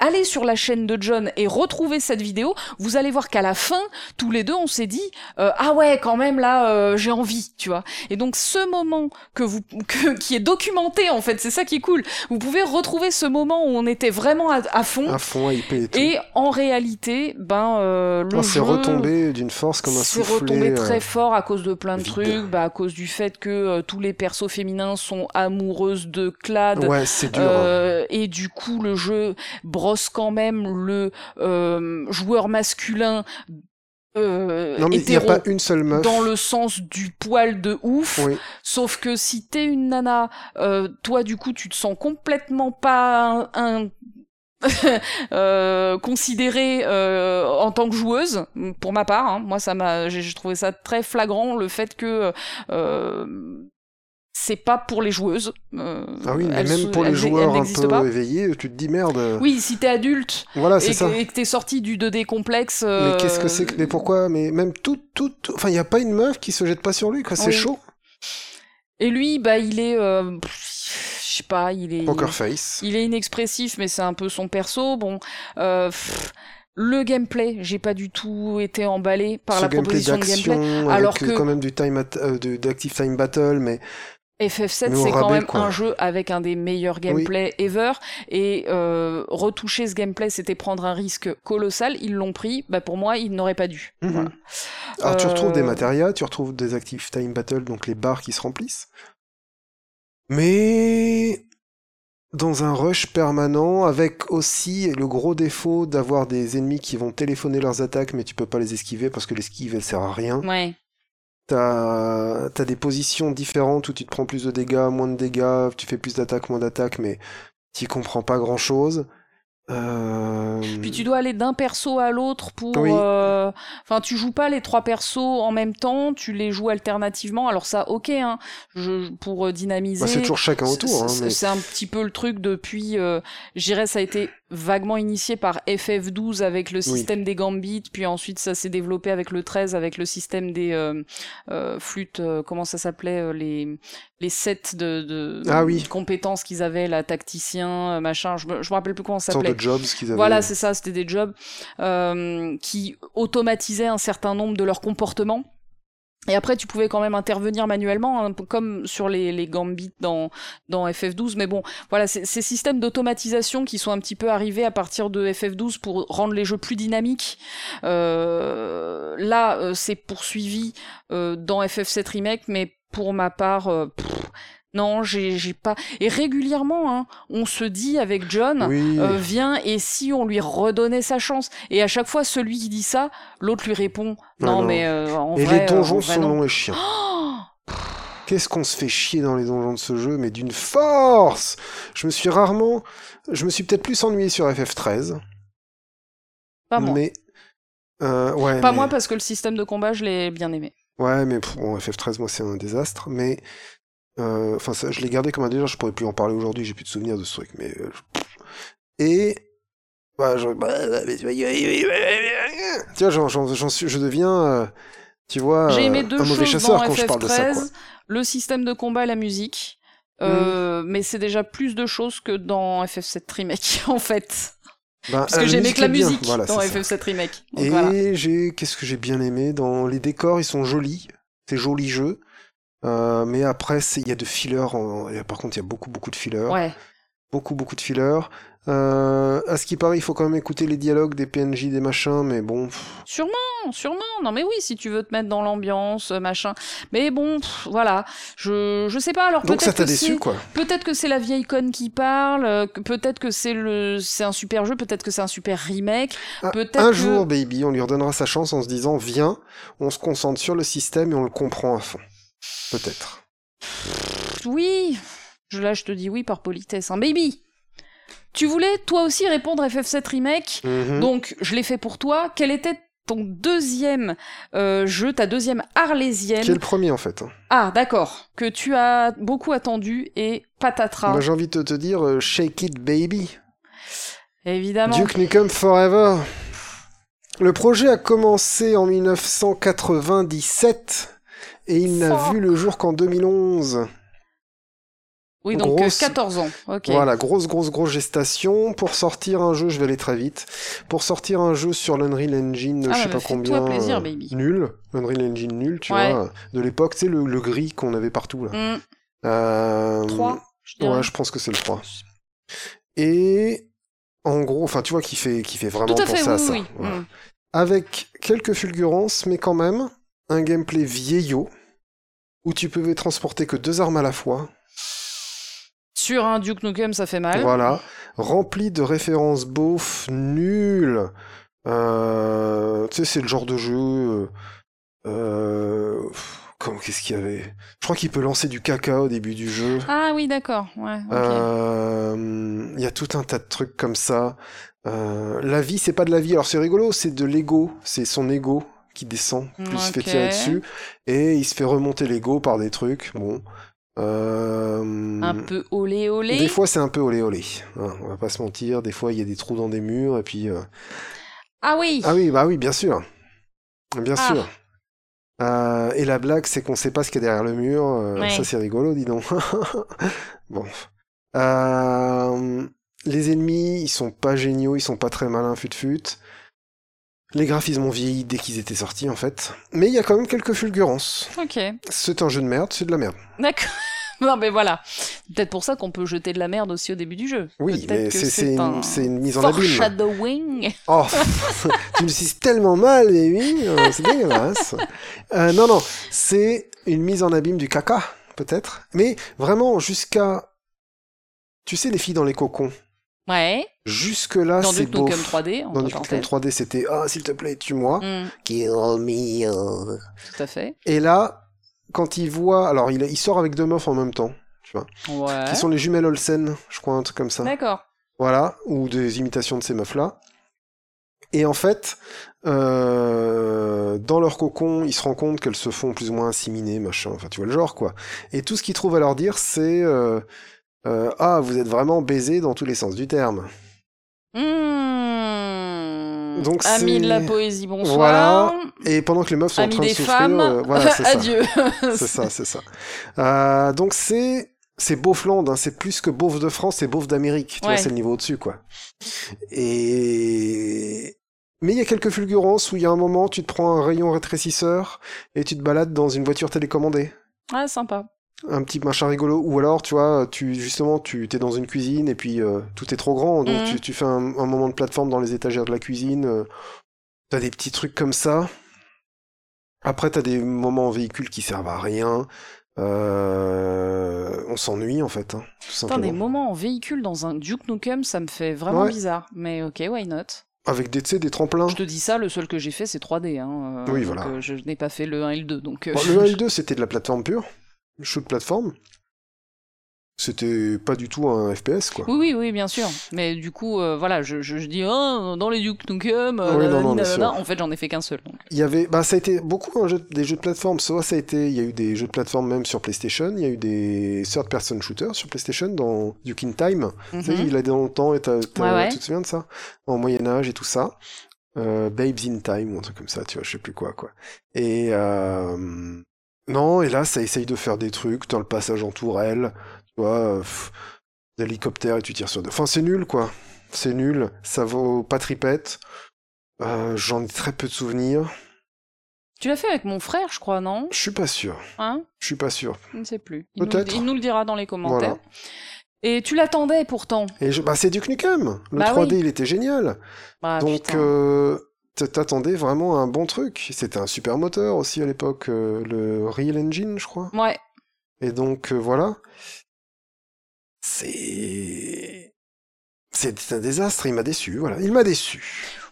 allez sur la chaîne de John et retrouvez cette vidéo vous allez voir qu'à la fin tous les deux on s'est dit euh, ah ouais quand même là euh, j'ai envie tu vois et donc ce moment que vous que, qui est documenté en fait c'est ça qui est cool vous pouvez retrouver ce moment où on était vraiment à, à fond À fond, IP et tout. et en réalité ben euh, le c'est jeu retombé d'une force comme un c'est soufflet. retombé euh, très fort à cause de plein de vide. trucs, bah, à cause du fait que tous les persos féminins sont amoureuses de Clad. Ouais, c'est dur. hein. euh, et du coup, le jeu brosse quand même le euh, joueur masculin euh, non, mais il n'y a hétéro pas une seule meuf. dans le sens du poil de ouf. Oui. Sauf que si t'es une nana, euh, toi du coup tu te sens complètement pas un, un- euh, considérée euh, en tant que joueuse, pour ma part. hein. Moi ça m'a, j'ai j'ai trouvé ça très flagrant le fait que euh, c'est pas pour les joueuses. Euh, Ah oui, mais même pour les elles- joueurs elles un peu pas. éveillés, tu te dis merde. Oui, si t'es adulte Voilà, et c'est ça. et que t'es sorti du 2D complexe. Mais euh, qu'est-ce que c'est que... Mais pourquoi? Mais même tout, tout, tout- Enfin, il n'y a pas une meuf qui se jette pas sur lui, quoi. C'est Oui. chaud. Et lui, bah il est, euh, je sais pas, il est. Poker face. Il est inexpressif, mais c'est un peu son perso. Bon, pff, le gameplay, j'ai pas du tout été emballé par Ce la gameplay proposition de gameplay. alors que- quand même du time euh, d'active time battle, mais FF7, Mais au c'est quand même quoi. un jeu avec un des meilleurs gameplays ever. Et euh, retoucher ce gameplay, c'était prendre un risque colossal. Ils l'ont pris. Bah, pour moi, ils n'auraient pas dû. Mhm. Voilà. Alors tu Euh, retrouves des matérias, tu retrouves des active time battle, donc les barres qui se remplissent. Mais dans un rush permanent, avec aussi le gros défaut d'avoir des ennemis qui vont téléphoner leurs attaques, mais tu peux pas les esquiver parce que l'esquive elle sert à rien. Ouais. T'as as des positions différentes où tu te prends plus de dégâts, moins de dégâts, tu fais plus d'attaques, moins d'attaques, mais tu comprends pas grand chose. Euh... Puis tu dois aller d'un perso à l'autre pour. Oui. euh, Enfin, tu joues pas les trois persos en même temps, tu les joues alternativement. Alors ça, ok, hein, je, pour euh, dynamiser. bah, c'est toujours chacun autour. Hein, c'est mais... c'est un petit peu le truc depuis, euh, je dirais, ça a été vaguement initié par FF12 avec le système des gambits, puis ensuite ça s'est développé avec le 13 avec le système des euh, euh, flûtes, euh, comment ça s'appelait, euh, les les sets de, de Ah oui. compétences qu'ils avaient, la tacticien, euh, machin, je me, je me rappelle plus comment ça s'appelait. de jobs qu'ils avaient. Voilà, c'est ça, c'était des jobs euh, qui automatisaient un certain nombre de leurs comportements. Et après, tu pouvais quand même intervenir manuellement, peu comme sur les, les gambits dans, dans FF12. Mais bon, voilà, ces systèmes d'automatisation qui sont un petit peu arrivés à partir de FF12 pour rendre les jeux plus dynamiques. Euh, là, euh, c'est poursuivi euh, dans FF7 Remake, mais pour ma part, euh, non, j'ai pas. Et régulièrement, hein, on se dit avec John, Oui. euh, vient et si on lui redonnait sa chance? Et à chaque fois celui qui dit ça l'autre lui répond non, non. mais euh, en Et vrai, les euh, donjons vrai, sont longs et chiants. Oh Qu'est-ce qu'on se fait chier dans les donjons de ce jeu, mais d'une force Je me suis rarement... Je me suis peut-être plus ennuyé sur FF13. pas moi Mais... euh, ouais, pas mais- moi parce que le système de combat je l'ai bien aimé Ouais, mais bon, FF13, moi, c'est un désastre. Mais... euh, Enfin, je l'ai gardé comme un désastre. Je pourrais plus en parler aujourd'hui. J'ai plus de souvenirs de ce truc. Mais... euh. Et... Bah, je... Tu vois, j'en, suis... je deviens... euh, Tu vois, j'ai aimé deux un mauvais choses chasseur dans quand je parle de ça, quoi. FF13 le système de combat et la musique Mm. euh, mais c'est déjà plus de choses que dans FF7 Remake en fait Ben, Parce que j'aimais que la bien, musique voilà, dans c'est ça. FF7 Remake. Donc Et voilà. j'ai, qu'est-ce que j'ai bien aimé dans les décors, ils sont jolis, c'est joli jeu. Euh, mais après, il y a de fillers. en- Par contre, il y a beaucoup, beaucoup de fillers. Ouais. Beaucoup, beaucoup de fillers. Euh, à ce qui paraît, il faut quand même écouter les dialogues des PNJ, des machins, mais bon. Sûrement, sûrement. Non, mais oui, si tu veux te mettre dans l'ambiance, euh, machin. Mais bon, pff, voilà. Je, je sais pas. Alors Donc peut-être ça t'a que déçu, c'est- quoi. Peut-être que c'est la vieille conne qui parle. euh, Peut-être que c'est le, c'est un super jeu. Peut-être que c'est un super remake. Un, Peut-être un que- jour, baby, on lui redonnera sa chance en se disant, viens, on se concentre sur le système et on le comprend à fond. Peut-être. Oui. Je, là, je te dis oui par politesse. Hein. Baby. Tu voulais toi aussi répondre FF7 remake. Mhm. Donc, je l'ai fait pour toi. Quel était ton deuxième euh, jeu, ta deuxième arlésienne Qui est le premier, en fait. hein? Ah, d'accord. Que tu as beaucoup attendu et patatras. Bah, j'ai envie de te dire, euh, shake it, baby. Évidemment. Duke Nukem Forever. Le projet a commencé en 1997 et il n'a vu le jour qu'en 2011. Oui, donc grosse- euh, 14 ans. Voilà, grosse, grosse, grosse gestation. Pour sortir un jeu, je vais aller très vite. Pour sortir un jeu sur l'Unreal Engine, Ah, je sais bah, pas combien. plaisir, euh, baby. Nul. L'Unreal Engine nul, tu Ouais. vois. De l'époque, tu sais, le, le gris qu'on avait partout, là. Euh, 3, je dirais. Ouais, je pense que c'est le 3. Et en gros, enfin, tu vois, qui fait, qui fait vraiment à fait, penser à oui, ça. oui. Avec quelques fulgurances, mais quand même, un gameplay vieillot, où tu pouvais transporter que deux armes à la fois. Sur un Duke Nukem, ça fait mal. Voilà. Rempli de références beaufs nulles. Euh, tu sais, c'est le genre de jeu. euh, euh, comment, qu'est-ce qu'il y avait? Je crois qu'il peut lancer du caca au début du jeu. Ah oui, d'accord. Ouais. Euh, Il y a tout un tas de trucs comme ça. La vie, c'est pas de la vie. Alors c'est rigolo, c'est de l'ego. C'est son ego qui descend, plus il se fait Ok. tirer dessus. Et il se fait remonter l'ego par des trucs. Bon. Euh, Un peu olé olé. Des fois, c'est un peu olé olé. hein, on va pas se mentir. Des fois, il y a des trous dans des murs. Et puis. euh, Ah oui. Ah oui, bah oui, bien sûr. Bien Ah. sûr. Euh, et la blague, c'est qu'on sait pas ce qu'il y a derrière le mur. Ouais. Ça, c'est rigolo, dis donc. bon. Les ennemis, ils sont pas géniaux, ils sont pas très malins, fut-fut. Les graphismes ont vieilli dès qu'ils étaient sortis, en fait. Mais il y a quand même quelques fulgurances. Ok. C'est un jeu de merde, c'est de la merde. D'accord. Non, mais voilà. Peut-être pour ça qu'on peut jeter de la merde aussi au début du jeu. Oui, mais c'est un une, une mise en abîme. Foreshadowing. Oh, tu me cises tellement mal, et oui, euh, c'est dégueulasse. Euh, non, non, c'est une mise en abîme du caca, peut-être. Mais vraiment, jusqu'à... Tu sais, les filles dans les cocons. Ouais. Jusque-là, Dans c'est Nukem beauf. 3D, en Dans Duke Nukem 3D, c'était « Ah, s'il te plaît, tue-moi Kill me. euh. tout à fait. Et là, quand il voit... Alors, il, il sort avec deux meufs en même temps, tu vois. Ouais. Qui sont les jumelles Olsen, je crois, un truc comme ça. D'accord. Voilà, ou des imitations de ces meufs-là. Et en fait, euh, dans leur cocon, ils se rendent compte qu'elles se font plus ou moins inséminer, machin, enfin tu vois le genre quoi. Et tout ce qu'ils trouvent à leur dire, c'est euh, euh, Ah, vous êtes vraiment baisés dans tous les sens du terme. Hmm. Donc Amis de la poésie, bonsoir. Voilà. Et pendant que les meufs sont en train de des souffrir, femmes, euh, voilà, c'est adieu. C'est ça, c'est ça. Euh, donc c'est c'est Beaufland, hein, c'est plus que Beauf de France, c'est Beauf d'Amérique. Tu Ouais. vois, c'est le niveau au-dessus, quoi. Et mais il y a quelques fulgurances où il y a un moment, tu te prends un rayon rétrécisseur et tu te balades dans une voiture télécommandée. Ah, sympa. Un petit machin rigolo. Ou alors, tu vois, tu justement, tu es dans une cuisine et puis euh, tout est trop grand, donc Mhm. tu, tu fais un, un moment de plateforme dans les étagères de la cuisine. euh, T'as des petits trucs comme ça. Après, t'as des moments en véhicule qui servent à rien. Euh, on s'ennuie en fait, hein, tout Putain, simplement. des moments en véhicule dans un Duke Nukem, ça me fait vraiment Ouais. bizarre. Mais ok, why not? Avec des, des tremplins. Je te dis ça, le seul que j'ai fait, c'est 3D. Hein, Oui, voilà. je n'ai pas fait le 1 et le 2. Donc, le 1 et le 2, c'était de la plateforme pure. Shoot plateforme. C'était pas du tout un FPS, quoi. Oui, oui, oui, bien sûr. Mais du coup, euh, voilà, je, je, je dis, oh, dans les Duke Nukem, euh, Oui, non, non, sûr. en fait, j'en ai fait qu'un seul. Il y avait, bah, ça a été beaucoup un jeu, des jeux de plateforme. Soit ça a été, il y a eu des jeux de plateforme même sur PlayStation. Il y a eu des third-person shooters sur PlayStation dans Duke in Time. Tu sais, Mhm. il a longtemps et t'as, t'as- Ouais, ouais. tu te souviens de ça? En Moyen Âge et tout ça. Euh, Babes in Time ou un truc comme ça, tu vois, je sais plus quoi, quoi. Et euh, non, et là, ça essaye de faire des trucs dans le passage en tourelle, tu vois, euh, pff, d'hélicoptère et tu tires sur. deux- Enfin, c'est nul, quoi. c'est nul, ça vaut pas tripette. Euh, J'en ai très peu de souvenirs. Tu l'as fait avec mon frère, je crois, non? Je suis pas sûr. Hein? Je suis pas sûr. Je ne sais plus. Il nous, Peut-être. il nous le dira dans les commentaires. Voilà. Et tu l'attendais pourtant. Et je... bah, c'est Duke Nukem. Le Bah 3D, oui. il était génial. Ah, Donc, euh, t'attendais vraiment un bon truc. C'était un super moteur aussi à l'époque, euh, le Real Engine, je crois. Ouais. Et donc, euh, voilà. C'est. C'est un désastre, il m'a déçu, voilà. Il m'a déçu.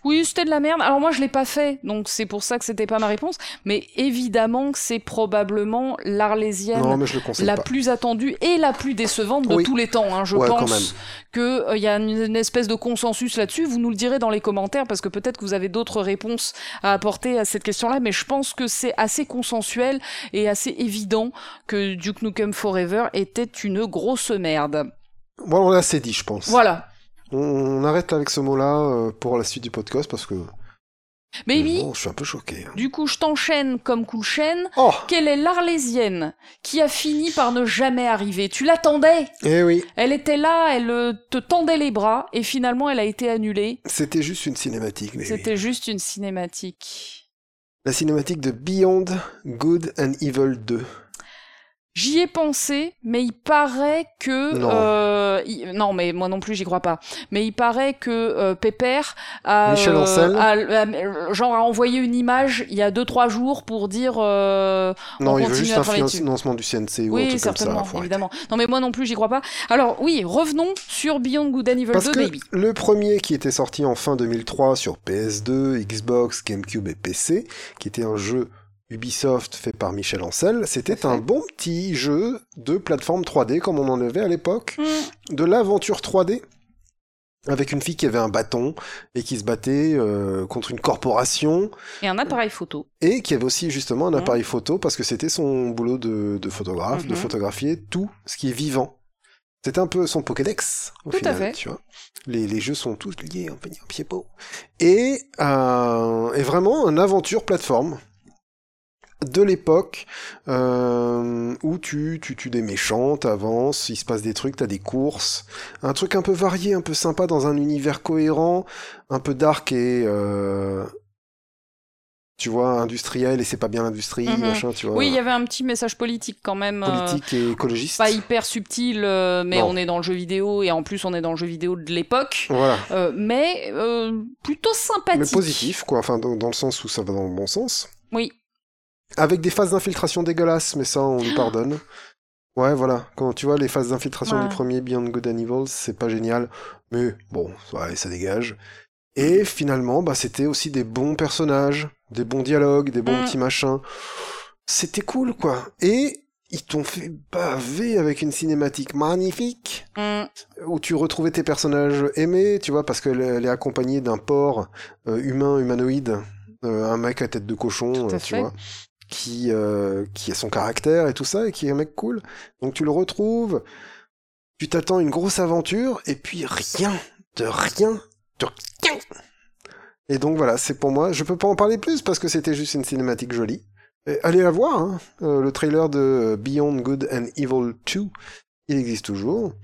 Oui, c'était de la merde. Alors moi, je l'ai pas fait, donc c'est pour ça que c'était pas ma réponse. Mais évidemment que c'est probablement l'Arlésienne Non, la pas. plus attendue et la plus décevante de Oui. tous les temps. Hein. Je Ouais, pense qu'il y a une, une espèce de consensus là-dessus. Vous nous le direz dans les commentaires parce que peut-être que vous avez d'autres réponses à apporter à cette question-là. Mais je pense que c'est assez consensuel et assez évident que Duke Nukem Forever était une grosse merde. Bon, on l'a assez dit, je pense. Voilà. On, on arrête avec ce mot-là euh, pour la suite du podcast parce que. Baby, Bon, je suis un peu choqué. hein. du coup, je t'enchaîne comme cool chaîne. Oh Quelle est l'Arlésienne qui a fini par ne jamais arriver? Tu l'attendais? Eh oui, Elle était là, elle euh, te tendait les bras et finalement elle a été annulée. c'était juste une cinématique. mais oui. C'était juste une cinématique. La cinématique de Beyond Good and Evil 2. J'y ai pensé, mais il paraît que Non. euh, il- non, mais moi non plus j'y crois pas. Mais il paraît que euh, Pépère a, Michel euh, a- a- genre a envoyé une image il y a deux trois jours pour dire euh, Non, On il veut juste un financement du CNC ou un oui truc comme ça. certainement évidemment. Non mais moi non plus j'y crois pas. Alors oui revenons sur Beyond Good and Evil Parce 2 que Baby. le premier qui était sorti en fin 2003 sur PS2, Xbox, GameCube et PC, qui était un jeu Ubisoft fait par Michel Ancel, c'était un bon petit jeu de plateforme 3D comme on en avait à l'époque, Hmm. de l'aventure 3D avec une fille qui avait un bâton et qui se battait euh, contre une corporation Et un appareil photo. et qui avait aussi justement un Mhm. appareil photo parce que c'était son boulot de, de photographe, de Mhm. photographier tout ce qui est vivant. C'était un peu son Pokédex, au Tout à fait. tu vois. Les, les jeux sont tous liés en pied- pied-pot. Et, euh, et vraiment une aventure plateforme de l'époque euh, où tu, tu tues des méchants, t'avances, il se passe des trucs, t'as des courses, un truc un peu varié, un peu sympa dans un univers cohérent, un peu dark et euh, tu vois industriel et c'est pas bien l'industrie, Mhm. machin, tu vois, Oui, il y avait un petit message politique quand même. euh, politique et écologiste. pas hyper subtil, mais Non. on est dans le jeu vidéo et en plus on est dans le jeu vidéo de l'époque. Voilà. Euh, mais plutôt sympathique. Mais positif, quoi, enfin, dans, dans le sens où ça va dans le bon sens. Oui. Avec des phases d'infiltration dégueulasses, mais ça, on lui pardonne. Ouais, voilà. Quand tu vois les phases d'infiltration Ouais. du premier Beyond Good and Evil, c'est pas génial. Mais bon, ouais, ça dégage. Et finalement, bah, c'était aussi des bons personnages, des bons dialogues, des bons Mm. petits machins. C'était cool, quoi. Et ils t'ont fait baver avec une cinématique magnifique Mm. où tu retrouvais tes personnages aimés, tu vois, parce qu'elle elle est accompagnée d'un porc euh, humain, humanoïde, euh, un mec à tête de cochon, euh, tu fait. vois, qui, euh, qui a son caractère et tout ça, et qui est un mec cool. Donc tu le retrouves, tu t'attends une grosse aventure, et puis rien, de rien, de rien. Et donc voilà, c'est pour moi, je peux pas en parler plus parce que c'était juste une cinématique jolie. Et allez la voir, hein, euh, le trailer de Beyond Good and Evil 2, il existe toujours.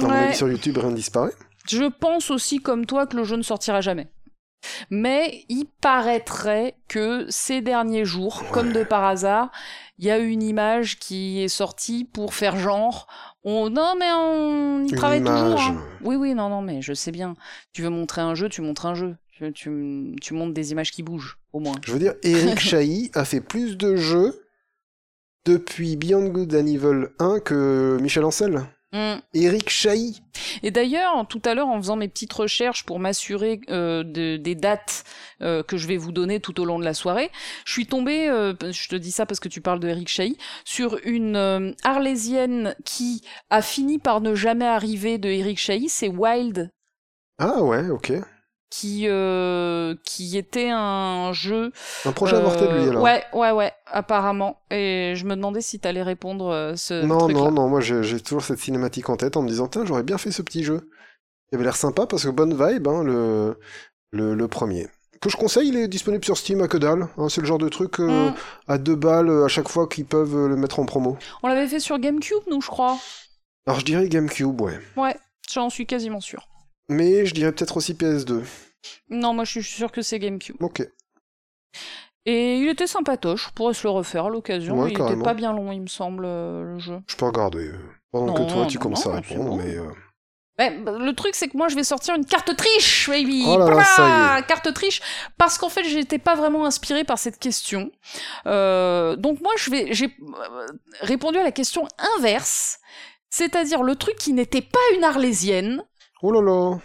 Ouais. sur YouTube, rien ne disparaît. Je pense aussi comme toi que le jeu ne sortira jamais. Mais il paraîtrait que ces derniers jours, comme de par hasard, il y a une image qui est sortie pour faire genre. On... Non, mais on y Une travaille toujours. hein. Oui, oui, non, non, mais je sais bien. Tu veux montrer un jeu, tu montres un jeu. Tu, tu, tu montres des images qui bougent, au moins. Je veux dire, Eric Chahi a fait plus de jeux depuis Beyond Good and Evil 1 que Michel Ancel. Mm. Eric Chahi. Et d'ailleurs, tout à l'heure, en faisant mes petites recherches pour m'assurer euh, de- des dates euh, que je vais vous donner tout au long de la soirée, je suis tombée, euh, je te dis ça parce que tu parles de Eric Chahi, sur une euh, arlésienne qui a fini par ne jamais arriver de Eric Chahi, c'est Wild, Ah ouais, ok. Qui, euh, qui était un jeu... Un projet avorté de lui euh, alors. Ouais, ouais, ouais, apparemment. Et je me demandais si t'allais répondre euh, ce non, non, non, moi j'ai toujours cette cinématique en tête en me disant, tiens, j'aurais bien fait ce petit jeu. Il avait l'air sympa parce que bonne vibe, hein, le, le, le premier. Que je conseille, il est disponible sur Steam à que dalle. hein, c'est le genre de truc euh, Mm. à deux balles euh, à chaque fois qu'ils peuvent euh, le mettre en promo. On l'avait fait sur GameCube, nous, je crois. Alors je dirais GameCube, ouais. Ouais, j'en suis quasiment sûr. Mais je dirais peut-être aussi PS2. Non, moi je suis sûr que c'est GameCube. Ok. Et il était sympatoche, je pourrais se le refaire à l'occasion. Ouais, il était carrément. pas bien long, il me semble, euh, le jeu. Je peux regarder. Pendant Non, que toi, tu non, commences non, à répondre, mais... euh, bah, le truc, c'est que moi, je vais sortir une carte triche, baby Oh là là, Voilà, ça y est. Carte triche, parce qu'en fait, j'étais pas vraiment inspirée par cette question. Euh, donc moi, je vais, j'ai répondu à la question inverse, c'est-à-dire le truc qui n'était pas une arlésienne, Oh là là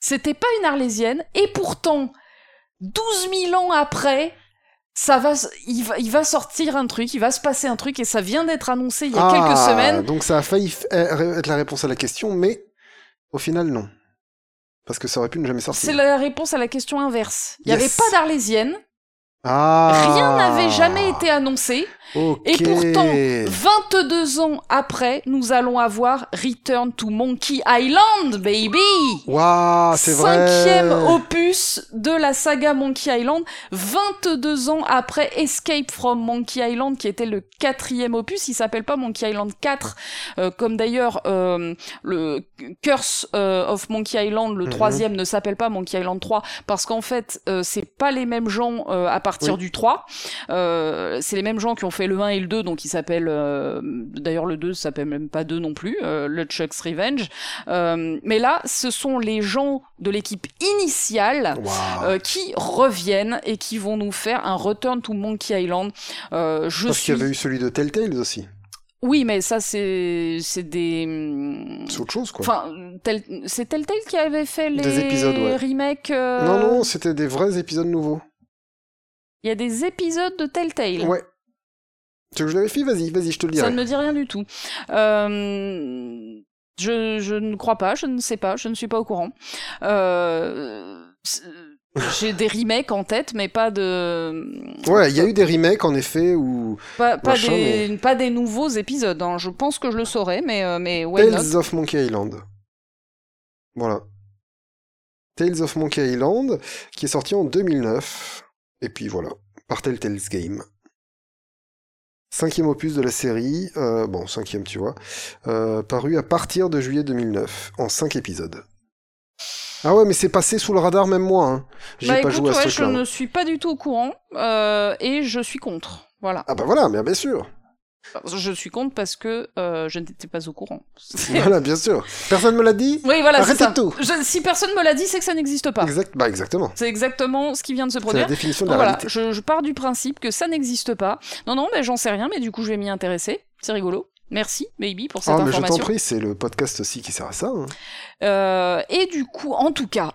c'était pas une arlésienne, et pourtant, 12 000 ans après, ça va, il va, il va sortir un truc, il va se passer un truc, et ça vient d'être annoncé il y a quelques Ah, semaines. Donc ça a failli euh, être la réponse à la question, mais au final, non. Parce que ça aurait pu ne jamais sortir. C'est la réponse à la question inverse. Il n'y Yes. avait pas d'arlésienne, Ah. rien n'avait jamais été annoncé, et pourtant, 22 ans après, nous allons avoir Return to Monkey Island, baby. Waouh, c'est vrai. Cinquième opus de la saga Monkey Island, 22 ans après Escape from Monkey Island, qui était le quatrième opus. Il s'appelle pas Monkey Island 4, euh, comme d'ailleurs euh, le Curse euh, of Monkey Island, le Mhm. troisième, ne s'appelle pas Monkey Island 3, parce qu'en fait, c'est pas les mêmes gens à partir Oui. du 3. Euh, c'est les mêmes gens qui ont fait le 1 et le 2, donc il s'appelle... euh, d'ailleurs, le 2 s'appelle même pas 2 non plus, euh, le Chuck's Revenge. Euh, mais là, ce sont les gens de l'équipe initiale qui reviennent et qui vont nous faire un Return to Monkey Island. Je Parce suis... qu'il y avait eu celui de Telltale aussi. Oui, mais ça, c'est c'est des... C'est autre chose, quoi. Enfin, tel... c'est Telltale qui avait fait les Des épisodes, ouais. remakes... euh, Non, non, c'était des vrais épisodes nouveaux. Il y a des épisodes de Telltale. Ouais. Tu veux que je le vérifie? Vas-y, vas-y, je te le Ça dirai. ne me dit rien du tout. Euh, je, je ne crois pas, je ne sais pas, je ne suis pas au courant. Euh, c'est- J'ai des remakes en tête, mais pas de. Ouais, il y a eu des remakes, en effet, où... Pas, pas, Machin, des, pas des nouveaux épisodes. hein. Je pense que je le saurais, mais, euh, mais why not? Tales of Monkey Island. Voilà. Tales of Monkey Island, qui est sorti en 2009. Et puis voilà, par Telltale's Game. Cinquième opus de la série, euh, bon, cinquième tu vois, euh, paru à partir de juillet 2009, en cinq épisodes. Ah ouais, mais c'est passé sous le radar même moi, hein. J'ai Bah pas écoute, joué à ouais, ce je ne suis pas du tout au courant euh, et je suis contre. Voilà. Ah bah voilà, bien sûr. Je suis contre parce que euh, je n'étais pas au courant. voilà, bien sûr. Personne me l'a dit Oui, voilà, c'est Arrêtez tout. Je- si personne me l'a dit, c'est que ça n'existe pas. Exact, bah exactement. C'est exactement ce qui vient de se C'est la produire. définition de Donc la voilà, réalité. je, je pars du principe que ça n'existe pas. Non, non, mais j'en sais rien, mais du coup, je vais m'y intéresser. C'est rigolo. Merci, Baby, pour cette Ah, mais je t'en information. prie, c'est le podcast aussi qui sert à ça. hein. Euh, et du coup, en tout cas,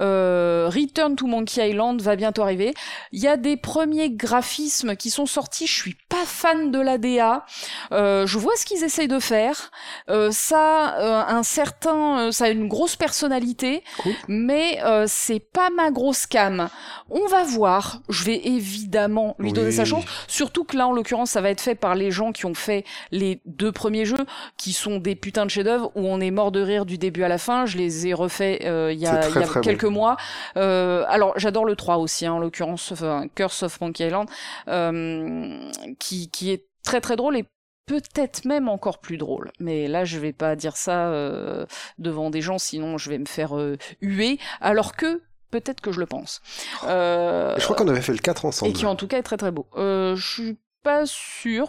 euh, Return to Monkey Island va bientôt arriver. Il y a des premiers graphismes qui sont sortis. Je suis pas fan de l'ADA. Euh, je vois ce qu'ils essayent de faire. Euh, ça, un certain, ça a une grosse personnalité, Cool. mais c'est pas ma grosse cam. On va voir. Je vais évidemment lui donner sa chance. Surtout que là, en l'occurrence, ça va être fait par les gens qui ont fait les deux premiers jeux, qui sont des putains de chefs-d'œuvre où on est mort de rire du début à la fin. Je les ai refaits il y a, y quelques mois. Euh, alors, j'adore le 3 aussi, hein, en l'occurrence, enfin, Curse of Monkey Island, euh, qui, qui est très très drôle et peut-être même encore plus drôle. Mais là, je vais pas dire ça euh, devant des gens, sinon je vais me faire euh, huer, alors que peut-être que je le pense. Euh, je crois qu'on avait fait le 4 ensemble. et qui en tout cas est très très beau. Euh, je suis pas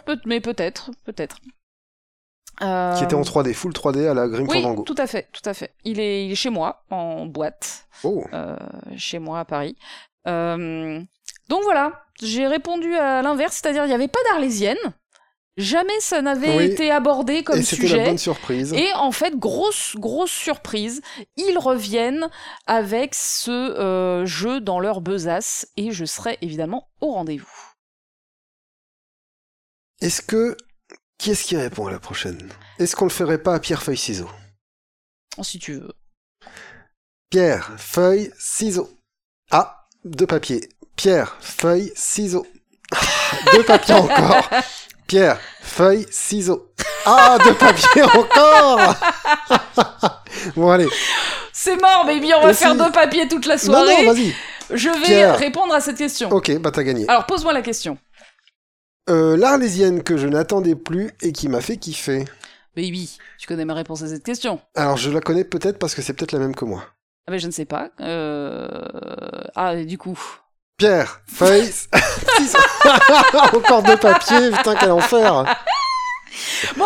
peut mais peut-être, peut-être. Euh, Qui était en 3D, full 3D à la Grim Oui, Fandango. tout à fait, tout à fait. Il est, il est chez moi, en boîte, Oh, euh, chez moi à Paris. Euh, donc voilà, j'ai répondu à l'inverse, c'est-à-dire il n'y avait pas d'arlésienne. Jamais ça n'avait Oui. été abordé comme et c'était la sujet. bonne surprise. Et en fait, grosse, grosse surprise, ils reviennent avec ce euh, jeu dans leur besace et je serai évidemment au rendez-vous. Est-ce que... Qui est-ce qui répond à la prochaine? Est-ce qu'on le ferait pas à pierre, feuille, ciseaux? Si tu veux. Pierre, feuille, ciseaux. Ah, deux papiers. Pierre, feuille, ciseaux. Ah, deux papiers encore. Pierre, feuille, ciseaux. Ah, deux papiers encore Bon, allez. C'est mort, baby, on va Et faire si- deux papiers toute la Non, soirée. non, vas-y. je vais Pierre. répondre à cette question. Ok, bah t'as gagné. Alors, pose-moi la question. Euh, L'Arlésienne que je n'attendais plus et qui m'a fait kiffer. Baby, tu connais ma réponse à cette question Alors, je la connais peut-être parce que c'est peut-être la même que moi. Ah ben je ne sais pas. Euh... Ah, du coup. Pierre, feuille. Encore deux papiers, putain, quel enfer Bon,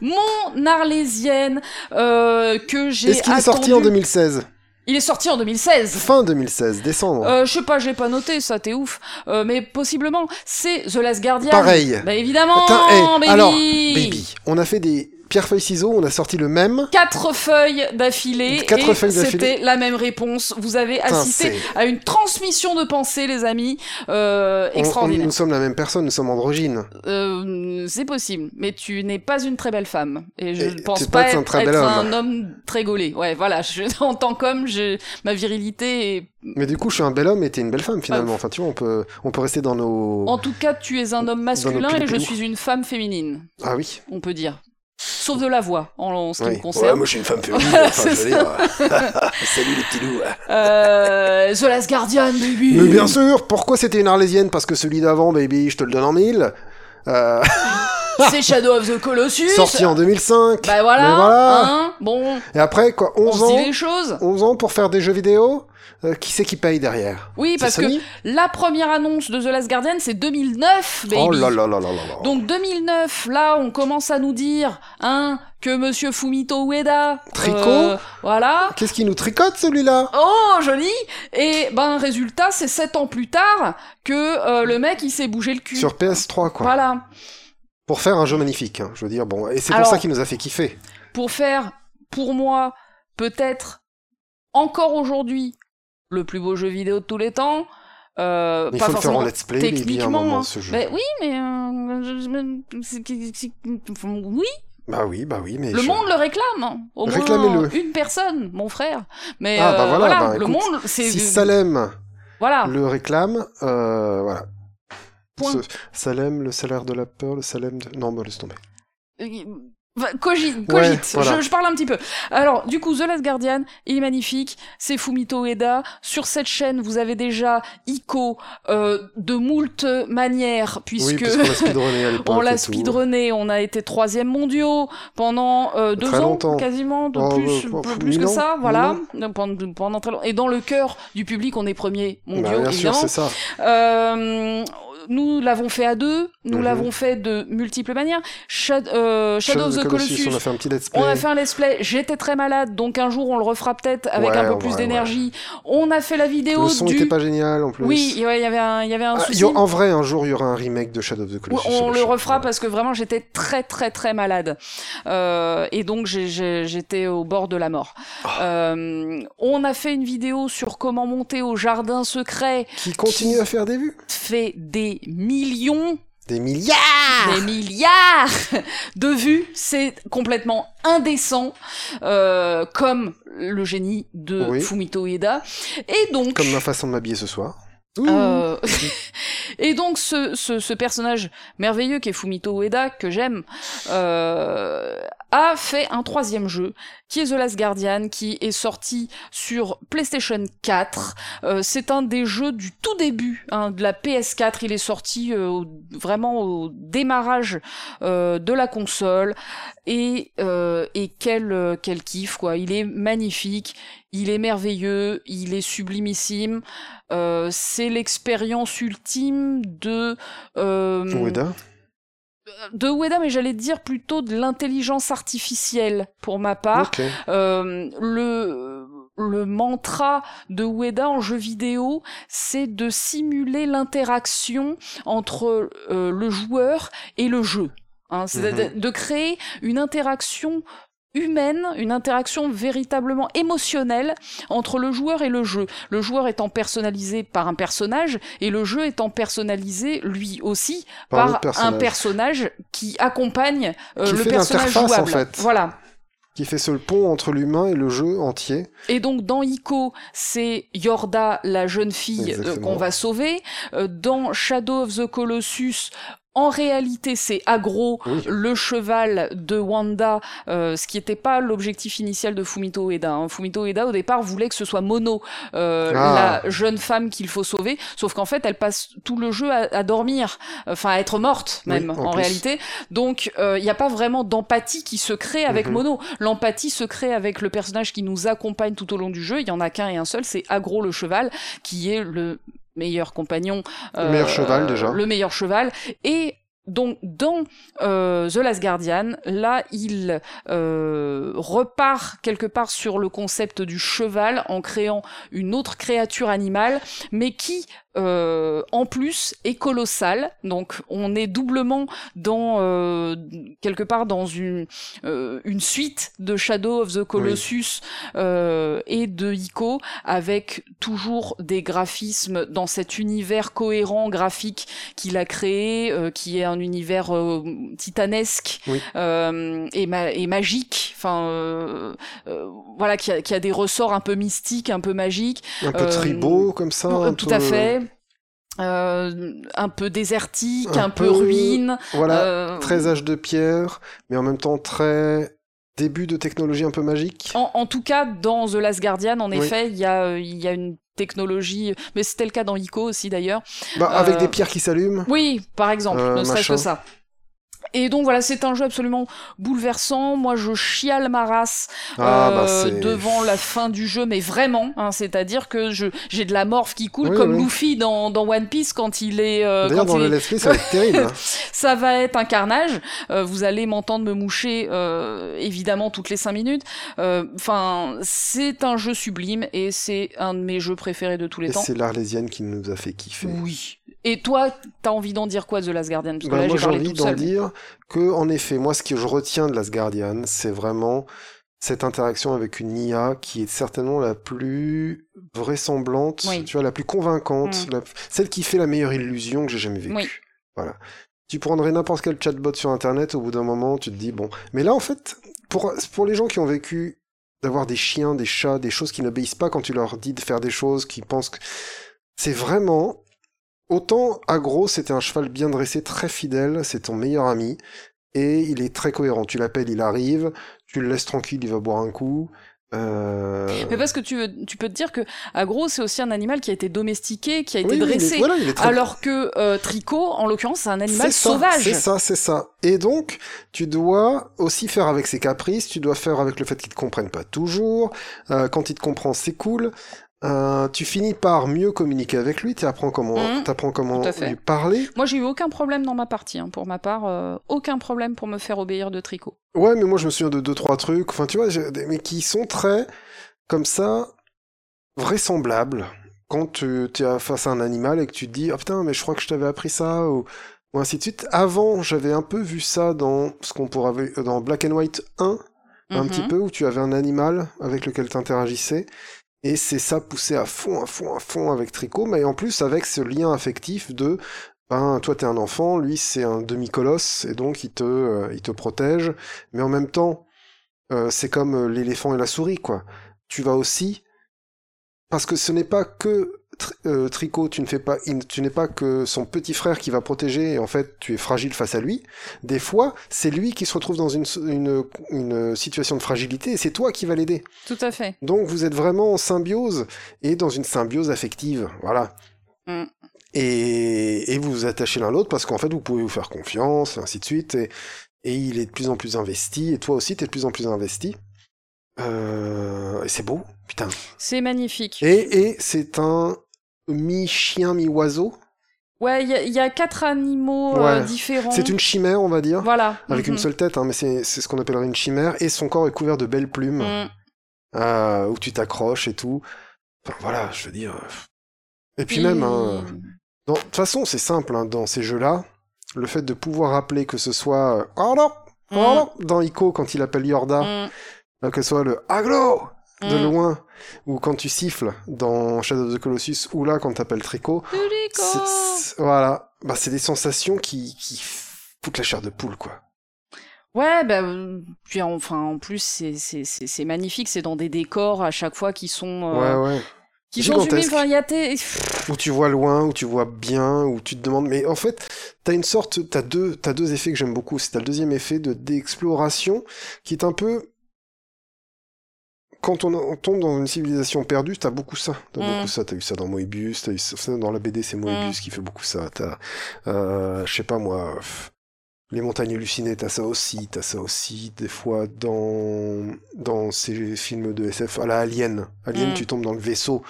mon Arlésienne euh, que j'ai Est-ce qu'il est sorti en attendu- 2016 Il est sorti en 2016. Fin 2016, décembre. Euh, je sais pas, j'ai pas noté, ça t'es ouf. Euh, mais possiblement, c'est The Last Guardian. Pareil. Bah évidemment, Attends, hey, baby. alors, baby, on a fait des pierre, feuille, ciseaux, on a sorti le même. Quatre feuilles d'affilée Quatre et feuilles d'affilée. c'était la même réponse. Vous avez assisté à une transmission de pensée, les amis, euh, On- on- extraordinaire. nous sommes la même personne, nous sommes androgynes. Euh, c'est possible, mais tu n'es pas une très belle femme. Et je ne pense tu pas être un très bel être homme. un homme très gaulé. Ouais, voilà. Je, en tant qu'homme, ma virilité est... Mais du coup, je suis un bel homme et t'es une belle femme finalement. Enfin, tu vois, on peut, on peut rester dans nos. En tout cas, tu es un homme masculin et je suis une femme féminine, Ah oui. on peut dire. Sauf de la voix, en, en ce qui Oui. me concerne. je suis une femme féminine. Voilà, enfin, je c'est veux dire. Salut les petits loups. Euh, The Last Guardian, baby Mais bien sûr, pourquoi c'était une arlésienne? Parce que celui d'avant, baby, je te le donne en mille. Euh, C'est Shadow of the Colossus sorti en 2005. Bah voilà, Mais voilà. hein, bon, Et après, quoi, on 11 se dit ans les choses. 11 ans pour faire des jeux vidéo? Euh, Qui c'est qui paye derrière Oui, parce que la première annonce de The Last Guardian, c'est 2009, baby Oh là là là là là là. Donc 2009, là, on commence à nous dire, hein, que Monsieur Fumito Ueda, Tricot euh, voilà. Qu'est-ce qui nous tricote celui-là? Oh, joli Et ben, résultat, c'est sept ans plus tard que euh, le mec, il s'est bougé le cul. Sur PS3, quoi. Voilà. Pour faire un jeu magnifique, hein, je veux dire. Bon, et c'est pour ça qu'il nous a fait kiffer. Pour faire, pour moi, peut-être encore aujourd'hui, le plus beau jeu vidéo de tous les temps. Euh, Il pas faut le faire en forcément let's play, il est bien un techniquement, hein. ce jeu. Ben oui, mais euh, oui, Bah oui, bah oui, mais. le je- monde le réclame. hein. Au moins Réclamez-le. une personne, mon frère. Mais Ah, bah euh, voilà, bah, le écoute, monde, c'est Si Salem voilà. le réclame, euh, voilà. Point. Ce- Salem, le salaire de la peur, le Salem de... Non, bah laisse tomber. Cogite, Ouais, cogite. voilà. je, je parle un petit peu. Alors, du coup, The Last Guardian, il est magnifique. C'est Fumito Ueda. Sur cette chaîne, vous avez déjà Ico euh, de moult manières, puisque Oui, qu'on l'a speedrunné on. On a été troisième mondiaux pendant euh, deux Très ans, longtemps. quasiment, de Oh, plus, plus, pff, plus que ça, voilà. Pendant, pendant très longtemps. Et dans le cœur du public, on est premier Bah, mondiaux, bien sûr, évidemment. c'est ça. Euh, nous l'avons fait à deux, nous Mhm. l'avons fait de multiples manières. Euh, Shadow, of the Colossus, on a fait un petit let's play. on a fait un let's play, j'étais très malade, donc un jour on le refera peut-être avec Ouais, un peu plus ouais. d'énergie. On a fait la vidéo Le son du... était pas génial en plus. Oui, il y avait un, il y avait un Ah, souci. en vrai, un jour, il y aura un remake de Shadow of the Colossus. on le refera parce que vraiment j'étais très très très malade Euh, et donc j'étais au bord de la mort. Ah. Euh, on a fait une vidéo sur comment monter au jardin secret, Qui continue à faire des vues fait des millions Des milliards des milliards de vues, c'est complètement indécent, euh, comme le génie de Oui. Fumito Ueda. Et donc, Comme ma façon de m'habiller ce soir. Euh, et donc ce, ce, ce personnage merveilleux qui est Fumito Ueda, que j'aime, euh, a fait un troisième jeu, qui est The Last Guardian, qui est sorti sur PlayStation 4. Euh, c'est un des jeux du tout début hein, de la PS4. Il est sorti euh, vraiment au démarrage euh, de la console. Et, euh, et quel, euh, quel kiff, quoi. Il est magnifique, il est merveilleux, il est sublimissime. C'est l'expérience ultime de... Ueda de Ueda, mais j'allais dire plutôt de l'intelligence artificielle pour ma part. Euh, le le mantra de Ueda en jeu vidéo, c'est de simuler l'interaction entre euh, le joueur et le jeu. Hein, c'est Mhm. de, de créer une interaction humaine, une interaction véritablement émotionnelle entre le joueur et le jeu. Le joueur étant personnalisé par un personnage et le jeu étant personnalisé lui aussi Par par, l'autre personnage. un personnage qui accompagne euh, Qui le fait personnage l'interface, en jouable. fait. Voilà. Qui fait ce pont entre l'humain et le jeu entier. Et donc dans Ico, c'est Yorda, la jeune fille euh, qu'on va sauver. Euh, dans Shadow of the Colossus, En réalité, c'est Agro, le cheval de Wanda, euh, ce qui n'était pas l'objectif initial de Fumito Ueda. Hein. Fumito Ueda, au départ, voulait que ce soit Mono, euh, ah. la jeune femme qu'il faut sauver, sauf qu'en fait, elle passe tout le jeu à, dormir, enfin à être morte même, en, réalité. Donc, il euh, n'y a pas vraiment d'empathie qui se crée avec mhm. Mono. L'empathie se crée avec le personnage qui nous accompagne tout au long du jeu. Il y en a qu'un et un seul, c'est Agro le cheval, qui est le meilleur compagnon. le meilleur cheval euh, déjà. Le meilleur cheval. Et donc dans euh, The Last Guardian, là il euh, repart quelque part sur le concept du cheval en créant une autre créature animale, mais qui euh, en plus est colossal. Donc on est doublement dans euh, quelque part dans une euh, une suite de Shadow of the Colossus et de Ico avec toujours des graphismes dans cet univers cohérent graphique qu'il a créé, qui est un univers titanesque et, et, magique. Enfin voilà qui a, qui a, des ressorts un peu mystiques, un peu magiques. Un peu tribaux comme ça. Tout à fait. Euh, un peu désertique, un, peu, ruine. Voilà, euh, très âge de pierre, mais en même temps très début de technologie un peu magique. En, tout cas, dans The Last Guardian, en effet, il y a, y a une technologie, mais c'était le cas dans Ico aussi d'ailleurs. Bah, avec euh, des pierres qui s'allument. Oui, par exemple, ne serait-ce que ça. Et donc voilà, c'est un jeu absolument bouleversant. Moi, je chiale ma race ah, bah, euh, devant la fin du jeu, mais vraiment. Hein, C'est-à-dire que je j'ai de la morphe qui coule comme Luffy dans, dans One Piece quand il est. Euh, D'ailleurs, dans le let's ça va être terrible. Hein. ça va être un carnage. Euh, vous allez m'entendre me moucher euh, évidemment toutes les cinq minutes. Euh, enfin, c'est un jeu sublime et c'est un de mes jeux préférés de tous les et temps. C'est l'Arlésienne qui nous a fait kiffer. Oui. Et toi, t'as envie d'en dire quoi de The Last Guardian? Parce bah, Moi, j'ai envie d'en dire que, en effet, moi, ce que je retiens de Last Guardian, c'est vraiment cette interaction avec une IA qui est certainement la plus vraisemblante, tu vois, la plus convaincante, mm. celle qui fait la meilleure illusion que j'ai jamais vécue. Voilà. Tu prendrais n'importe quel chatbot sur Internet, au bout d'un moment, tu te dis, bon. Mais là, en fait, pour, pour les gens qui ont vécu d'avoir des chiens, des chats, des choses qui n'obéissent pas quand tu leur dis de faire des choses, qui pensent que... C'est vraiment Autant Agro, c'était un cheval bien dressé, très fidèle, c'est ton meilleur ami, et il est très cohérent. Tu l'appelles, il arrive, tu le laisses tranquille, il va boire un coup. Euh... Mais parce que tu, veux, tu peux te dire que Agro, c'est aussi un animal qui a été domestiqué, qui a été dressé, alors que euh, Tricot, en l'occurrence, c'est un animal sauvage. C'est ça, c'est ça. Et donc, tu dois aussi faire avec ses caprices, tu dois faire avec le fait qu'il te comprenne pas toujours. Euh, quand il te comprend, c'est cool. Euh, tu finis par mieux communiquer avec lui, tu apprends comment, mmh. apprends comment lui parler. Moi, j'ai eu aucun problème dans ma partie, hein, pour ma part, euh, aucun problème pour me faire obéir de tricot. Ouais, mais moi, je me souviens de deux trois trucs, enfin, tu vois, mais qui sont très comme ça vraisemblables. Quand tu es face à un animal et que tu te dis, oh putain, mais je crois que je t'avais appris ça ou, ou ainsi de suite. Avant, j'avais un peu vu ça dans ce qu'on pourrait dans Black and White 1, un mmh. petit peu où tu avais un animal avec lequel tu interagissais et c'est ça poussé à fond, à fond, à fond avec Tricot, mais en plus avec ce lien affectif de ben toi t'es un enfant, lui c'est un demi-colosse, et donc il te, euh, protège, mais en même temps, euh, c'est comme euh, l'éléphant et la souris, quoi. Tu vas aussi, parce que ce n'est pas que euh, Tricot, tu ne fais pas, tu n'es pas que son petit frère qui va protéger et en fait tu es fragile face à lui. Des fois, c'est lui qui se retrouve dans une, une, situation de fragilité et c'est toi qui vas l'aider. Tout à fait. Donc vous êtes vraiment en symbiose et dans une symbiose affective, voilà. Mm. Et, et, vous vous attachez l'un l'autre parce qu'en fait vous pouvez vous faire confiance, et ainsi de suite. Et, et il est de plus en plus investi et toi aussi tu es de plus en plus investi. Euh, et c'est beau, putain. C'est magnifique. Et, et c'est un mi-chien, mi-oiseau. Ouais, il y, a quatre animaux euh, différents. C'est une chimère, on va dire. Voilà. Avec une mhm. seule tête, hein, mais c'est ce qu'on appellerait une chimère. Et son corps est couvert de belles plumes. Mm. Euh, où tu t'accroches et tout. Enfin, voilà, je veux dire. Et puis même, hein, de toute façon, c'est simple, hein, dans ces jeux-là, le fait de pouvoir appeler que ce soit oh non, oh mm. dans Ico quand il appelle Yorda, mm. que ce soit le Aglo de mm. loin, ou quand tu siffles dans Shadow of the Colossus, ou là quand t'appelles Trico, voilà, bah c'est des sensations qui, qui foutent la chair de poule, quoi. Ouais, bah, puis enfin, en plus, c'est magnifique, c'est dans des décors à chaque fois qui sont. Euh, ouais, ouais. Qui sont y a tes- où tu vois loin, où tu vois bien, où tu te demandes. Mais en fait, t'as une sorte, t'as deux, t'as deux effets que j'aime beaucoup. C'est t'as le deuxième effet de d'exploration qui est un peu quand on, on tombe dans une civilisation perdue, t'as beaucoup ça. T'as Mm. beaucoup ça. T'as eu ça dans Moebius, t'as eu ça dans la BD, c'est Moebius qui fait beaucoup ça. T'as, euh, je sais pas moi, les montagnes hallucinées, t'as ça aussi. T'as ça aussi des fois dans dans ces films de SF. À la Alien, Alien, Mm. tu tombes dans le vaisseau.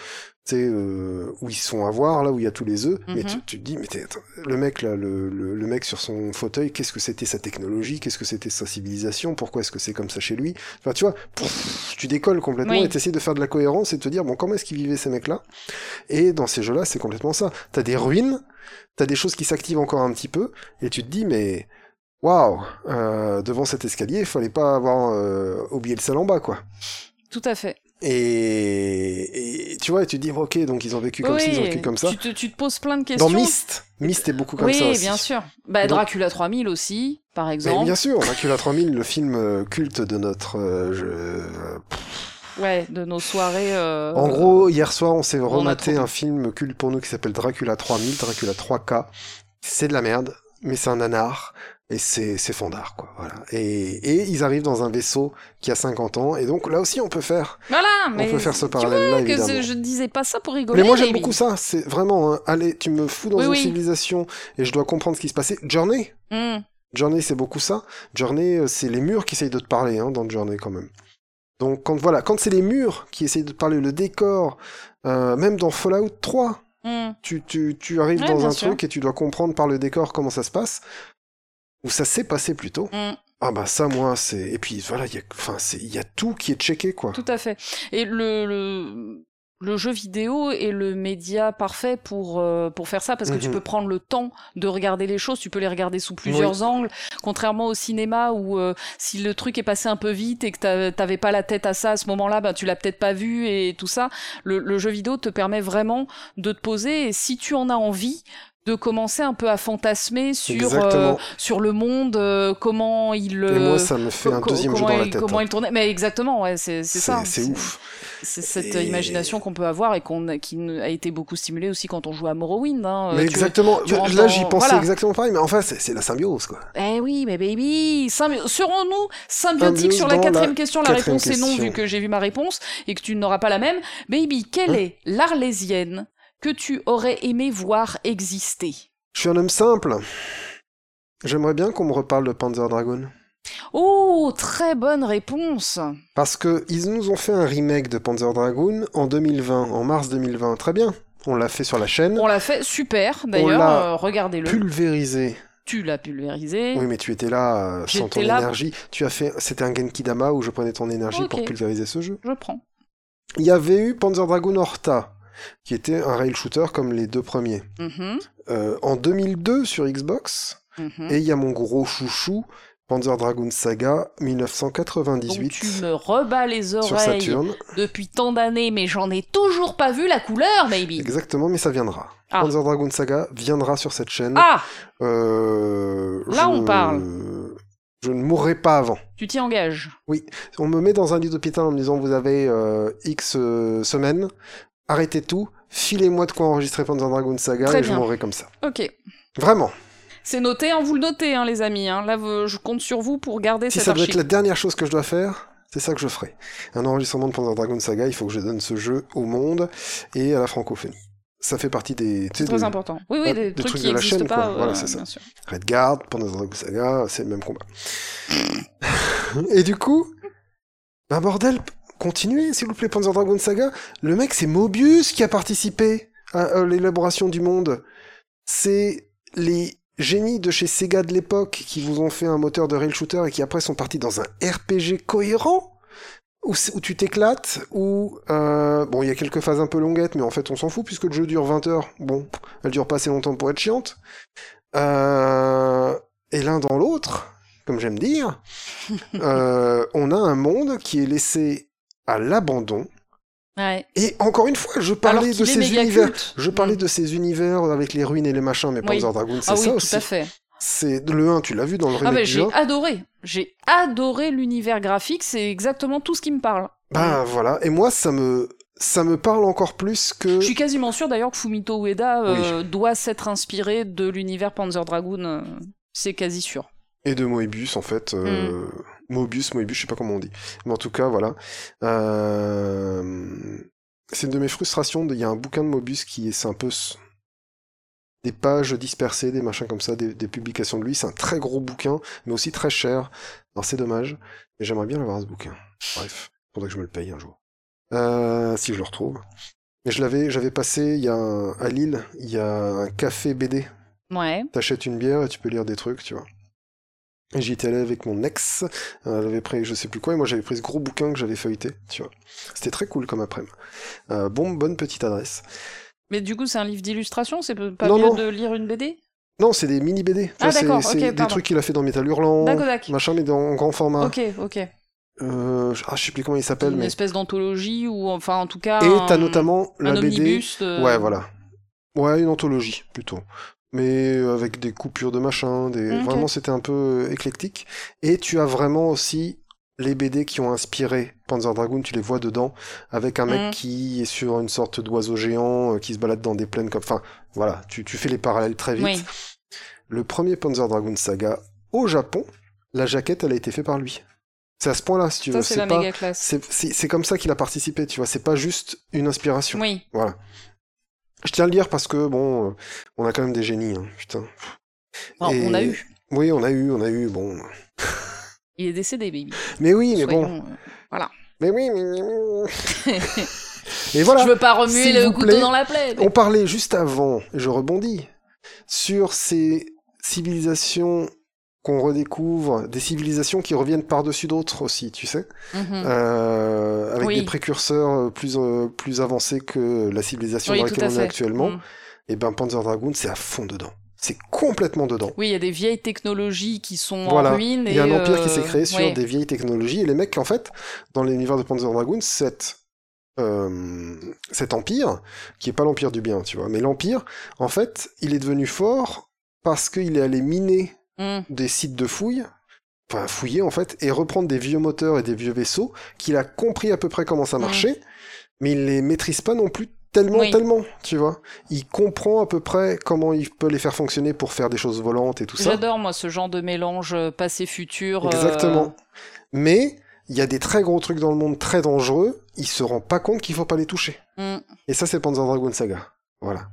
Tu sais, euh, où ils sont à voir, là où il y a tous les œufs, mais Mhm. tu, tu te dis, mais attends, le mec là, le, le, le mec sur son fauteuil, qu'est-ce que c'était sa technologie, qu'est-ce que c'était sa civilisation, pourquoi est-ce que c'est comme ça chez lui? Enfin, tu vois, pff, tu décolles complètement Oui. et t'essayes de faire de la cohérence et de te dire, bon, comment est-ce qu'ils vivaient ces mecs-là? Et dans ces jeux-là, c'est complètement ça. T'as des ruines, t'as des choses qui s'activent encore un petit peu, et tu te dis, mais waouh, euh, devant cet escalier, il fallait pas avoir euh, oublié le sel en bas, quoi. Tout à fait. Et, et tu vois, et tu te dis, ok, donc ils ont vécu comme ça, ils ont vécu comme ça. Tu te, tu te poses plein de questions. Dans Myst, Myst est beaucoup comme oui, ça aussi. bien sûr. Bah, Donc- Dracula 3000 aussi, par exemple. bien sûr, Dracula 3000, le film euh, culte de notre euh, jeu. Ouais, de nos soirées. euh, En gros, hier soir, on s'est rematé trop un film culte pour nous qui s'appelle Dracula 3000, Dracula 3K. C'est de la merde, mais c'est un nanar. Et c'est c'est fandard, quoi. Voilà. Et, et ils arrivent dans un vaisseau qui a 50 ans. Et donc là aussi, on peut faire, Voilà, mais. on peut faire ce tu parallèle-là, vois que je ne disais pas ça pour rigoler. Mais moi j'aime mais- beaucoup ça, c'est vraiment, hein, allez, tu me fous dans Oui, une oui. civilisation et je dois comprendre ce qui se passait. Journey, Hmm. Journey, c'est beaucoup ça. Journey, euh, c'est les murs qui essayent de te parler hein, dans Journey quand même. Donc quand voilà, quand c'est les murs qui essayent de te parler, le décor, euh, même dans Fallout 3, Hmm. tu, tu, tu arrives Ouais, dans un sûr. truc et tu dois comprendre par le décor comment ça se passe, ou ça s'est passé plutôt. Hmm. Ah bah ça moi c'est et puis voilà il y a enfin c'est il y a tout qui est checké quoi. Tout à fait. Et le, le, le jeu vidéo est le média parfait pour, euh, pour faire ça, parce que tu Mhm. peux prendre le temps de regarder les choses, tu peux les regarder sous plusieurs angles, contrairement au cinéma où euh, si le truc est passé un peu vite et que t'avais pas la tête à ça à ce moment-là, ben, tu l'as peut-être pas vu et tout ça, le, le jeu vidéo te permet vraiment de te poser et si tu en as envie, de commencer un peu à fantasmer sur, euh, sur le monde, euh, comment il... et euh, moi ça me fait un deuxième jeu dans la tête. Comment hein. il tournait Mais exactement, ouais, c'est ça. C'est ouf. C'est cette Et- imagination qu'on peut avoir et qu'on qui a été beaucoup stimulée aussi quand on joue à Morrowind. Hein. Mais Euh, tu- exactement, tu là j'y pensais voilà. exactement pareil, mais enfin c'est c'est la symbiose quoi. Eh oui, mais baby, symbi- serons-nous symbiotiques Symbiose sur la quatrième la question? La quatrième réponse est non, vu que j'ai vu ma réponse et que tu n'auras pas la même. Baby, quelle Hein est l'Arlésienne? Que tu aurais aimé voir exister Je suis un homme simple. J'aimerais bien qu'on me reparle de Panzer Dragoon. Oh, très bonne réponse Parce que ils nous ont fait un remake de Panzer Dragoon en 2020, en mars 2020. Très bien. On l'a fait sur la chaîne. On l'a fait super, d'ailleurs, euh, regardez-le. Pulvérisé. Tu l'as pulvérisé. Oui, mais tu étais là euh, sans ton là. énergie. Tu as fait. C'était un Genki Dama où je prenais ton énergie pour pulvériser ce jeu. Je prends. Il y avait eu Panzer Dragoon Horta, qui était un rail shooter comme les deux premiers. Mhm, Euh, en 2002 sur Xbox. mhm. Et il y a mon gros chouchou, Panzer Dragoon Saga Donc 1998 tu me rebats les oreilles depuis tant d'années, mais j'en ai toujours pas vu la couleur, baby. Exactement, mais ça viendra. Ah. Panzer Dragoon Saga viendra sur cette chaîne. Ah, Euh, Là, je- on parle. Je ne mourrai pas avant. tu t'y engages. On me met dans un lit d'hôpital en me disant vous avez euh, X semaines, arrêtez tout, filez-moi de quoi enregistrer Panzer Dragoon Saga Très et je mourrai comme ça. Ok. Vraiment. C'est noté, hein, vous le notez, hein, les amis. Hein. Là, je compte sur vous pour garder Si cette ça doit archive. être la dernière chose que je dois faire, c'est ça que je ferai. Un enregistrement de Panzer Dragoon Saga, il faut que je donne ce jeu au monde et à la francophonie. Ça fait partie des... C'est très des- important. Oui, oui, des, des trucs trucs qui de la n'existent chaîne, pas. euh, Voilà, c'est ça. sûr. Redguard, Panzer Dragoon Saga, c'est le même combat. et du coup, bah bordel, continuez s'il vous plaît, Panzer Dragoon Saga. Le mec, c'est Mobius qui a participé à, à l'élaboration du monde. C'est les génies de chez Sega de l'époque qui vous ont fait un moteur de rail shooter et qui après sont partis dans un RPG cohérent où, tu t'éclates, où... euh, bon, il y a quelques phases un peu longuettes, mais en fait, on s'en fout, puisque le jeu dure 20 heures. Bon, elle dure pas assez longtemps pour être chiante. Euh, et l'un dans l'autre, comme j'aime dire, euh, on a un monde qui est laissé à l'abandon. Ouais. Et encore une fois, je parlais de ces univers. culte. Je parlais Mm. de ces univers avec les ruines et les machins, mais Oui. Panzer Dragoon, c'est Ah ça oui, tout aussi. à fait. C'est le 1, tu l'as vu dans le Ah remake bah, du j'ai 1. adoré. J'ai adoré l'univers graphique. C'est exactement tout ce qui me parle. Bah voilà, et moi ça me ça me parle encore plus que. Je suis quasiment sûr d'ailleurs que Fumito Ueda euh, doit s'être inspiré de l'univers Panzer Dragoon. euh, c'est quasi sûr. Et de Moebius, en fait. Mm. Mobius, Moebius, je sais pas comment on dit. Mais en tout cas, voilà. Euh... C'est une de mes frustrations. Il y a un bouquin de Mobius qui est, c'est un peu des pages dispersées, des machins comme ça, des, des publications de lui. C'est un très gros bouquin, mais aussi très cher. Alors c'est dommage. Mais j'aimerais bien l'avoir ce bouquin. Bref, faudrait que je me le paye un jour. Euh, si je le retrouve. Mais je l'avais, j'avais passé, il y a un- à Lille, il y a un café BD Ouais. T'achètes une bière et tu peux lire des trucs, tu vois. Et j'y étais allé avec mon ex, euh, elle avait pris je sais plus quoi, et moi j'avais pris ce gros bouquin que j'avais feuilleté, tu vois. C'était très cool comme après-midi. Euh, bon, bonne petite adresse. Mais du coup, c'est un livre d'illustration, c'est pas Non, mieux non. de lire une BD Non, c'est des mini BD. Ah, c'est des pardon. trucs qu'il a fait dans Metal Hurlant, machin, mais dans en grand format. Ok, ok. Euh, ah, je sais plus comment il s'appelle, Une mais. espèce d'anthologie ou enfin en tout cas. Et t'as notamment un la BD. de- Ouais, voilà. Ouais, une anthologie, plutôt. Mais avec des coupures de machin, des... Vraiment c'était un peu euh, éclectique. Et tu as vraiment aussi les BD qui ont inspiré Panzer Dragoon, tu les vois dedans, avec un mec Mhm. qui est sur une sorte d'oiseau géant, euh, qui se balade dans des plaines comme... Enfin, voilà, tu, tu fais les parallèles très vite. Oui. Le premier Panzer Dragoon saga au Japon, la jaquette, elle a été faite par lui. C'est à ce point-là, si tu Ça, veux. c'est pas... c'est comme ça qu'il a participé, tu vois. C'est pas juste une inspiration. Oui. Voilà. Je tiens à le dire parce que, bon, euh, on a quand même des génies, hein, putain. Et- On a eu. Oui, on a eu, on a eu, bon. Il est décédé, baby. Mais oui, mais bon. Euh, Mais oui, mais... mais- Et voilà. Je veux pas remuer le couteau plaît, dans la plaie. mais- On parlait juste avant, et je rebondis, sur ces civilisations qu'on redécouvre, des civilisations qui reviennent par-dessus d'autres aussi, tu sais, Mhm. euh, avec Oui. des précurseurs euh, plus, euh, plus avancés que la civilisation Oui, dans laquelle on est actuellement. Mm. Et ben Panzer Dragoon, c'est à fond dedans. C'est complètement dedans. Oui, il y a des vieilles technologies qui sont Voilà. en ruine. Il y a un empire qui s'est créé sur ouais. des vieilles technologies, et les mecs, en fait, dans l'univers de Panzer Dragoon, cette, euh, cet empire, qui est pas l'empire du bien, tu vois, mais l'empire, en fait, il est devenu fort parce qu'il est allé miner Mm. des sites de fouilles, enfin fouiller en fait, et reprendre des vieux moteurs et des vieux vaisseaux, qu'il a compris à peu près comment ça Mm. marchait, mais il les maîtrise pas non plus tellement, Oui. tellement, tu vois. Il comprend à peu près comment il peut les faire fonctionner pour faire des choses volantes et tout ça. J'adore, moi, ce genre de mélange euh, passé-futur. euh, Exactement. Mais il y a des très gros trucs dans le monde très dangereux, il se rend pas compte qu'il faut pas les toucher. mm. Et ça, c'est Panzer Dragoon Saga. Voilà.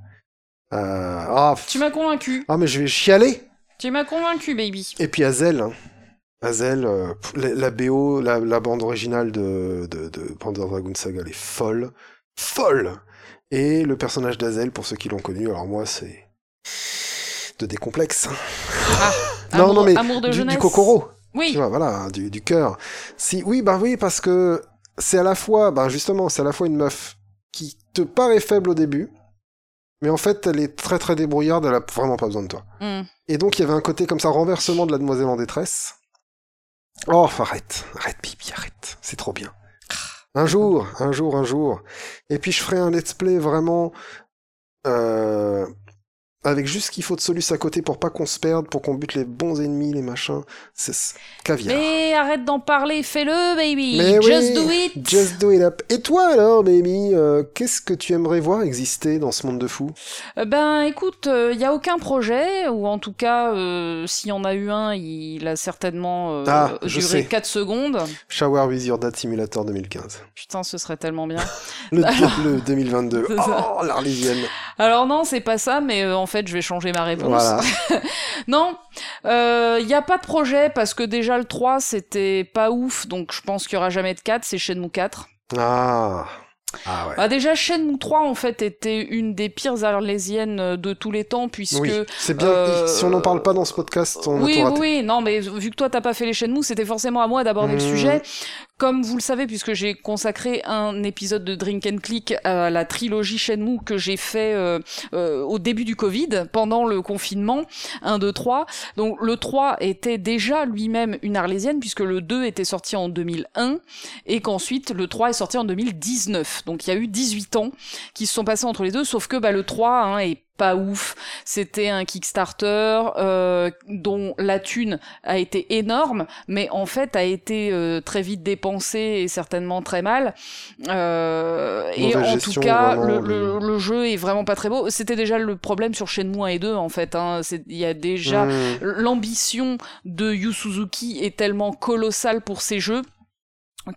Euh, Ah, Tu m'as convaincu. ah, mais je vais chialer Tu m'as convaincu, baby. Et puis Azel, hein. Azel, euh, la, la BO, la, la bande originale de, de, de Panzer Dragoon Saga, elle est folle. Folle Et le personnage d'Azel, pour ceux qui l'ont connu, alors moi, c'est... De décomplexe. Non, amour, non, mais amour de du, jeunesse. du Kokoro. Oui. Tu vois, voilà, du, du cœur. Si, oui, bah oui, parce que c'est à la fois, bah justement, c'est à la fois une meuf qui te paraît faible au début, mais en fait, elle est très très débrouillarde, elle a vraiment pas besoin de toi. Mm. Et donc, il y avait un côté comme ça, renversement de la demoiselle en détresse. Oh, arrête, arrête, Bibi, arrête, c'est trop bien. Un jour, un jour, un jour. Et puis, je ferai un let's play vraiment, euh, avec juste ce qu'il faut de solus à côté pour pas qu'on se perde, pour qu'on bute les bons ennemis, les machins. C'est caviar. Mais arrête d'en parler, fais-le, baby. Mais Just oui, do it. Just do it up. Et toi alors, baby, euh, qu'est-ce que tu aimerais voir exister dans ce monde de fous? Euh, Ben écoute, il n'y a aucun projet, ou en tout cas, euh, s'il y en a eu un, il a certainement euh, Ah, duré sais. 4 secondes. Shower with Your Dad Simulator 2015. Putain, ce serait tellement bien. Le, Alors- le 2022. C'est ça. Oh, l'Arlésienne. Alors non, c'est pas ça, mais euh, en fait, je vais changer ma réponse. Voilà. Non, il n'y a pas de projet, parce que déjà le 3, c'était pas ouf, donc je pense qu'il y aura jamais de 4, c'est Shenmue 4. Ah. Ah ouais. Bah déjà, Shenmue 3, en fait, était une des pires arlésiennes de tous les temps, puisque... oui, c'est bien. euh, Si on n'en parle pas dans ce podcast, on oui, oui, non, mais vu que toi t'as pas fait les Shenmue, c'était forcément à moi d'aborder le Mmh. sujet. Comme vous le savez, puisque j'ai consacré un épisode de Drink and Click à la trilogie Shenmue que j'ai fait euh, euh, au début du Covid, pendant le confinement, 1, 2, 3. Donc le 3 était déjà lui-même une arlésienne, puisque le 2 était sorti en 2001, et qu'ensuite le 3 est sorti en 2019. Donc il y a eu 18 ans qui se sont passés entre les deux, sauf que bah, le 3 hein, est pas ouf. C'était un Kickstarter euh, dont la thune a été énorme, mais en fait a été euh, très vite dépensée et certainement très mal. Euh, et en tout cas, le, le, le, jeu est vraiment pas très beau. C'était déjà le problème sur Shenmue 1 et 2 en fait. Hein. Il y a déjà Mmh. l'ambition de Yu Suzuki est tellement colossale pour ces jeux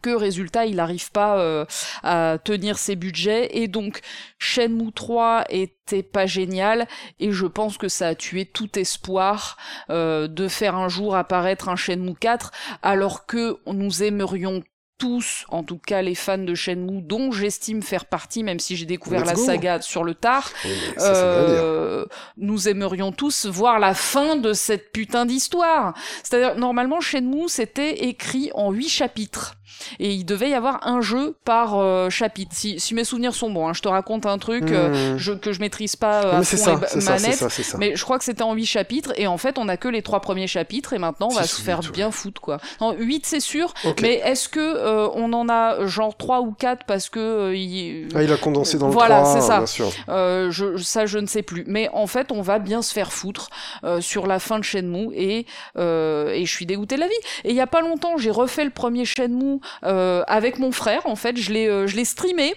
que résultat il n'arrive pas euh, à tenir ses budgets et donc Shenmue 3 était pas génial et je pense que ça a tué tout espoir euh, de faire un jour apparaître un Shenmue 4 alors que nous aimerions tous, en tout cas les fans de Shenmue, dont j'estime faire partie, même si j'ai découvert Let's la go. saga sur le tard, Oui, ça, euh, nous aimerions tous voir la fin de cette putain d'histoire. C'est-à-dire, normalement, Shenmue, c'était écrit en huit chapitres. Et il devait y avoir un jeu par euh, chapitre. Si, si mes souvenirs sont bons, hein, je te raconte un truc euh, Mmh. je, que je maîtrise pas euh, Non, à fond ça, et ça, manette. ça. Mais je crois que c'était en huit chapitres, et en fait, on a que les trois premiers chapitres, et maintenant, on va se faire ouais. bien foutre, quoi. Non, huit, c'est sûr, Ok. mais est-ce que euh, on en a genre trois ou quatre parce que euh, il- Ah, il a condensé dans le Voilà, 3, c'est ça. bien sûr. euh, je, ça, je ne sais plus. Mais en fait, on va bien se faire foutre euh, sur la fin de Shenmue et, euh, et je suis dégoûtée de la vie. Et il y a pas longtemps, j'ai refait le premier Shenmue avec mon frère. En fait, je l'ai, euh, streamé.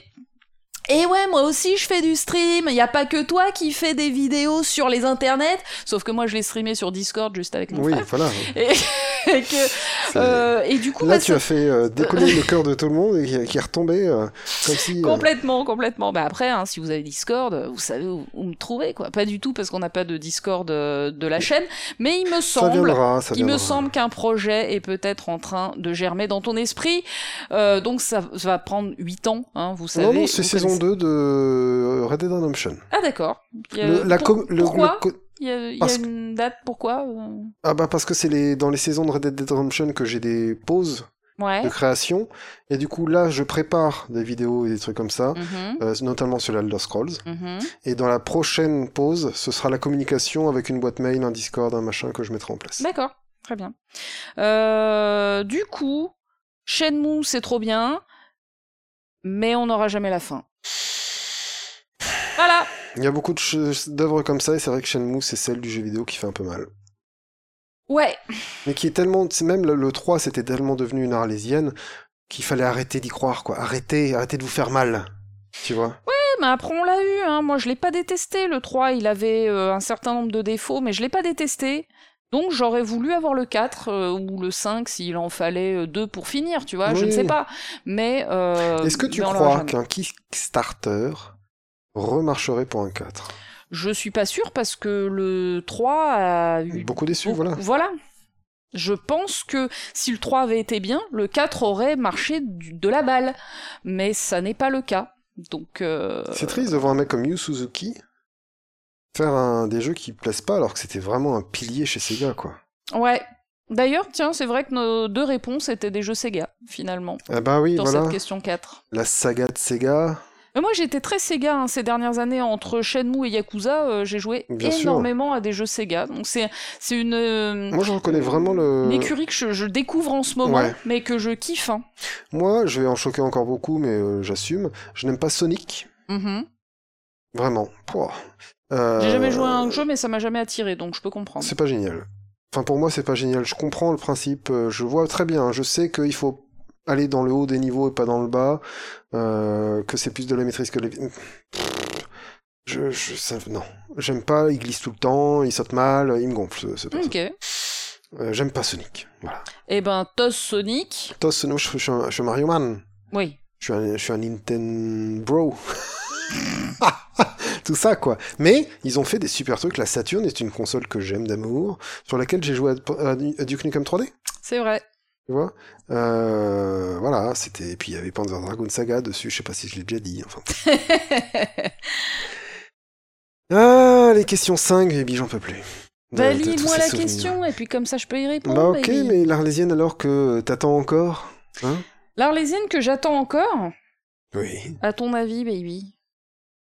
Et ouais, moi aussi je fais du stream. Il y a pas que toi qui fais des vidéos sur les internets. Sauf que moi je l'ai streamé sur Discord juste avec mon Oui, frère. voilà. Et, et que, euh, et du coup, Là, bah, tu ça- as fait euh, décoller le cœur de tout le monde et qui, qui est retombé euh, comme si. euh, Complètement, complètement. Bah après, hein, si vous avez Discord, euh, vous savez où, où me trouver, quoi. Pas du tout parce qu'on n'a pas de Discord de la chaîne, mais il me ça semble, viendra, ça il me viendra. semble qu'un projet est peut-être en train de germer dans ton esprit. Euh, donc ça, ça va prendre 8 ans, hein, vous savez. Non, non, c'est saison 2 de Red Dead Redemption. Ah d'accord. Il y a- Le- la pour- com- le- pourquoi le co- Il y a, il y a parce- une date Pourquoi euh Ah bah parce que c'est les dans les saisons de Red Dead Redemption que j'ai des pauses Ouais. de création et du coup là je prépare des vidéos et des trucs comme ça, Mhm, euh, notamment sur l'Elder Scrolls. mhm. Et dans la prochaine pause, ce sera la communication avec une boîte mail, un Discord, un machin que je mettrai en place. D'accord, très bien. Euh, du coup, Shenmue, c'est trop bien, mais on n'aura jamais la fin. Voilà. Il y a beaucoup d'œuvres comme ça et c'est vrai que Shenmue c'est celle du jeu vidéo qui fait un peu mal. Ouais, Mais qui est tellement, même le, le 3 c'était tellement devenu une arlésienne qu'il fallait arrêter d'y croire quoi. Arrêtez, arrêtez de vous faire mal. Tu vois? Mais après on l'a eu, hein. moi je l'ai pas détesté, le 3 il avait euh, un certain nombre de défauts, mais je l'ai pas détesté. Donc j'aurais voulu avoir le 4 euh, ou le 5 s'il en fallait euh, deux pour finir, tu vois, je ne sais pas. Mais... euh, Est-ce que tu crois qu'un Kickstarter remarcherait pour un 4 Je suis pas sûre parce que le 3 a eu Beaucoup déçu, Beaucoup- voilà. Je pense que si le 3 avait été bien, le 4 aurait marché du- de la balle. Mais ça n'est pas le cas. Donc. euh, C'est triste de voir un mec comme Yu Suzuki faire un, des jeux qui plaisent pas alors que c'était vraiment un pilier chez Sega quoi. Ouais. D'ailleurs, tiens, c'est vrai que nos deux réponses étaient des jeux Sega, finalement, Ah bah oui, dans voilà. cette question 4. La saga de Sega. Mais moi, j'étais très Sega hein, ces dernières années. Entre Shenmue et Yakuza, euh, j'ai joué Bien sûr. énormément à des jeux Sega. Donc c'est c'est une, euh, Moi je reconnais vraiment le. une écurie que je, je découvre en ce moment, Ouais. mais que je kiffe. hein. Moi je vais en choquer encore beaucoup mais euh, j'assume. Je n'aime pas Sonic. Mhm. Vraiment. Euh, J'ai jamais joué à un jeu, mais ça m'a jamais attiré, donc je peux comprendre. C'est pas génial. Enfin, pour moi, c'est pas génial. Je comprends le principe. euh, Je vois très bien. Je sais qu'il faut aller dans le haut des niveaux et pas dans le bas. euh, que c'est plus de la maîtrise que les. Je, je, ça, non. J'aime pas. Il glisse tout le temps. Il saute mal. Il me gonfle, ce, ce. Ok. Euh, J'aime pas Sonic. Voilà. Eh ben, Toss Sonic, Tos, non, je, je suis un, je suis un Mario Man. oui. Je suis un, je suis un Nintendo Bro. Tout ça, quoi. Mais ils ont fait des super trucs. La Saturn est une console que j'aime d'amour, sur laquelle j'ai joué à, Duke Nukem 3D. C'est vrai. Tu vois? Euh, Voilà, c'était. Et puis il y avait Panzer Dragoon Saga dessus, je sais pas si je l'ai déjà dit. Enfin. ah, les questions 5, baby, j'en peux plus. Bah, lis-moi la souvenirs. question, et puis comme ça, je peux y répondre. Bah ok, baby. mais l'Arlésienne alors que t'attends encore Hein? L'Arlésienne que j'attends encore, Oui. à ton avis, baby?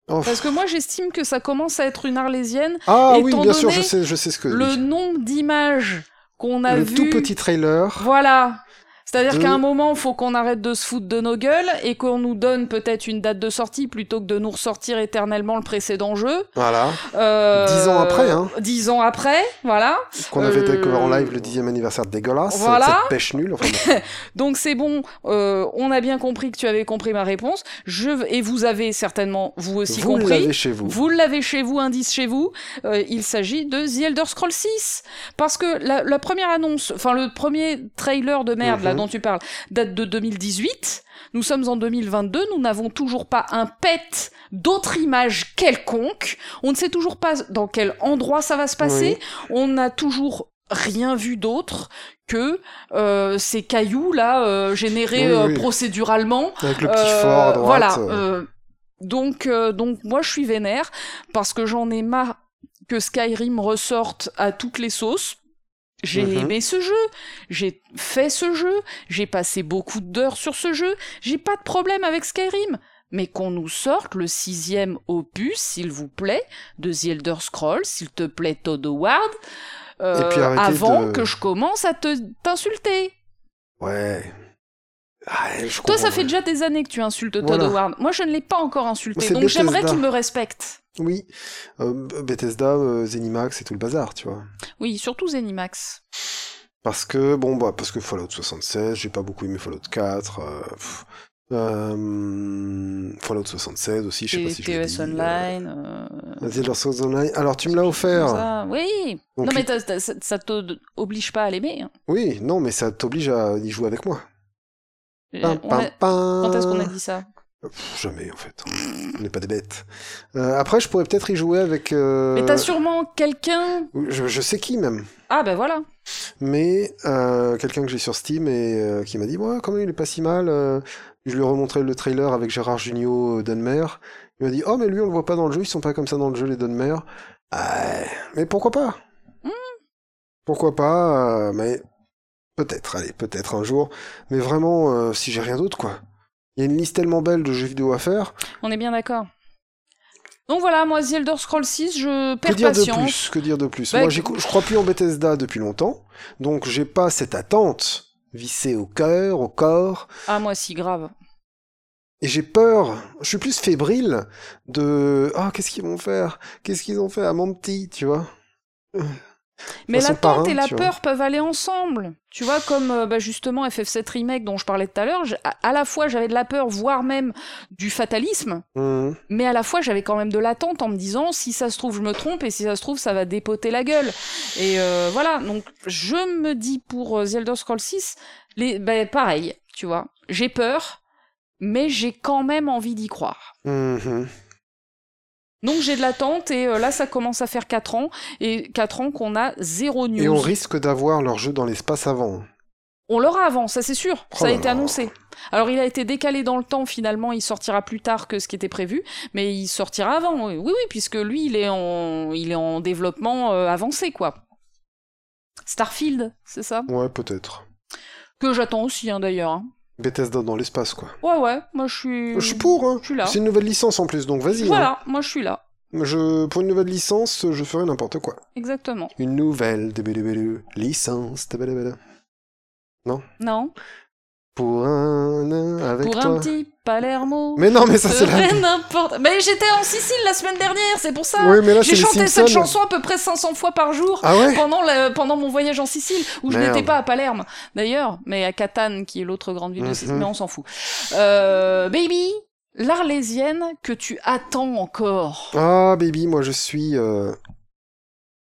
Oh, Parce que moi, j'estime que ça commence à être une Arlésienne. Ah oui, étant bien sûr, donné je sais, je sais ce que... Le oui. nombre d'images qu'on a Le tout petit trailer. Voilà. C'est-à-dire de- qu'à un moment, faut qu'on arrête de se foutre de nos gueules et qu'on nous donne peut-être une date de sortie plutôt que de nous ressortir éternellement le précédent jeu. Voilà. Euh, Dix ans après, hein. Dix ans après, voilà. Qu'on avait Euh, découvert en live le dixième anniversaire de Dégueulasse, Voilà. cette pêche nulle. Enfin, bon. Donc c'est bon, euh, on a bien compris que tu avais compris ma réponse. Je et vous avez certainement vous aussi vous compris. l'avez chez vous. Vous l'avez chez vous, indice chez vous. Euh, il s'agit de The Elder Scrolls 6. Parce que la, la première annonce, enfin le premier trailer de merde là Mhm. Dont tu parles, date de 2018. Nous sommes en 2022, nous n'avons toujours pas un pet d'autre image quelconque. On ne sait toujours pas dans quel endroit ça va se passer. On n'a toujours rien vu d'autre que euh, ces cailloux là euh, générés Oui, euh, oui. procéduralement Avec le petit fort à droite. Voilà. donc, donc moi je suis vénère parce que j'en ai marre que Skyrim ressorte à toutes les sauces. J'ai Mhm. aimé ce jeu, j'ai fait ce jeu, j'ai passé beaucoup d'heures sur ce jeu, j'ai pas de problème avec Skyrim. Mais qu'on nous sorte le sixième opus, s'il vous plaît, de The Elder Scrolls, s'il te plaît, Todd Howard, euh, avant de- que je commence à te t'insulter. Ouais. Ah, je Toi, ça fait déjà des années que tu insultes Todd Voilà. Howard. Moi, je ne l'ai pas encore insulté, donc j'aimerais qu'il me respecte. Oui. Euh, Bethesda, euh, Zenimax et tout le bazar, tu vois. Oui, surtout Zenimax. Parce que, bon, bah, parce que Fallout 76, j'ai pas beaucoup aimé Fallout 4. euh, Fallout 76 aussi, je sais pas si je l'ai TES dit, Online. Scrolls Online. Alors, tu me l'as offert. ça. Oui. Donc, non, mais t'as- t'as- ça, t'oblige pas à l'aimer. hein. Oui, non, mais ça t'oblige à y jouer avec moi. Pam, on pam, a- pam. Quand est-ce qu'on a dit ça? Pff, Jamais, en fait. On n'est pas des bêtes. Euh, après, je pourrais peut-être y jouer avec... euh, Mais t'as sûrement quelqu'un. Je, je sais qui, même. Ah, ben voilà. Mais euh, quelqu'un que j'ai sur Steam et euh, qui m'a dit ouais quand même il est pas si mal. je lui ai remontré le trailer avec Gérard euh, Dunmer. Il m'a dit oh mais lui on le voit pas dans le jeu, ils sont pas comme ça dans le jeu les Dunmer. Mais pourquoi pas? Hmm. Pourquoi pas Mais peut-être, allez peut-être un jour. Mais vraiment si j'ai rien d'autre quoi. Il y a une liste tellement belle de jeux vidéo à faire. On est bien d'accord. Donc voilà, moi, The Elder Scrolls 6, je Que perds dire de patience. plus? Que dire de plus? Bah, Moi, je crois plus en Bethesda depuis longtemps, donc j'ai pas cette attente vissée au cœur, au corps. Ah, moi, si, grave. Et j'ai peur, je suis plus fébrile de ah qu'est-ce qu'ils vont faire? Qu'est-ce qu'ils ont fait à mon petit, tu vois? Mais l'attente et la peur peuvent aller ensemble. Tu vois, comme euh, bah, justement FF7 Remake dont je parlais tout à l'heure, à, à la fois j'avais de la peur, voire même du fatalisme, Mhm. mais à la fois j'avais quand même de l'attente en me disant si ça se trouve je me trompe et si ça se trouve ça va dépoter la gueule. Et euh, voilà, donc je me dis pour euh, The Elder Scrolls 6, les, bah, pareil, tu vois, j'ai peur, mais j'ai quand même envie d'y croire. Mhm. Donc j'ai de l'attente et euh, là ça commence à faire 4 ans et 4 ans qu'on a zéro news. Et on risque d'avoir leur jeu dans l'espace avant. On l'aura avant, ça c'est sûr. Oh ça a là été annoncé. Alors il a été décalé dans le temps, finalement il sortira plus tard que ce qui était prévu, mais il sortira avant. Oui, oui, puisque lui il est en, il est en développement euh, avancé, quoi. Starfield, c'est ça? Ouais, peut-être. Que j'attends aussi, hein, d'ailleurs. hein. Bethesda dans l'espace, quoi. Ouais, ouais, moi je suis. Je suis pour, hein. Je suis là. C'est une nouvelle licence en plus, donc vas-y. hein. Voilà, moi je suis là. Je, pour une nouvelle licence, je ferai n'importe quoi. Exactement. Une nouvelle licence. tabélébélé. Non Pour un avec Pour toi. un petit Palermo. Mais non, mais ça c'est la. n'importe. Mais j'étais en Sicile la semaine dernière, c'est pour ça. Oui, mais là J'ai chanté cette chanson à peu près 500 fois par jour. Ah ouais pendant, le- pendant mon voyage en Sicile, où je n'étais pas à Palerme, d'ailleurs, mais à Catane, qui est l'autre grande ville de Sicile, Mhm. mais on s'en fout. Euh, baby, l'Arlésienne que tu attends encore. Ah, baby, moi je suis. euh,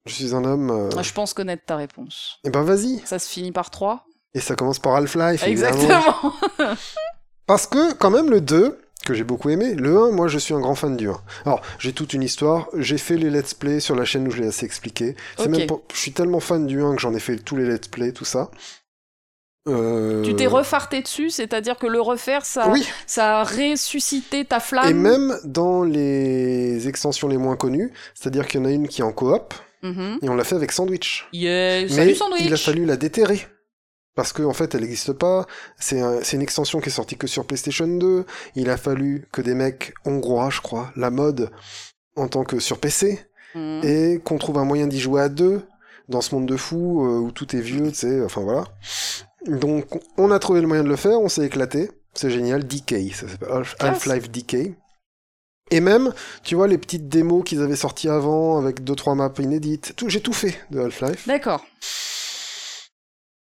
Je suis un homme. euh, Je pense connaître ta réponse. Eh ben vas-y. Ça se finit par 3 Et ça commence par Half-Life. Exactement. Parce que, quand même, le 2, que j'ai beaucoup aimé, le 1, moi je suis un grand fan du 1. Alors, j'ai toute une histoire, j'ai fait les let's play sur la chaîne où je l'ai assez expliqué. C'est Ok. même pour- Je suis tellement fan du 1 que j'en ai fait tous les let's play, tout ça. Euh, Tu t'es refarté dessus, c'est-à-dire que le refaire, ça, Oui, ça a ressuscité ta flamme. et même dans les extensions les moins connues, c'est-à-dire qu'il y en a une qui est en coop, Mhm. et on l'a fait avec Sandwich. Yes. Mais Salut sandwich. il a fallu la déterrer. Parce qu'en en fait, elle n'existe pas. C'est un- c'est une extension qui est sortie que sur PlayStation 2. Il a fallu que des mecs hongrois, je crois, la mode en tant que sur PC, Mhm. et qu'on trouve un moyen d'y jouer à deux dans ce monde de fous euh, où tout est vieux, tu sais. Enfin voilà. Donc, on a trouvé le moyen de le faire, on s'est éclaté. C'est génial. DK, ça s'appelle Half- Half-Life DK. Et même, tu vois, les petites démos qu'ils avaient sorties avant avec deux trois maps inédites. J'ai tout fait de Half-Life. D'accord.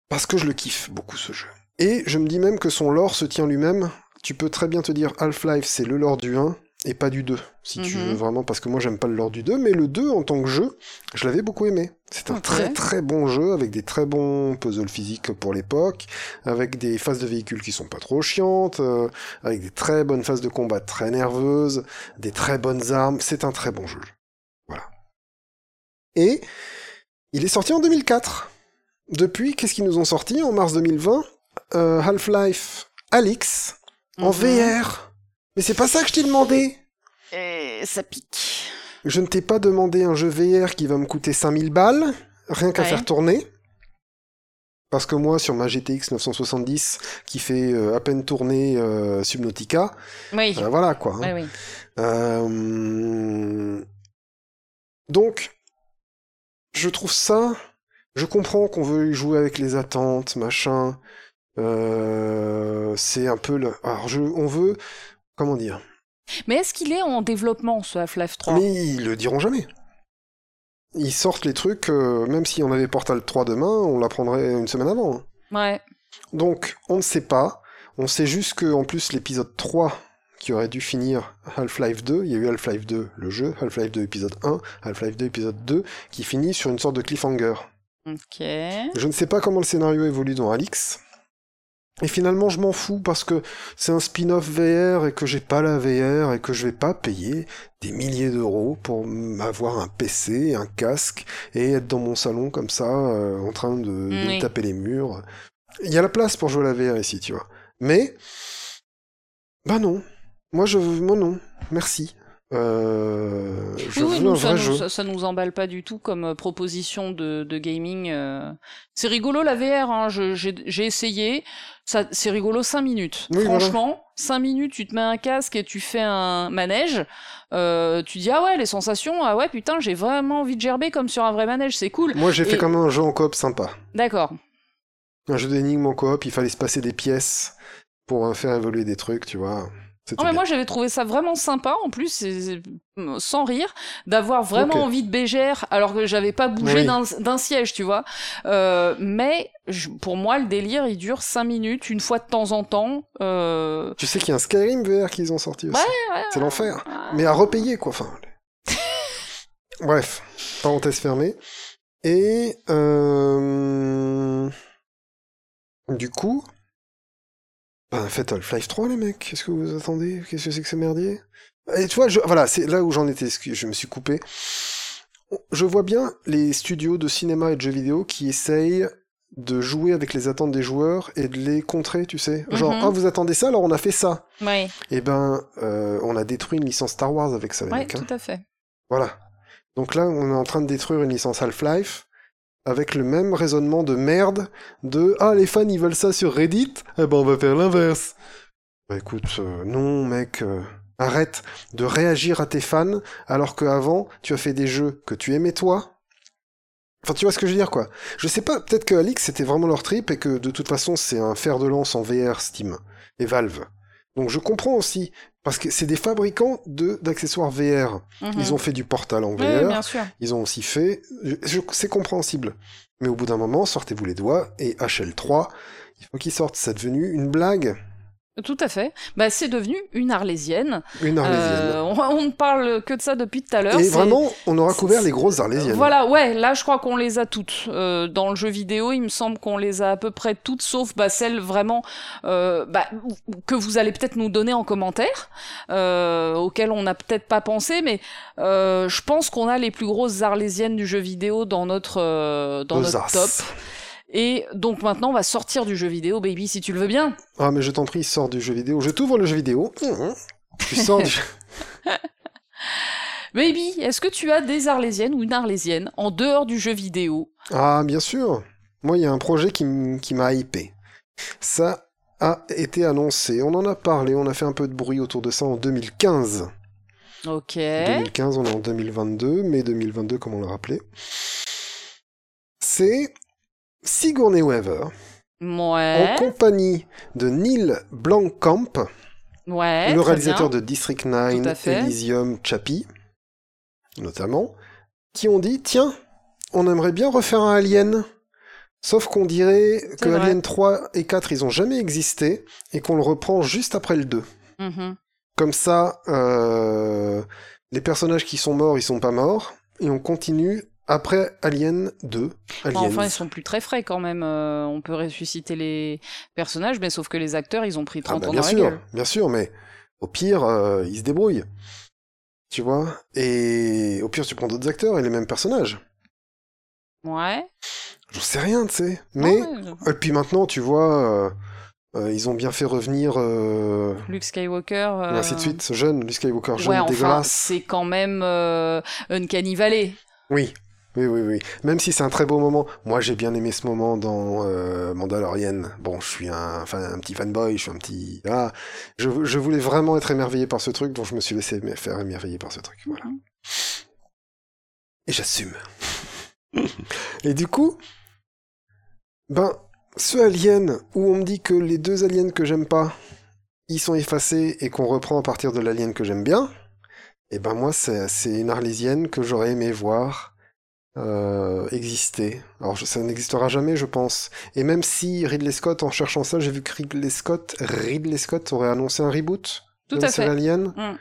Parce que je le kiffe beaucoup ce jeu. Et je me dis même que son lore se tient lui-même. Tu peux très bien te dire Half-Life c'est le lore du 1 et pas du 2. Si tu Mhm. veux vraiment, parce que moi j'aime pas le lore du 2, mais le 2 en tant que jeu, je l'avais beaucoup aimé. C'est un très très bon jeu avec des très bons puzzles physiques pour l'époque, avec des phases de véhicules qui sont pas trop chiantes, euh, avec des très bonnes phases de combat très nerveuses, des très bonnes armes. C'est un très bon jeu. Voilà. Et il est sorti en 2004. Depuis, qu'est-ce qu'ils nous ont sorti en mars 2020 Euh, Half-Life Alix en Mhm. VR. Mais c'est pas ça que je t'ai demandé. Et ça pique. Je ne t'ai pas demandé un jeu VR qui va me coûter 5000 balles, rien qu'à Ouais. faire tourner. Parce que moi, sur ma GTX 970, qui fait euh, à peine tourner euh, Subnautica, Oui. euh, voilà quoi. hein. Oui. Donc, je trouve ça. Je comprends qu'on veut y jouer avec les attentes, machin. Euh, C'est un peu le. Alors, je... on veut. Comment dire? Mais est-ce qu'il est en développement, ce Half-Life 3 Mais ils le diront jamais. Ils sortent les trucs, euh, même si on avait Portal 3 demain, on l'apprendrait une semaine avant. hein. Ouais. Donc, on ne sait pas. On sait juste que, en plus, l'épisode 3, qui aurait dû finir Half-Life 2, il y a eu Half-Life 2, le jeu, Half-Life 2 épisode 1, Half-Life 2 épisode 2, qui finit sur une sorte de cliffhanger. Ok. Je ne sais pas comment le scénario évolue dans Alix. Et finalement, je m'en fous parce que c'est un spin-off VR et que j'ai pas la VR et que je vais pas payer des milliers d'euros pour avoir un PC, un casque et être dans mon salon comme ça, euh, en train de, taper les murs. Il y a la place pour jouer à la VR ici, tu vois. Mais, bah non. Moi, je veux, moi non. Merci. Euh, je Oui, nous, ça, nous, ça, emballe pas du tout comme euh, proposition de, de gaming. euh. C'est rigolo la VR, hein, j'ai essayé. Ça, c'est rigolo 5 minutes. Oui, voilà. Franchement, 5 minutes, tu te mets un casque et tu fais un manège. euh, tu dis ah ouais les sensations, ah ouais putain j'ai vraiment envie de gerber comme sur un vrai manège, c'est cool. Moi, j'ai fait quand même un jeu en coop sympa. D'accord. Un jeu d'énigmes en coop, il fallait se passer des pièces pour faire évoluer des trucs, tu vois. Non mais bien. moi j'avais trouvé ça vraiment sympa en plus, c'est- sans rire, d'avoir vraiment envie de bégère alors que j'avais pas bougé Oui. d'un d'un siège, tu vois. Euh, mais je- pour moi le délire il dure 5 minutes, une fois de temps en temps. Euh... Tu sais qu'il y a un Skyrim VR qu'ils ont sorti aussi. Ouais, C'est l'enfer. Mais à repayer, quoi. Enfin. Bref, parenthèse fermée. Et euh... du coup, ben faites Half-Life 3 les mecs. Qu'est-ce que vous attendez? Qu'est-ce que c'est que ce merdier? Et tu vois, je... voilà, c'est là où j'en étais. Je me suis coupé. Je vois bien les studios de cinéma et de jeux vidéo qui essayent de jouer avec les attentes des joueurs et de les contrer, tu sais. Genre, Mhm. ah, vous attendez ça, alors on a fait ça. Ouais, Eh ben, euh, on a détruit une licence Star Wars avec ça, les ouais, mecs. hein. tout à fait. Voilà. Donc là, on est en train de détruire une licence Half-Life avec le même raisonnement de merde de ah les fans ils veulent ça sur Reddit, eh ben on va faire l'inverse. Bah écoute, euh, non mec, euh, arrête de réagir à tes fans alors qu'avant tu as fait des jeux que tu aimais toi. Enfin tu vois ce que je veux dire quoi. Je sais pas, peut-être que Alix c'était vraiment leur trip et que de toute façon c'est un fer de lance en VR Steam et Valve. Donc je comprends aussi parce que c'est des fabricants de d'accessoires VR. Mhm. Ils ont fait du Portal en VR, bien sûr. ils ont aussi fait... c'est compréhensible. Mais au bout d'un moment, sortez-vous les doigts, et HL3, il faut qu'il sorte. C'est devenu une blague. Tout à fait. Bah, c'est devenu une arlésienne. Une arlésienne. Euh, on, on ne parle que de ça depuis tout à l'heure. et vraiment, on aura couvert les grosses arlésiennes. Voilà, ouais, là je crois qu'on les a toutes. Euh, dans le jeu vidéo, il me semble qu'on les a à peu près toutes, sauf bah, celles vraiment euh, bah, que vous allez peut-être nous donner en commentaire, euh, auxquelles on n'a peut-être pas pensé, mais euh, je pense qu'on a les plus grosses arlésiennes du jeu vidéo dans notre, euh, dans notre top. Et donc maintenant, on va sortir du jeu vidéo, baby, si tu le veux bien. Ah, mais je t'en prie, sors du jeu vidéo. Je t'ouvre le jeu vidéo. Mmh. Tu sors du... Baby, est-ce que tu as des arlésiennes ou une arlésienne en dehors du jeu vidéo? Ah, bien sûr. Moi, il y a un projet qui, m'a hypé. Ça a été annoncé. On en a parlé. On a fait un peu de bruit autour de ça en 2015. Ok. 2015, on est en 2022, mai 2022, comme on l'a rappelé. C'est Sigourney Weaver Ouais. en compagnie de Neil Blomkamp, Ouais. le réalisateur bien. de District 9, Tout à fait. Elysium, Chappie, notamment, qui ont dit tiens, on aimerait bien refaire un Alien. Sauf qu'on dirait que vrai. Alien 3 et 4, ils ont jamais existé, et qu'on le reprend juste après le 2. Mhm. Comme ça, euh, les personnages qui sont morts, ils sont pas morts, et on continue après Alien 2. Bon, Aliens. enfin, ils sont plus très frais quand même. euh, on peut ressusciter les personnages, mais sauf que les acteurs, ils ont pris Ah 30 bah, ans bien dans sûr, la gueule. bien sûr, mais au pire, euh, ils se débrouillent. Tu vois? Et au pire, tu prends d'autres acteurs et les mêmes personnages. Ouais. J'en sais rien, tu sais. Mais, Ouais, et puis maintenant, tu vois, euh, ils ont bien fait revenir, Luke Skywalker. et ainsi de suite, ce jeune, Luke Skywalker, jeune Ouais, enfin, dégueulasse. c'est quand même Uncanny Valley. Oui, oui, oui, oui. Même si c'est un très beau moment. Moi, j'ai bien aimé ce moment dans euh, Mandalorian. Bon, je suis un, enfin, un petit fanboy, je suis un petit... Ah, je, je voulais vraiment être émerveillé par ce truc, donc je me suis laissé faire émerveiller par ce truc. Voilà. Mhm. Et j'assume. Et du coup, ben, ce alien où on me dit que les deux aliens que j'aime pas, ils sont effacés et qu'on reprend à partir de l'alien que j'aime bien, et ben moi, c'est une arlésienne que j'aurais aimé voir euh, exister. Alors, ça n'existera jamais, je pense. Et même si Ridley Scott, en cherchant ça, j'ai vu que Ridley Scott, Ridley Scott aurait annoncé un reboot Tout de la série. Alien? Mm.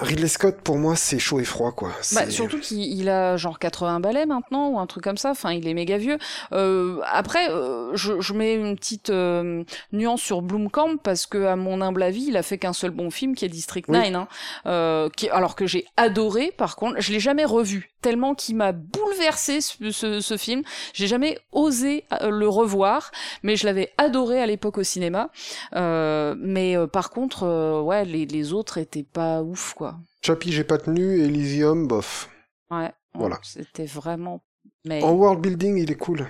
Ridley Scott, pour moi, c'est chaud et froid, quoi. Bah, surtout qu'il il a genre 80 balais maintenant ou un truc comme ça. Enfin, il est méga vieux. Euh, après, euh, je, je mets une petite euh, nuance sur Blomkamp parce que, à mon humble avis, il a fait qu'un seul bon film qui est District Oui. 9. Hein, euh, qui, alors que j'ai adoré. Par contre, je l'ai jamais revu tellement qu'il m'a bouleversé ce, ce, ce film. J'ai jamais osé euh, le revoir, mais je l'avais adoré à l'époque au cinéma. Euh, mais euh, par contre, ouais, les, les autres étaient pas ouf, quoi. Chappie, j'ai pas tenu, Elysium, bof. Ouais. Voilà. C'était vraiment. Mais... En world building, il est cool.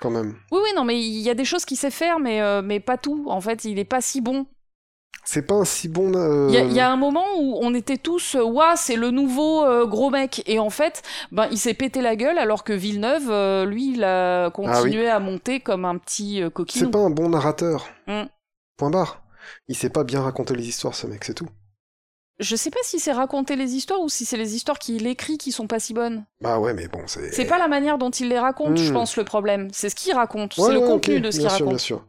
Quand même. Oui, oui, non, mais il y a des choses qu'il sait faire, mais, euh, mais pas tout. En fait, il est pas si bon. C'est pas un si bon. euh, Il y, a- il y a un moment où on était tous, ouah, c'est le nouveau euh, gros mec. Et en fait, ben, il s'est pété la gueule, alors que Villeneuve, euh, lui, il a continué à monter comme un petit coquinou. C'est pas un bon narrateur. Mm. Point barre. Il sait pas bien raconter les histoires, ce mec, c'est tout. Je sais pas si c'est raconter les histoires ou si c'est les histoires qu'il écrit qui sont pas si bonnes. Bah ouais, mais bon, c'est. C'est pas la manière dont il les raconte, je Mm. pense, le problème. C'est ce qu'il raconte. Ouais, c'est le contenu de ce bien qu'il sûr, raconte. bien sûr.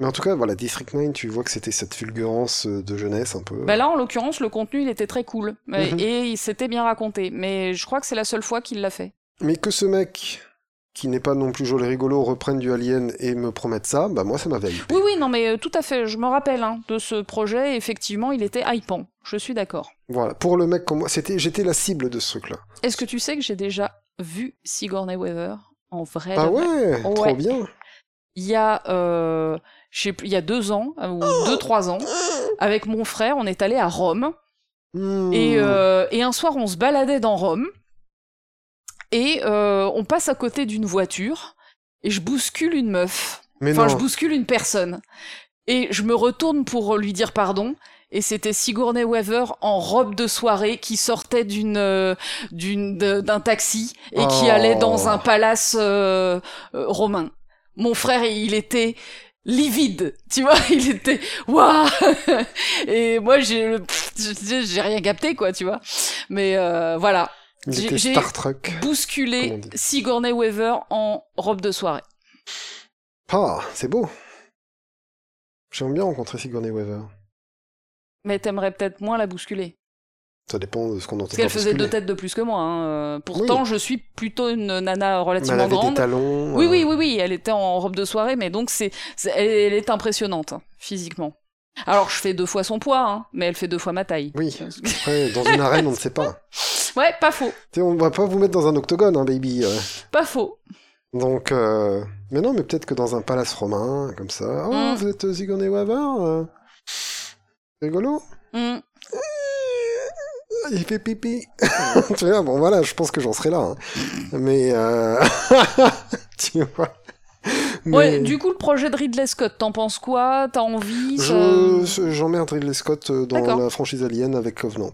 Mais en tout cas, voilà, District 9, tu vois que c'était cette fulgurance euh, de jeunesse un peu. Bah là, en l'occurrence, le contenu, il était très cool. Mhm. Et il s'était bien raconté. Mais je crois que c'est la seule fois qu'il l'a fait. Mais que ce mec, qui n'est pas non plus joli rigolo, reprenne du Alien et me promette ça, bah moi, ça m'avait hypé. Oui, oui, non, mais euh, tout à fait. Je me rappelle hein, de ce projet. Effectivement, il était hypant. Je suis d'accord. Voilà, pour le mec comme moi, c'était, j'étais la cible de ce truc-là. Est-ce que tu sais que j'ai déjà vu Sigourney Weaver en vrai? Ah de vrai ouais, trop Ouais. bien. Il y a, euh, il y a deux ans euh, ou deux trois ans, avec mon frère, on est allé à Rome. Hmm. Et, euh, et un soir, on se baladait dans Rome. Et euh, on passe à côté d'une voiture. Et je bouscule une meuf. Mais Enfin, non. je bouscule une personne. Et je me retourne pour lui dire pardon. Et c'était Sigourney Weaver en robe de soirée qui sortait d'une euh, d'une d'un taxi et qui Oh. allait dans un palace euh, romain. Mon frère, il était livide, tu vois, il était waouh. Et moi, j'ai rien capté quoi, tu vois. Mais euh, voilà, Il j'ai- dit Sigourney Weaver en robe de soirée. Ah, c'est beau. J'aimerais bien rencontrer Sigourney Weaver. Mais t'aimerais peut-être moins la bousculer. Ça dépend de ce qu'on entend. Parce qu'elle faisait deux têtes de plus que moi. hein. Euh, Pourtant, je suis plutôt une nana Mais elle relativement avait des talons. Oui, euh, oui, oui, oui, elle était en robe de soirée, mais donc c'est, c'est- elle, elle est impressionnante hein, physiquement. Alors, je fais deux fois son poids, hein, mais elle fait deux fois ma taille. Oui. Après, dans une arène, on ne sait pas. ouais, pas faux, on va pas vous mettre dans un octogone, hein, baby. euh. pas faux. Donc, euh... mais non, mais peut-être que dans un palace romain, comme ça. Oh, Mm. vous êtes Sigourney Weaver euh, Rigolo Hmm. Il fait pipi. tu vois, bon voilà, je pense que j'en serai là. hein. Mais, euh... tu vois. Ouais, du coup, le projet de Ridley Scott, t'en penses quoi? T'as envie ça- je... J'emmerde Ridley Scott dans la franchise Alien avec Covenant.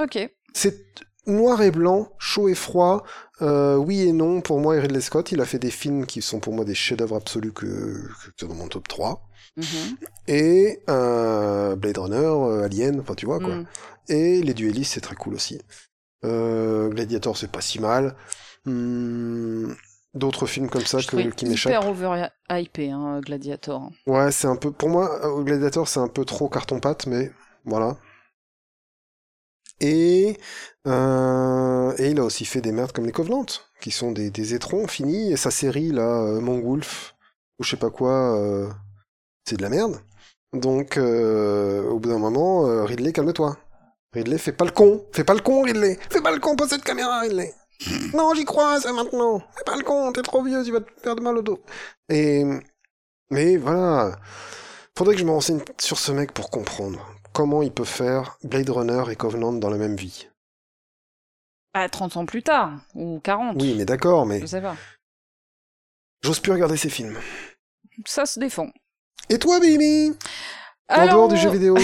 Ok. C'est noir et blanc, chaud et froid, euh, oui et non. Pour moi, Ridley Scott, il a fait des films qui sont pour moi des chefs-d'œuvre absolus que, que dans mon top 3. Mhm. Et euh, Blade Runner, euh, Alien, enfin tu vois quoi. Mm. Et les duellistes, c'est très cool aussi. Euh, Gladiator, c'est pas si mal. Hmm, D'autres films comme ça que, qui m'échappent. hyper over-hypé, hein, Gladiator. Ouais, c'est un peu. Pour moi, Gladiator, c'est un peu trop carton-pâte, mais voilà. Et, euh, et il a aussi fait des merdes comme les Covenants, qui sont des, des étrons finis, et sa série, là, euh, Mongolf, ou je sais pas quoi, euh, c'est de la merde. Donc, euh, au bout d'un moment, Ridley, calme-toi. Ridley, fais pas le con, fais pas le con, Ridley, fais pas le con, pose cette caméra, Ridley. non, j'y crois, c'est maintenant. Fais pas le con, t'es trop vieux, tu vas te faire de mal au dos. Et, mais voilà. Faudrait que je me renseigne sur ce mec pour comprendre comment il peut faire Blade Runner et Covenant dans la même vie? Ah, 30 ans plus tard, ou 40. Oui, mais d'accord, mais Je sais pas. j'ose plus regarder ces films. Ça se défend. Et toi, Baby En Alors- dehors du jeu vidéo?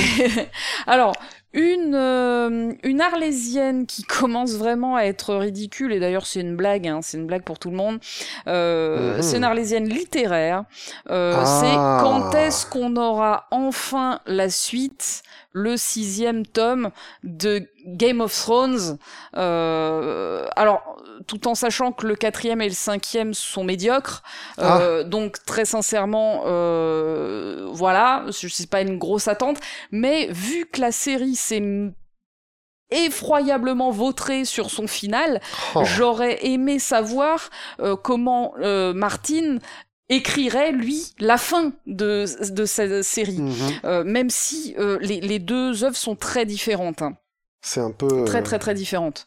Alors, une, euh, une arlésienne qui commence vraiment à être ridicule, et d'ailleurs c'est une blague, hein, c'est une blague pour tout le monde, euh, Mhm. c'est une arlésienne littéraire, euh, Ah. c'est quand est-ce qu'on aura enfin la suite, le sixième tome de Game of Thrones, euh, alors tout en sachant que le quatrième et le cinquième sont médiocres, Ah. euh, donc très sincèrement, euh, voilà, je sais pas une grosse attente, mais vu que la série s'est effroyablement vautrée sur son final, Oh. j'aurais aimé savoir euh, comment euh, Martin écrirait lui la fin de, de cette série. Mhm. Euh, même si euh, les, les deux œuvres sont très différentes. hein C'est un peu... très euh, très très différentes.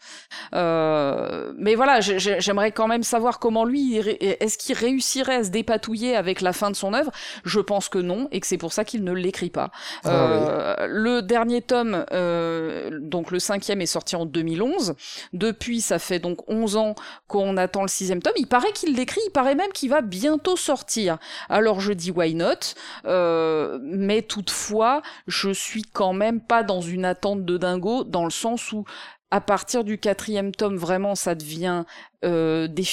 Euh, mais voilà, j'ai- j'ai- j'aimerais quand même savoir comment lui, est-ce qu'il réussirait à se dépatouiller avec la fin de son œuvre? Je pense que non, et que c'est pour ça qu'il ne l'écrit pas. Ah Euh, Le dernier tome, euh, donc le cinquième, est sorti en 2011. Depuis, ça fait donc 11 ans qu'on attend le sixième tome. Il paraît qu'il l'écrit, il paraît même qu'il va bientôt sortir. Alors je dis why not? Mais toutefois, je suis quand même pas dans une attente de dingo, dans le sens où à partir du quatrième tome, vraiment, ça devient euh, des.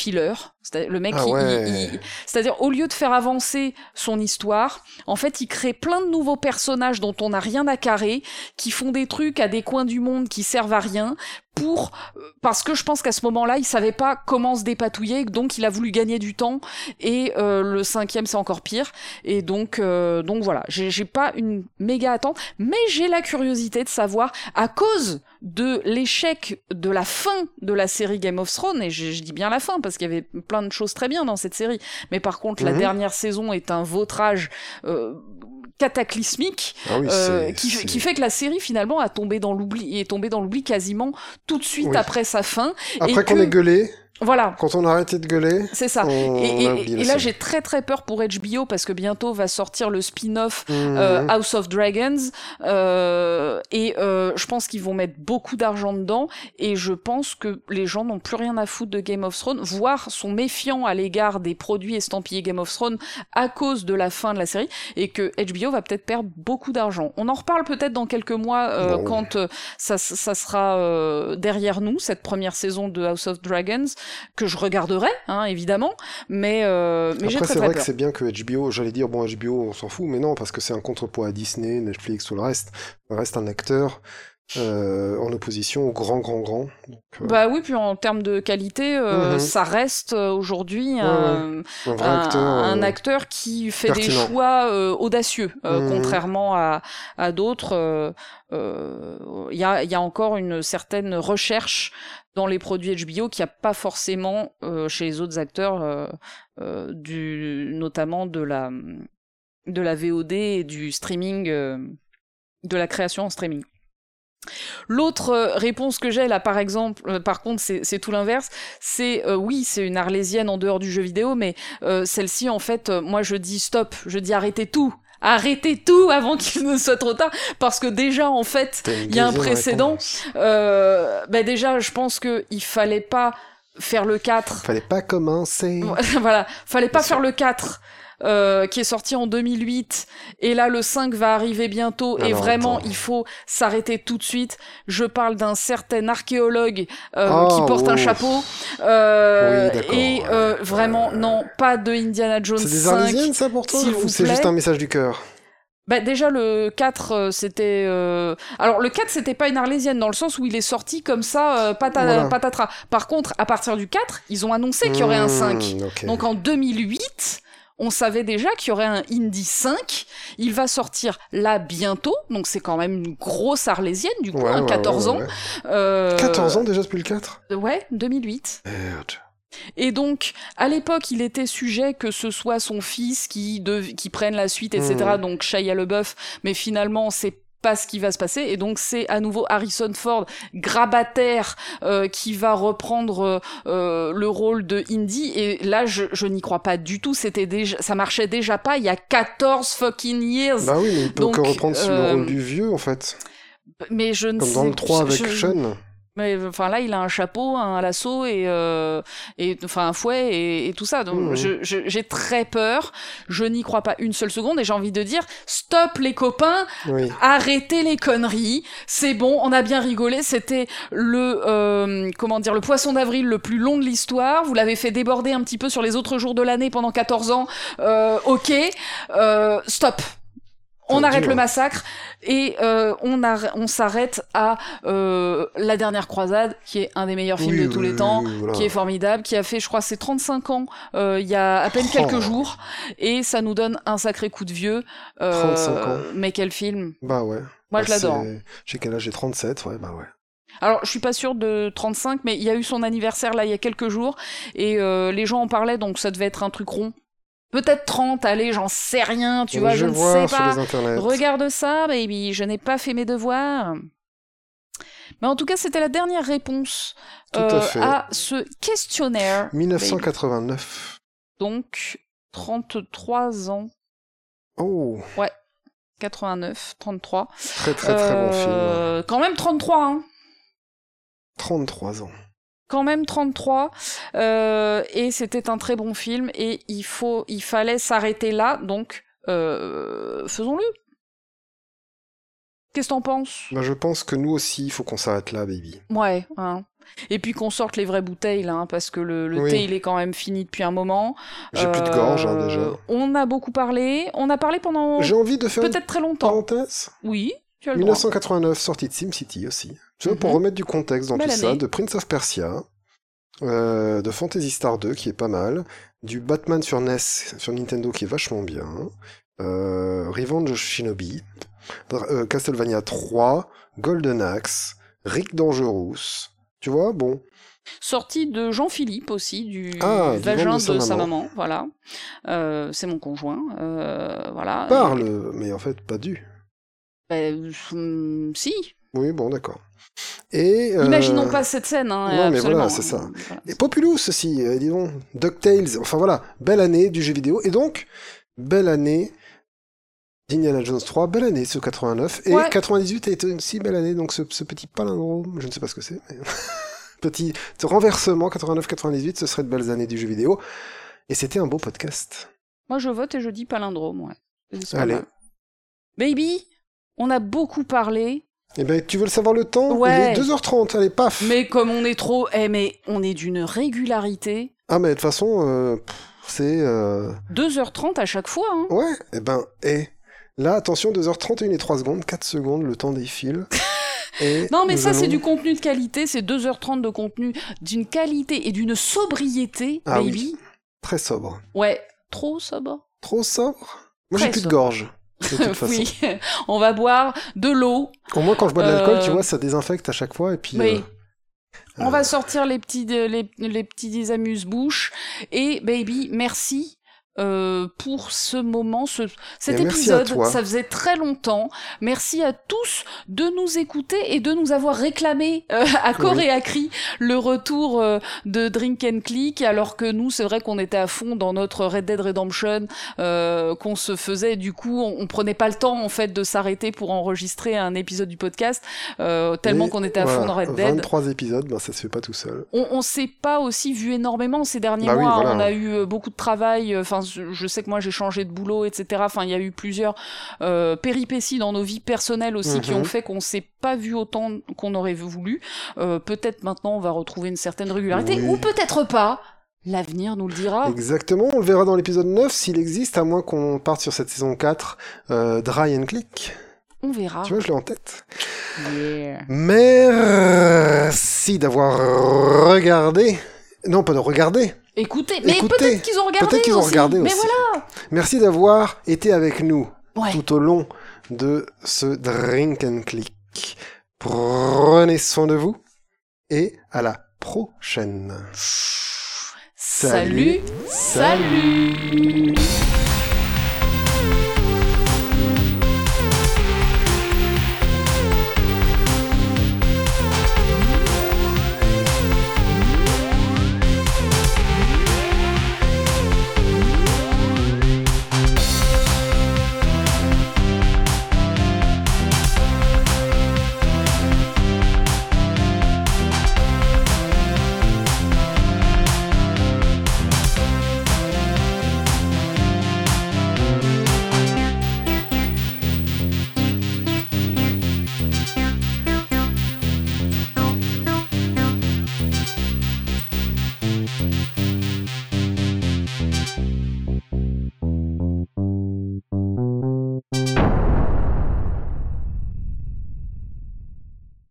C'est-à-dire, Le mec, Ah ouais. c'est-à-dire au lieu de faire avancer son histoire, en fait, il crée plein de nouveaux personnages dont on n'a rien à carrer, qui font des trucs à des coins du monde qui servent à rien, pour euh, parce que je pense qu'à ce moment-là, il savait pas comment se dépatouiller, donc il a voulu gagner du temps. Et euh, le cinquième, c'est encore pire. Et donc, euh, donc voilà, j'ai j'ai pas une méga attente, mais j'ai la curiosité de savoir à cause de l'échec de la fin de la série Game of Thrones, et je, je dis bien la fin parce qu'il y avait plein de choses très bien dans cette série, mais par contre la Mhm. dernière saison est un vautrage euh, cataclysmique Ah oui, euh, qui, fait que la série finalement a tombé dans l'oubli est tombée dans l'oubli quasiment tout de suite Oui. après sa fin. Après qu'on que- ait gueulé, Voilà, quand on a arrêté de gueuler, c'est ça. on, Et, là, j'ai très très peur pour HBO parce que bientôt va sortir le spin-off Mhm. euh, House of Dragons euh, et euh, je pense qu'ils vont mettre beaucoup d'argent dedans et je pense que les gens n'ont plus rien à foutre de Game of Thrones, voire sont méfiants à l'égard des produits estampillés Game of Thrones à cause de la fin de la série et que HBO va peut-être perdre beaucoup d'argent. On en reparle peut-être dans quelques mois euh, Bon. quand euh, ça, ça sera derrière nous cette première saison de House of Dragons que je regarderai hein, évidemment, mais euh, mais j'ai Après, très c'est vrai que c'est bien que HBO, j'allais dire, bon, HBO, on s'en fout, mais non, parce que c'est un contrepoids à Disney, Netflix, tout le reste. Reste un acteur euh, en opposition au grand, grand, grand. Donc, euh, Bah oui, puis en termes de qualité, euh, Mhm. ça reste aujourd'hui un, acteur. un acteur qui fait des choix audacieux, Mhm. contrairement à, à d'autres. Il y, a, il y a encore une certaine recherche dans les produits HBO qu'il n'y a pas forcément euh, chez les autres acteurs, euh, euh, du, notamment de la, de la VOD et du streaming, de la création en streaming. L'autre euh, réponse que j'ai là, par exemple, euh, par contre, c'est tout l'inverse. C'est euh, oui, c'est une arlésienne en dehors du jeu vidéo, mais euh, celle-ci, en fait, moi, je dis stop, je dis arrêtez tout, arrêtez tout avant qu'il ne soit trop tard, parce que déjà, en fait, il y a un précédent. bah déjà, je pense que il fallait pas faire le 4 Fallait pas commencer. voilà, fallait pas faire le 4 euh, qui est sorti en 2008 et là le 5 va arriver bientôt et vraiment attends. il faut s'arrêter tout de suite. Je parle d'un certain archéologue euh, Oh, qui porte un ouf. chapeau euh, Oui, et euh, ouais. vraiment non pas de Indiana Jones C'est des 5. Arlésiennes, ça, pour toi Ou c'est juste un message du cœur? Bah déjà le 4 euh, c'était euh, alors le 4 c'était pas une arlésienne dans le sens où il est sorti comme ça euh, pata- Voilà. patatras. Par contre à partir du 4, ils ont annoncé qu'il y aurait un 5. Hmm. Donc en 2008, on savait déjà qu'il y aurait un Indy 5. Il va sortir là bientôt, donc c'est quand même une grosse arlésienne du coup, Ouais, hein, ouais, 14 ouais, ans. ouais. Euh, 14 ans déjà depuis le 4 Ouais, 2008. Merde. Et donc, à l'époque, il était sujet que ce soit son fils qui, prenne la suite, etc. Mhm. Donc, Shia LeBeouf. Mais finalement, c'est pas ce qui va se passer. Et donc, c'est à nouveau Harrison Ford, grabataire, euh, qui va reprendre euh, euh, le rôle de Indy. Et là, je, je n'y crois pas du tout. C'était déjà, ça marchait déjà pas il y a 14 fucking years. Bah oui, mais il peut Donc, que reprendre le rôle du vieux, en fait. mais je ne Comme sais dans le 3 avec je- Sean. Mais enfin là, il a un chapeau, un lasso et euh, et enfin un fouet et, et tout ça. Donc Mhm. je- je- j'ai très peur. Je n'y crois pas une seule seconde et j'ai envie de dire stop les copains, Oui. arrêtez les conneries. C'est bon, on a bien rigolé. C'était le euh, comment dire le poisson d'avril le plus long de l'histoire. Vous l'avez fait déborder un petit peu sur les autres jours de l'année pendant 14 ans. Euh, ok, euh, stop. On arrête dur. le massacre et euh, on, on s'arrête à euh, La Dernière Croisade, qui est un des meilleurs films Oui, de tous oui, les temps, oui, voilà. qui est formidable, qui a fait, je crois, ses 35 ans euh, il y a à peine Oh. quelques jours, et ça nous donne un sacré coup de vieux. Euh, 35 ans. Mais quel film Bah ouais. Moi, Bah, je l'adore. c'est- J'ai quel âge? J'ai 37, ouais, bah ouais. Alors, je suis pas sûre de 35, mais il y a eu son anniversaire là il y a quelques jours, et euh, les gens en parlaient, donc ça devait être un truc rond. Peut-être 30, allez, j'en sais rien, tu vois, je ne sais pas. Regarde ça, baby, je n'ai pas fait mes devoirs. Mais en tout cas, c'était la dernière réponse à euh, à ce questionnaire. 1989. Donc, 33 ans, Oh, 89, 33. très très très bon film. Euh, Quand même 33, hein 33 ans. Quand même 33 euh, et c'était un très bon film et il faut il fallait s'arrêter là donc euh, faisons-le qu'est-ce que t'en penses? Bah, je pense que nous aussi, il faut qu'on s'arrête là, baby. ouais hein. et puis qu'on sorte les vraies bouteilles là hein, parce que le, le Oui. thé il est quand même fini depuis un moment J'ai plus de gorge, hein, Euh, déjà. on a beaucoup parlé on a parlé pendant J'ai envie de faire une peut-être très longtemps parenthèse. oui tu as le droit 1989, sortie de SimCity aussi. Tu vois, pour Mhm. remettre du contexte dans Belle tout ça, de Prince of Persia, euh, de Fantasy Star 2 qui est pas mal, du Batman sur NES, sur Nintendo qui est vachement bien, euh, Revenge of Shinobi, euh, Castlevania 3, Golden Axe, Rick Dangerous. Tu vois, bon, Sortie de Jean-Philippe aussi, du Ah, vagin de, de sa sa maman. maman, voilà. Euh, c'est mon conjoint, euh, voilà. parle, mais en fait pas du. Ben, hum, si. Oui, bon, d'accord. Et euh, Imaginons pas cette scène, hein, non, mais voilà, c'est ça. Voilà. Et Populous aussi, euh, dis donc. DuckTales, enfin voilà, belle année du jeu vidéo. Et donc, belle année d'Indiana Jones 3, belle année ce 89. Et Ouais. 98 a été aussi belle année, donc ce, ce petit palindrome, je ne sais pas ce que c'est, mais... petit renversement 89-98, ce serait de belles années du jeu vidéo. Et c'était un beau podcast. Moi, je vote et je dis palindrome, ouais. Allez. Baby, on a beaucoup parlé, Eh ben, tu veux le savoir le temps? Ouais. Il est 2h30, allez, paf mais comme on est trop... Eh, mais on est d'une régularité. Ah, mais de toute façon, euh, c'est... euh, 2h30 à chaque fois, hein. Ouais, eh ben, et là, attention, 2h31 et 3 secondes, 4 secondes, le temps défile. Et Non, mais ça, c'est allons- du contenu de qualité, c'est 2h30 de contenu d'une qualité et d'une sobriété, Ah oui. baby. Très sobre. Ouais, trop sobre. Trop sobre? Moi, j'ai plus de sobre. gorge, de toute façon. oui, on va boire de l'eau. Au moins, quand je bois de l'alcool, Euh, tu vois, ça désinfecte à chaque fois, et puis... Oui. euh, On va sortir les petits, les, les petits amuse-bouches. Et baby, merci. Euh, pour ce moment, ce, cet épisode, ça faisait très longtemps. Merci à tous de nous écouter et de nous avoir réclamé euh, à corps Oui. et à cri le retour euh, de Drink and Click, alors que nous, c'est vrai qu'on était à fond dans notre Red Dead Redemption, euh, qu'on se faisait. Du coup, on, on prenait pas le temps en fait de s'arrêter pour enregistrer un épisode du podcast, euh, tellement qu'on était à voilà, fond dans Red Dead. 23 épisodes, ben, ça se fait pas tout seul. on, on s'est pas aussi vu énormément ces derniers Bah oui, mois. voilà. On a eu euh, beaucoup de travail. Enfin, je sais que moi j'ai changé de boulot, etc. Enfin, il y a eu plusieurs euh, péripéties dans nos vies personnelles aussi qui Mhm. ont fait qu'on s'est pas vu autant qu'on aurait voulu. Euh, peut-être maintenant on va retrouver une certaine régularité, Oui. ou peut-être pas. L'avenir nous le dira. Exactement, on le verra dans l'épisode 9 s'il existe, à moins qu'on parte sur cette saison 4, euh, Dry and Click. On verra. Tu vois, je l'ai en tête. Yeah. Merci d'avoir regardé. Non, pas de regarder. Écoutez, mais peut-être qu'ils ont regardé Peut-être qu'ils ont aussi. regardé Mais aussi. voilà. Merci d'avoir été avec nous Ouais. tout au long de ce Drink and Click. Prenez soin de vous et à la prochaine. Salut. Salut.